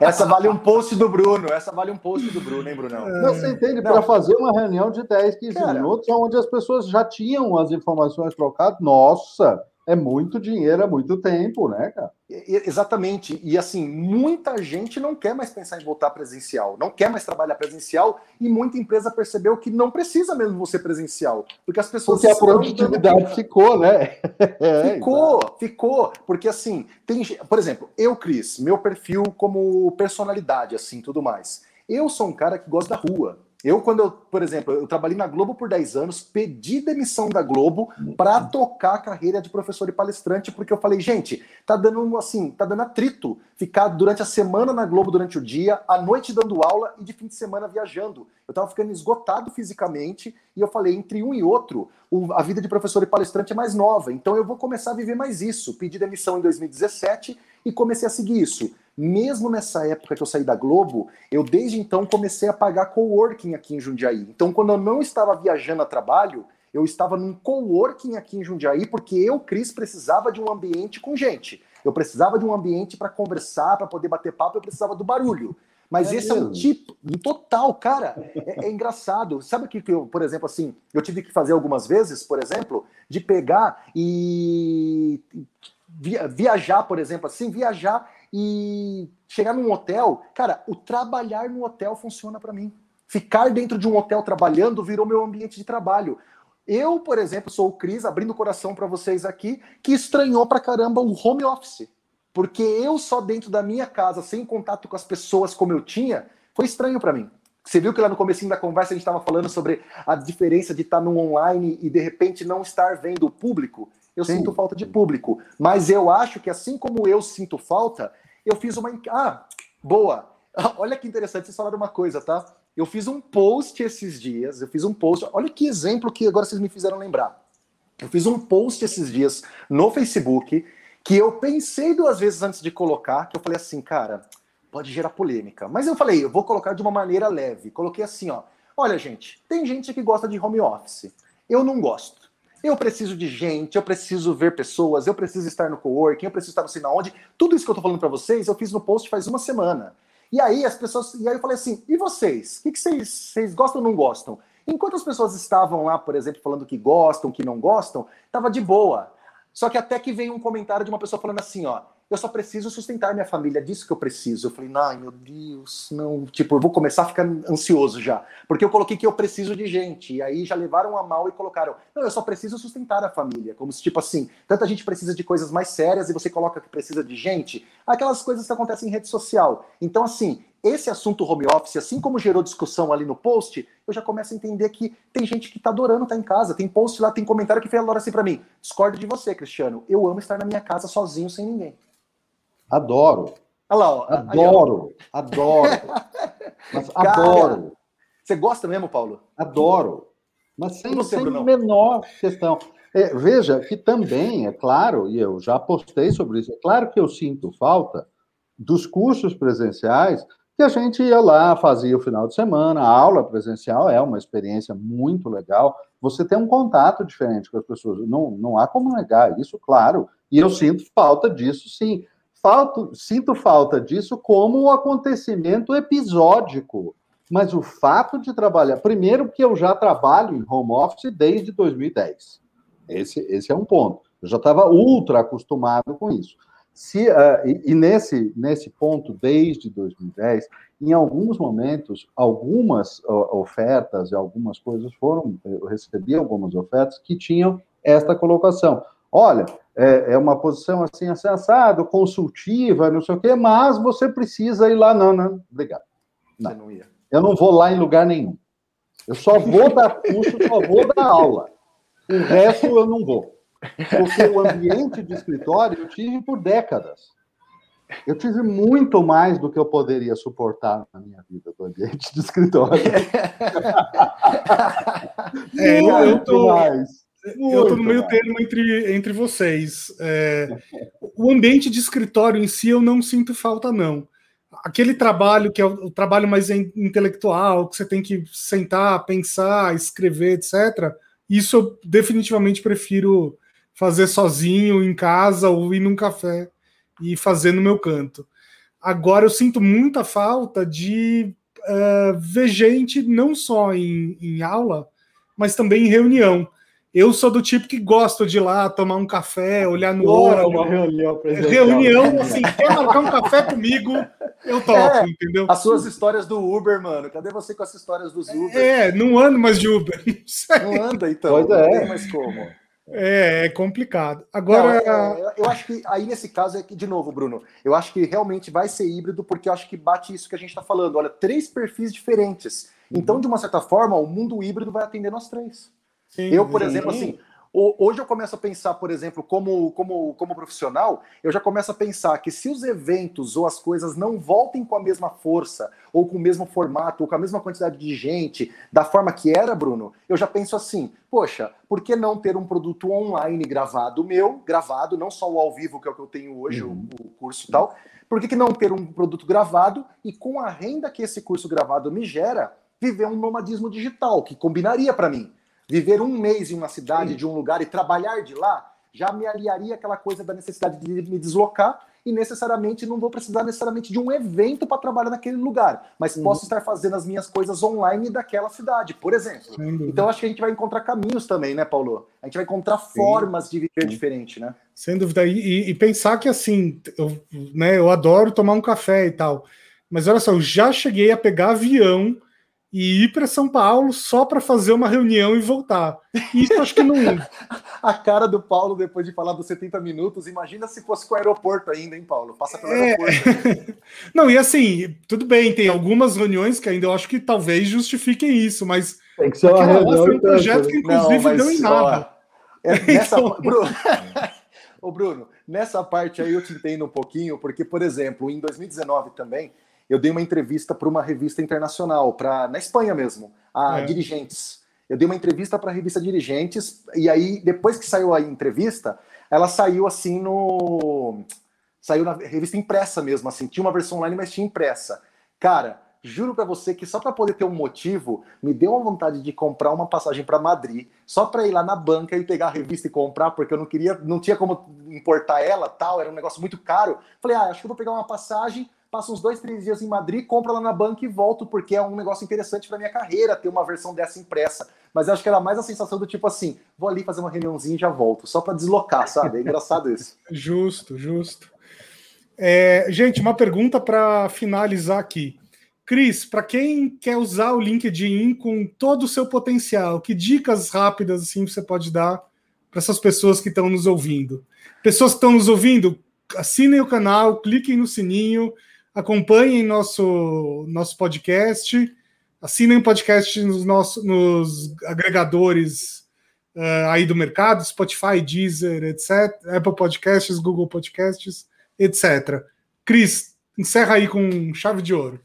Essa vale um post do Bruno. Essa vale um post do Bruno, hein, Brunão? Não, você entende? Para fazer uma reunião de 10, 15 Cara, minutos, onde as pessoas já tinham as informações trocadas, nossa, é muito dinheiro, é muito tempo, né, cara? Exatamente. E assim, muita gente não quer mais pensar em voltar presencial, não quer mais trabalhar presencial, e muita empresa percebeu que não precisa mesmo você presencial. Porque as pessoas. Porque a produtividade ficou, né? É, ficou, é, ficou. Porque assim, tem. Por exemplo, eu, Cris, meu perfil como personalidade, assim, tudo mais. Eu sou um cara que gosta da rua. Eu, quando eu, por exemplo, eu trabalhei na Globo por 10 anos, pedi demissão da Globo para tocar a carreira de professor e palestrante, porque eu falei, gente, tá dando assim, tá dando atrito ficar durante a semana na Globo durante o dia, à noite dando aula e de fim de semana viajando. Eu tava ficando esgotado fisicamente e eu falei, entre um e outro, a vida de professor e palestrante é mais nova, então eu vou começar a viver mais isso. Pedi demissão em 2017 e comecei a seguir isso. Mesmo nessa época que eu saí da Globo, eu desde então comecei a pagar coworking aqui em Jundiaí. Então, quando eu não estava viajando a trabalho, eu estava num coworking aqui em Jundiaí, porque eu, Cris, precisava de um ambiente com gente. Eu precisava de um ambiente para conversar, para poder bater papo, eu precisava do barulho. Mas é esse mesmo. é um tipo, um total, cara, é, é engraçado. Sabe o que, que eu, por exemplo, assim, eu tive que fazer algumas vezes, por exemplo, de pegar e via, viajar, por exemplo, assim, viajar e chegar num hotel, cara, o trabalhar no hotel funciona para mim. Ficar dentro de um hotel trabalhando virou meu ambiente de trabalho. Eu, por exemplo, sou o Cris, abrindo o coração para vocês aqui, que estranhou pra caramba o home office. Porque eu só dentro da minha casa, sem contato com as pessoas como eu tinha, foi estranho para mim. Você viu que lá no começo da conversa a gente estava falando sobre a diferença de estar no online e de repente não estar vendo o público? Eu Sim. sinto falta de público. Mas eu acho que assim como eu sinto falta, eu fiz uma. Ah, boa! Olha que interessante vocês falaram uma coisa, tá? Eu fiz um post esses dias, eu fiz um post. Olha que exemplo que agora vocês me fizeram lembrar. Eu fiz um post esses dias no Facebook que eu pensei duas vezes antes de colocar, que eu falei assim, cara, pode gerar polêmica. Mas eu falei, eu vou colocar de uma maneira leve. Coloquei assim, ó. Olha, gente, tem gente que gosta de home office. Eu não gosto. Eu preciso de gente, eu preciso ver pessoas, eu preciso estar no coworking, eu preciso estar não sei na onde. Tudo isso que eu tô falando para vocês, eu fiz no post faz uma semana. E aí as pessoas, e aí eu falei assim: "E vocês? O que, que vocês, vocês gostam ou não gostam?" Enquanto as pessoas estavam lá, por exemplo, falando que gostam, que não gostam, tava de boa. Só que até que vem um comentário de uma pessoa falando assim, ó: eu só preciso sustentar minha família, é disso que eu preciso. Eu falei, ai meu Deus, não, tipo, eu vou começar a ficar ansioso já, porque eu coloquei que eu preciso de gente, e aí já levaram a mal e colocaram, não, eu só preciso sustentar a família, como se, tipo assim, tanta gente precisa de coisas mais sérias e você coloca que precisa de gente, aquelas coisas que acontecem em rede social. Então, assim, esse assunto home office, assim como gerou discussão ali no post, eu já começo a entender que tem gente que tá adorando estar tá em casa, tem post lá, tem comentário que fala assim para mim, discordo de você, Cristiano, eu amo estar na minha casa sozinho, sem ninguém. Adoro. Olha lá, ó. Adoro, aí, adoro. Mas Cara, adoro. Você gosta mesmo, Paulo? Adoro. Mas sem, sem menor questão. É, veja que também, é claro, e eu já postei sobre isso, é claro que eu sinto falta dos cursos presenciais que a gente ia lá, fazia o final de semana, a aula presencial é uma experiência muito legal, você tem um contato diferente com as pessoas, não, não há como negar isso, claro, e eu sinto falta disso, sim falto, sinto falta disso como um acontecimento episódico. Mas o fato de trabalhar, primeiro que eu já trabalho em home office desde 2010. Esse, esse é um ponto. Eu já estava ultra acostumado com isso. Se, uh, e, e, nesse, nesse ponto, desde 2010, em alguns momentos, algumas uh, ofertas e algumas coisas foram, eu recebi algumas ofertas que tinham esta colocação. Olha, é, é uma posição assim, assensada, consultiva, não sei o quê, mas você precisa ir lá. Não, não, obrigado. Não. Você não ia. Eu não vou lá em lugar nenhum. Eu só vou dar curso, só vou dar aula. O resto eu não vou. Porque o ambiente de escritório eu tive por décadas. Eu tive muito mais do que eu poderia suportar na minha vida do ambiente de escritório. É, eu tô, mais. Muito eu estou no meio termo entre, entre vocês. É, o ambiente de escritório em si eu não sinto falta, não. Aquele trabalho que é o, o trabalho mais intelectual, que você tem que sentar, pensar, escrever, etc., isso eu definitivamente prefiro fazer sozinho, em casa, ou ir num café e fazer no meu canto. Agora eu sinto muita falta de uh, ver gente não só em, em aula, mas também em reunião eu sou do tipo que gosto de ir lá tomar um café, olhar no olho. Uma reunião Reunião, assim, quer marcar um café comigo, eu topo, é, entendeu? As suas histórias do Uber, mano. Cadê você com as histórias dos Uber? É, não ando mais de Uber. Não, não anda, então. Pois é. Não tem mais como. É, é complicado. Agora. Não, é, eu acho que aí nesse caso é que, de novo, Bruno, eu acho que realmente vai ser híbrido, porque eu acho que bate isso que a gente está falando. Olha, três perfis diferentes Então, de uma certa forma, o mundo híbrido vai atender nós três. Sim, eu, por sim. exemplo, assim, Hoje eu começo a pensar, por exemplo, como, como, como profissional, eu já começo a pensar que se os eventos ou as coisas não voltem com a mesma força, ou com o mesmo formato, ou com a mesma quantidade de gente, da forma que era, Bruno, eu já penso assim: poxa, por que não ter um produto online gravado meu, gravado, não só o ao vivo, que é o que eu tenho hoje, uhum. o, o, curso e tal, por que, que não ter um produto gravado e com a renda que esse curso gravado me gera, viver um nomadismo digital, que combinaria para mim? Viver um mês em uma cidade, Sim. de um lugar e trabalhar de lá, já me aliaria aquela coisa da necessidade de me deslocar e necessariamente não vou precisar necessariamente de um evento para trabalhar naquele lugar, mas uhum. posso estar fazendo as minhas coisas online daquela cidade, por exemplo. Então acho que a gente vai encontrar caminhos também, né, Paulo? A gente vai encontrar Sim. formas de viver diferente, né? Sem dúvida. E, e, pensar que assim, eu, né, eu adoro tomar um café e tal, mas olha só, eu já cheguei a pegar avião e ir para São Paulo só para fazer uma reunião e voltar. Isso acho que não. a cara do Paulo depois de falar dos 70 minutos, imagina se fosse com o aeroporto ainda, hein, Paulo? Passa pelo é... aeroporto. não, e assim, tudo bem, tem algumas reuniões que ainda eu acho que talvez justifiquem isso, mas. Tem que ser uma reunião. Foi um projeto que, inclusive, não, deu em nada. Ó, é, nessa... então... Bruno... Ô, Bruno, nessa parte aí eu te entendo um pouquinho, porque, por exemplo, em 2019 também eu dei uma entrevista para uma revista internacional, para na Espanha mesmo, a é. Dirigentes. Eu dei uma entrevista para a revista Dirigentes, e aí, depois que saiu a entrevista, ela saiu assim no. Saiu na revista impressa mesmo, assim. Tinha uma versão online, mas tinha impressa. Cara, juro para você que só para poder ter um motivo, me deu uma vontade de comprar uma passagem para Madrid, só para ir lá na banca e pegar a revista e comprar, porque eu não queria, não tinha como importar ela, tal, era um negócio muito caro. Falei, ah, acho que eu vou pegar uma passagem, passo uns dois, três dias em Madrid, compro lá na banca e volto, porque é um negócio interessante para minha carreira ter uma versão dessa impressa. Mas eu acho que era mais a sensação do tipo assim: vou ali fazer uma reuniãozinha e já volto, só para deslocar, sabe? É engraçado isso. justo, justo. É, gente, uma pergunta para finalizar aqui. Cris, para quem quer usar o LinkedIn com todo o seu potencial, que dicas rápidas assim você pode dar para essas pessoas que estão nos ouvindo? Pessoas que estão nos ouvindo, assinem o canal, cliquem no sininho, acompanhem nosso, nosso podcast, assinem o podcast nos, nossos, nos agregadores uh, aí do mercado, Spotify, Deezer, etc., Apple Podcasts, Google Podcasts, etc. Cris, encerra aí com chave de ouro.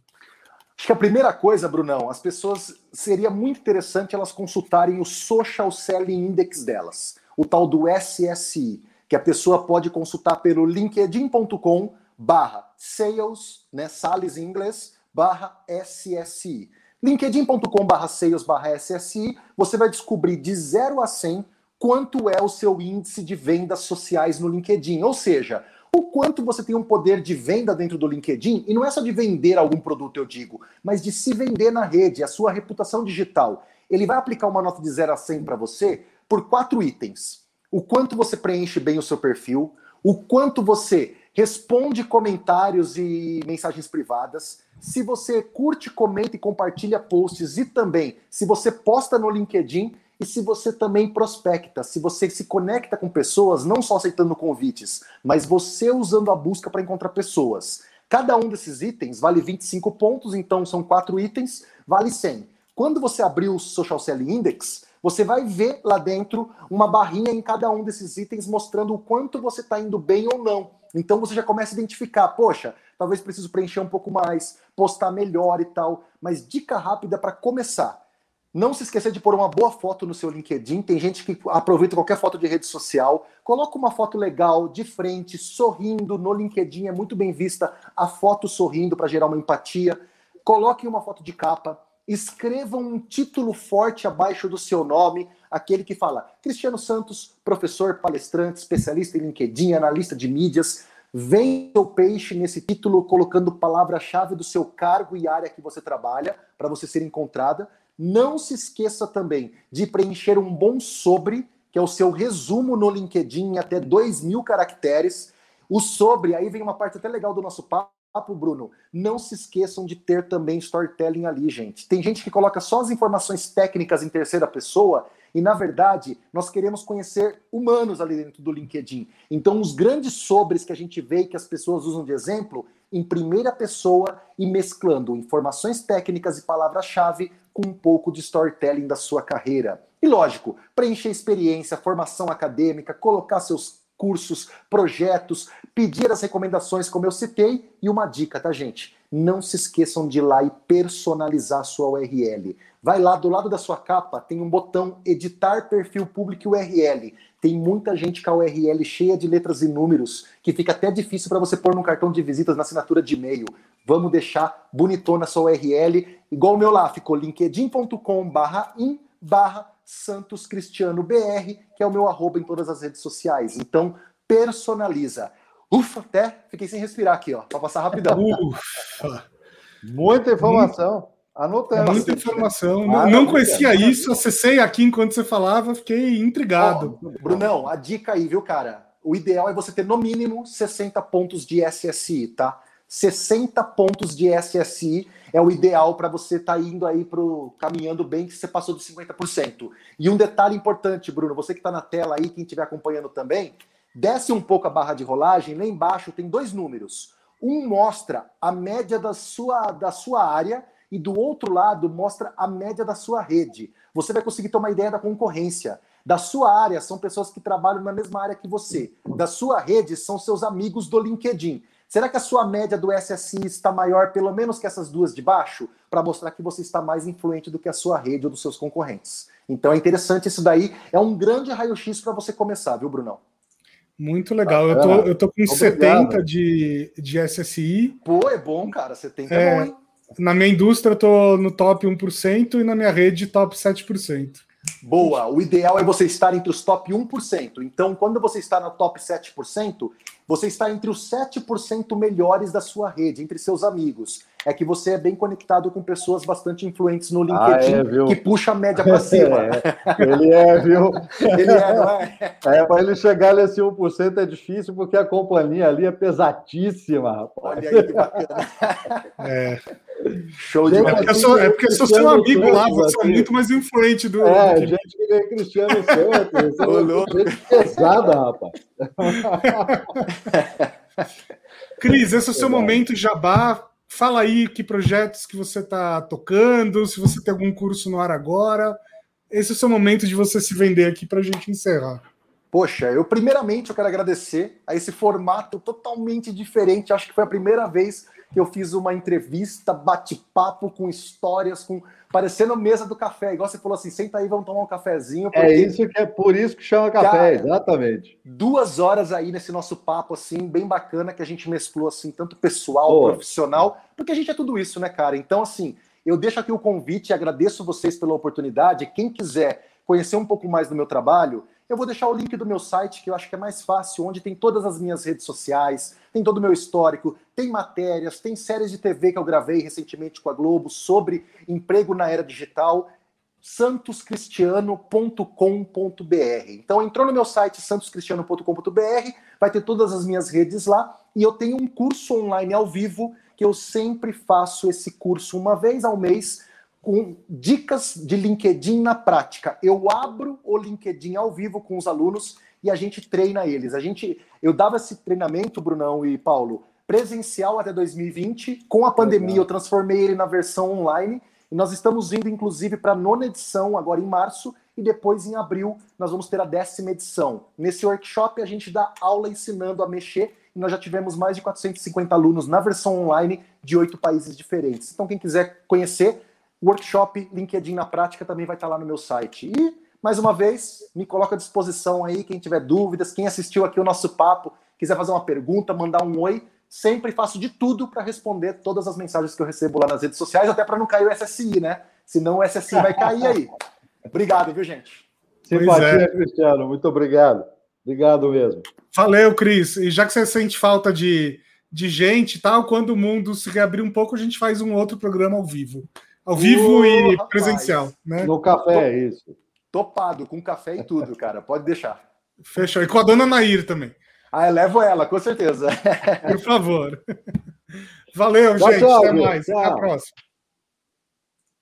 Acho que a primeira coisa, Brunão, as pessoas seria muito interessante elas consultarem o Social Selling Index delas, o tal do SSI, que a pessoa pode consultar pelo linkedin.com barra sales, né, sales em inglês, barra SSI. linkedin.com barra sales barra SSI, você vai descobrir de 0 a 100 quanto é o seu índice de vendas sociais no LinkedIn, ou seja, o quanto você tem um poder de venda dentro do LinkedIn, e não é só de vender algum produto, eu digo, mas de se vender na rede, a sua reputação digital. Ele vai aplicar uma nota de 0 a 100 para você por quatro itens. O quanto você preenche bem o seu perfil, o quanto você responde comentários e mensagens privadas. Se você curte, comenta e compartilha posts e também se você posta no LinkedIn e se você também prospecta, se você se conecta com pessoas, não só aceitando convites, mas você usando a busca para encontrar pessoas. Cada um desses itens vale 25 pontos, então são quatro itens, vale 100. Quando você abrir o Social Selling Index, você vai ver lá dentro uma barrinha em cada um desses itens mostrando o quanto você está indo bem ou não. Então você já começa a identificar, poxa, talvez preciso preencher um pouco mais, postar melhor e tal. Mas dica rápida para começar. Não se esqueça de pôr uma boa foto no seu LinkedIn. Tem gente que aproveita qualquer foto de rede social, coloca uma foto legal de frente, sorrindo. No LinkedIn é muito bem vista a foto sorrindo para gerar uma empatia. Coloque uma foto de capa escreva um título forte abaixo do seu nome, aquele que fala Cristiano Santos, professor, palestrante, especialista em LinkedIn, analista de mídias. Vem seu peixe nesse título colocando palavra-chave do seu cargo e área que você trabalha para você ser encontrada. Não se esqueça também de preencher um bom sobre, que é o seu resumo no LinkedIn até 2 mil caracteres. O sobre, aí vem uma parte até legal do nosso papo papo, Bruno, não se esqueçam de ter também storytelling ali, gente. Tem gente que coloca só as informações técnicas em terceira pessoa e, na verdade, nós queremos conhecer humanos ali dentro do LinkedIn. Então, os grandes sobres que a gente vê e que as pessoas usam de exemplo, em primeira pessoa e mesclando informações técnicas e palavra-chave com um pouco de storytelling da sua carreira. E lógico, preencher experiência, formação acadêmica, colocar seus cursos, projetos, pedir as recomendações, como eu citei, e uma dica, tá, gente? Não se esqueçam de ir lá e personalizar a sua URL. Vai lá, do lado da sua capa, tem um botão Editar Perfil Público URL. Tem muita gente com a URL cheia de letras e números, que fica até difícil para você pôr no cartão de visitas na assinatura de e-mail. Vamos deixar bonitona a sua URL, igual o meu lá, ficou linkedin.com barra in barra Santos Cristiano BR, que é o meu arroba em todas as redes sociais. Então, personaliza. Ufa, até fiquei sem respirar aqui, ó, para passar rapidão. Ufa. Muita informação. Anotando. Muita informação. Não, não conhecia isso, acessei aqui enquanto você falava, fiquei intrigado. Ó, Brunão, a dica aí, viu, cara? O ideal é você ter no mínimo 60 pontos de SSI, tá? 60 pontos de SSI é o ideal para você estar tá indo aí pro caminhando bem que você passou dos 50%. E um detalhe importante, Bruno, você que está na tela aí, quem estiver acompanhando também, desce um pouco a barra de rolagem, lá embaixo tem dois números. Um mostra a média da sua, da sua área e do outro lado mostra a média da sua rede. Você vai conseguir ter uma ideia da concorrência. Da sua área são pessoas que trabalham na mesma área que você. Da sua rede são seus amigos do LinkedIn. Será que a sua média do SSI está maior, pelo menos que essas duas de baixo, para mostrar que você está mais influente do que a sua rede ou dos seus concorrentes? Então é interessante isso daí. É um grande raio-x para você começar, viu, Brunão? Muito legal. Eu tô, eu tô com Obrigado. 70 de, de SSI. Pô, é bom, cara. 70 é, é bom, hein? Na minha indústria, eu tô no top 1% e na minha rede, top 7%. Boa. O ideal é você estar entre os top 1%. Então, quando você está no top 7%, você está entre os 7% melhores da sua rede, entre seus amigos. É que você é bem conectado com pessoas bastante influentes no LinkedIn, ah, é, que puxa a média para cima. É, ele é, viu? ele é, não é? É, para ele chegar nesse 1% é difícil, porque a companhia ali é pesadíssima, rapaz. Olha aí que bacana. É. Show de bola. É porque eu sou, é porque eu sou seu amigo lá, você é muito mais influente do. É, gente que nem Cristiano Santos. é gente pesada, rapaz. Cris, esse é o seu momento jabá. Fala aí que projetos que você está tocando, se você tem algum curso no ar agora. Esse é o seu momento de você se vender aqui para a gente encerrar. Poxa, eu primeiramente eu quero agradecer a esse formato totalmente diferente. Acho que foi a primeira vez que eu fiz uma entrevista, bate-papo com histórias, com parecendo mesa do café, igual você falou assim, senta aí, vamos tomar um cafezinho. É isso que é por isso que chama café, cara, exatamente. Duas horas aí nesse nosso papo, assim, bem bacana, que a gente mesclou, assim, tanto pessoal, profissional, porque a gente é tudo isso, né, cara? Então, assim, eu deixo aqui o convite, agradeço vocês pela oportunidade. Quem quiser conhecer um pouco mais do meu trabalho, eu vou deixar o link do meu site, que eu acho que é mais fácil, onde tem todas as minhas redes sociais, tem todo o meu histórico, tem matérias, tem séries de TV que eu gravei recentemente com a Globo sobre emprego na era digital santoscristiano.com.br. Então entrou no meu site santoscristiano.com.br, vai ter todas as minhas redes lá e eu tenho um curso online ao vivo que eu sempre faço esse curso uma vez ao mês com dicas de LinkedIn na prática. Eu abro o LinkedIn ao vivo com os alunos e a gente treina eles. A gente, eu dava esse treinamento, Brunão e Paulo, presencial até 2020. Com a pandemia, eu transformei ele na versão online. E nós estamos indo, inclusive, para a nona edição, agora em março, e depois, em abril, nós vamos ter a décima edição. Nesse workshop, a gente dá aula ensinando a mexer, e nós já tivemos mais de 450 alunos na versão online de oito países diferentes. Então, quem quiser conhecer, workshop LinkedIn na prática também vai estar lá no meu site. E, mais uma vez, me coloco à disposição aí, quem tiver dúvidas, quem assistiu aqui o nosso papo, quiser fazer uma pergunta, mandar um oi, sempre faço de tudo para responder todas as mensagens que eu recebo lá nas redes sociais, até para não cair o SSI, né? Senão o SSI vai cair aí. Obrigado, viu, gente? Simpatia, é. Cristiano. Muito obrigado. Obrigado mesmo. Valeu, Cris. E já que você sente falta de, de gente e tal, quando o mundo se reabrir um pouco, a gente faz um outro programa ao vivo. Ao vivo e rapaz. presencial, né? No café, é isso. Topado, com café e tudo, cara. Pode deixar. Fechou. E com a dona Nair também. Ah, eu levo ela, com certeza. Por favor. Valeu, tchau, gente. Tchau, Até mais. Tchau. Até a próxima.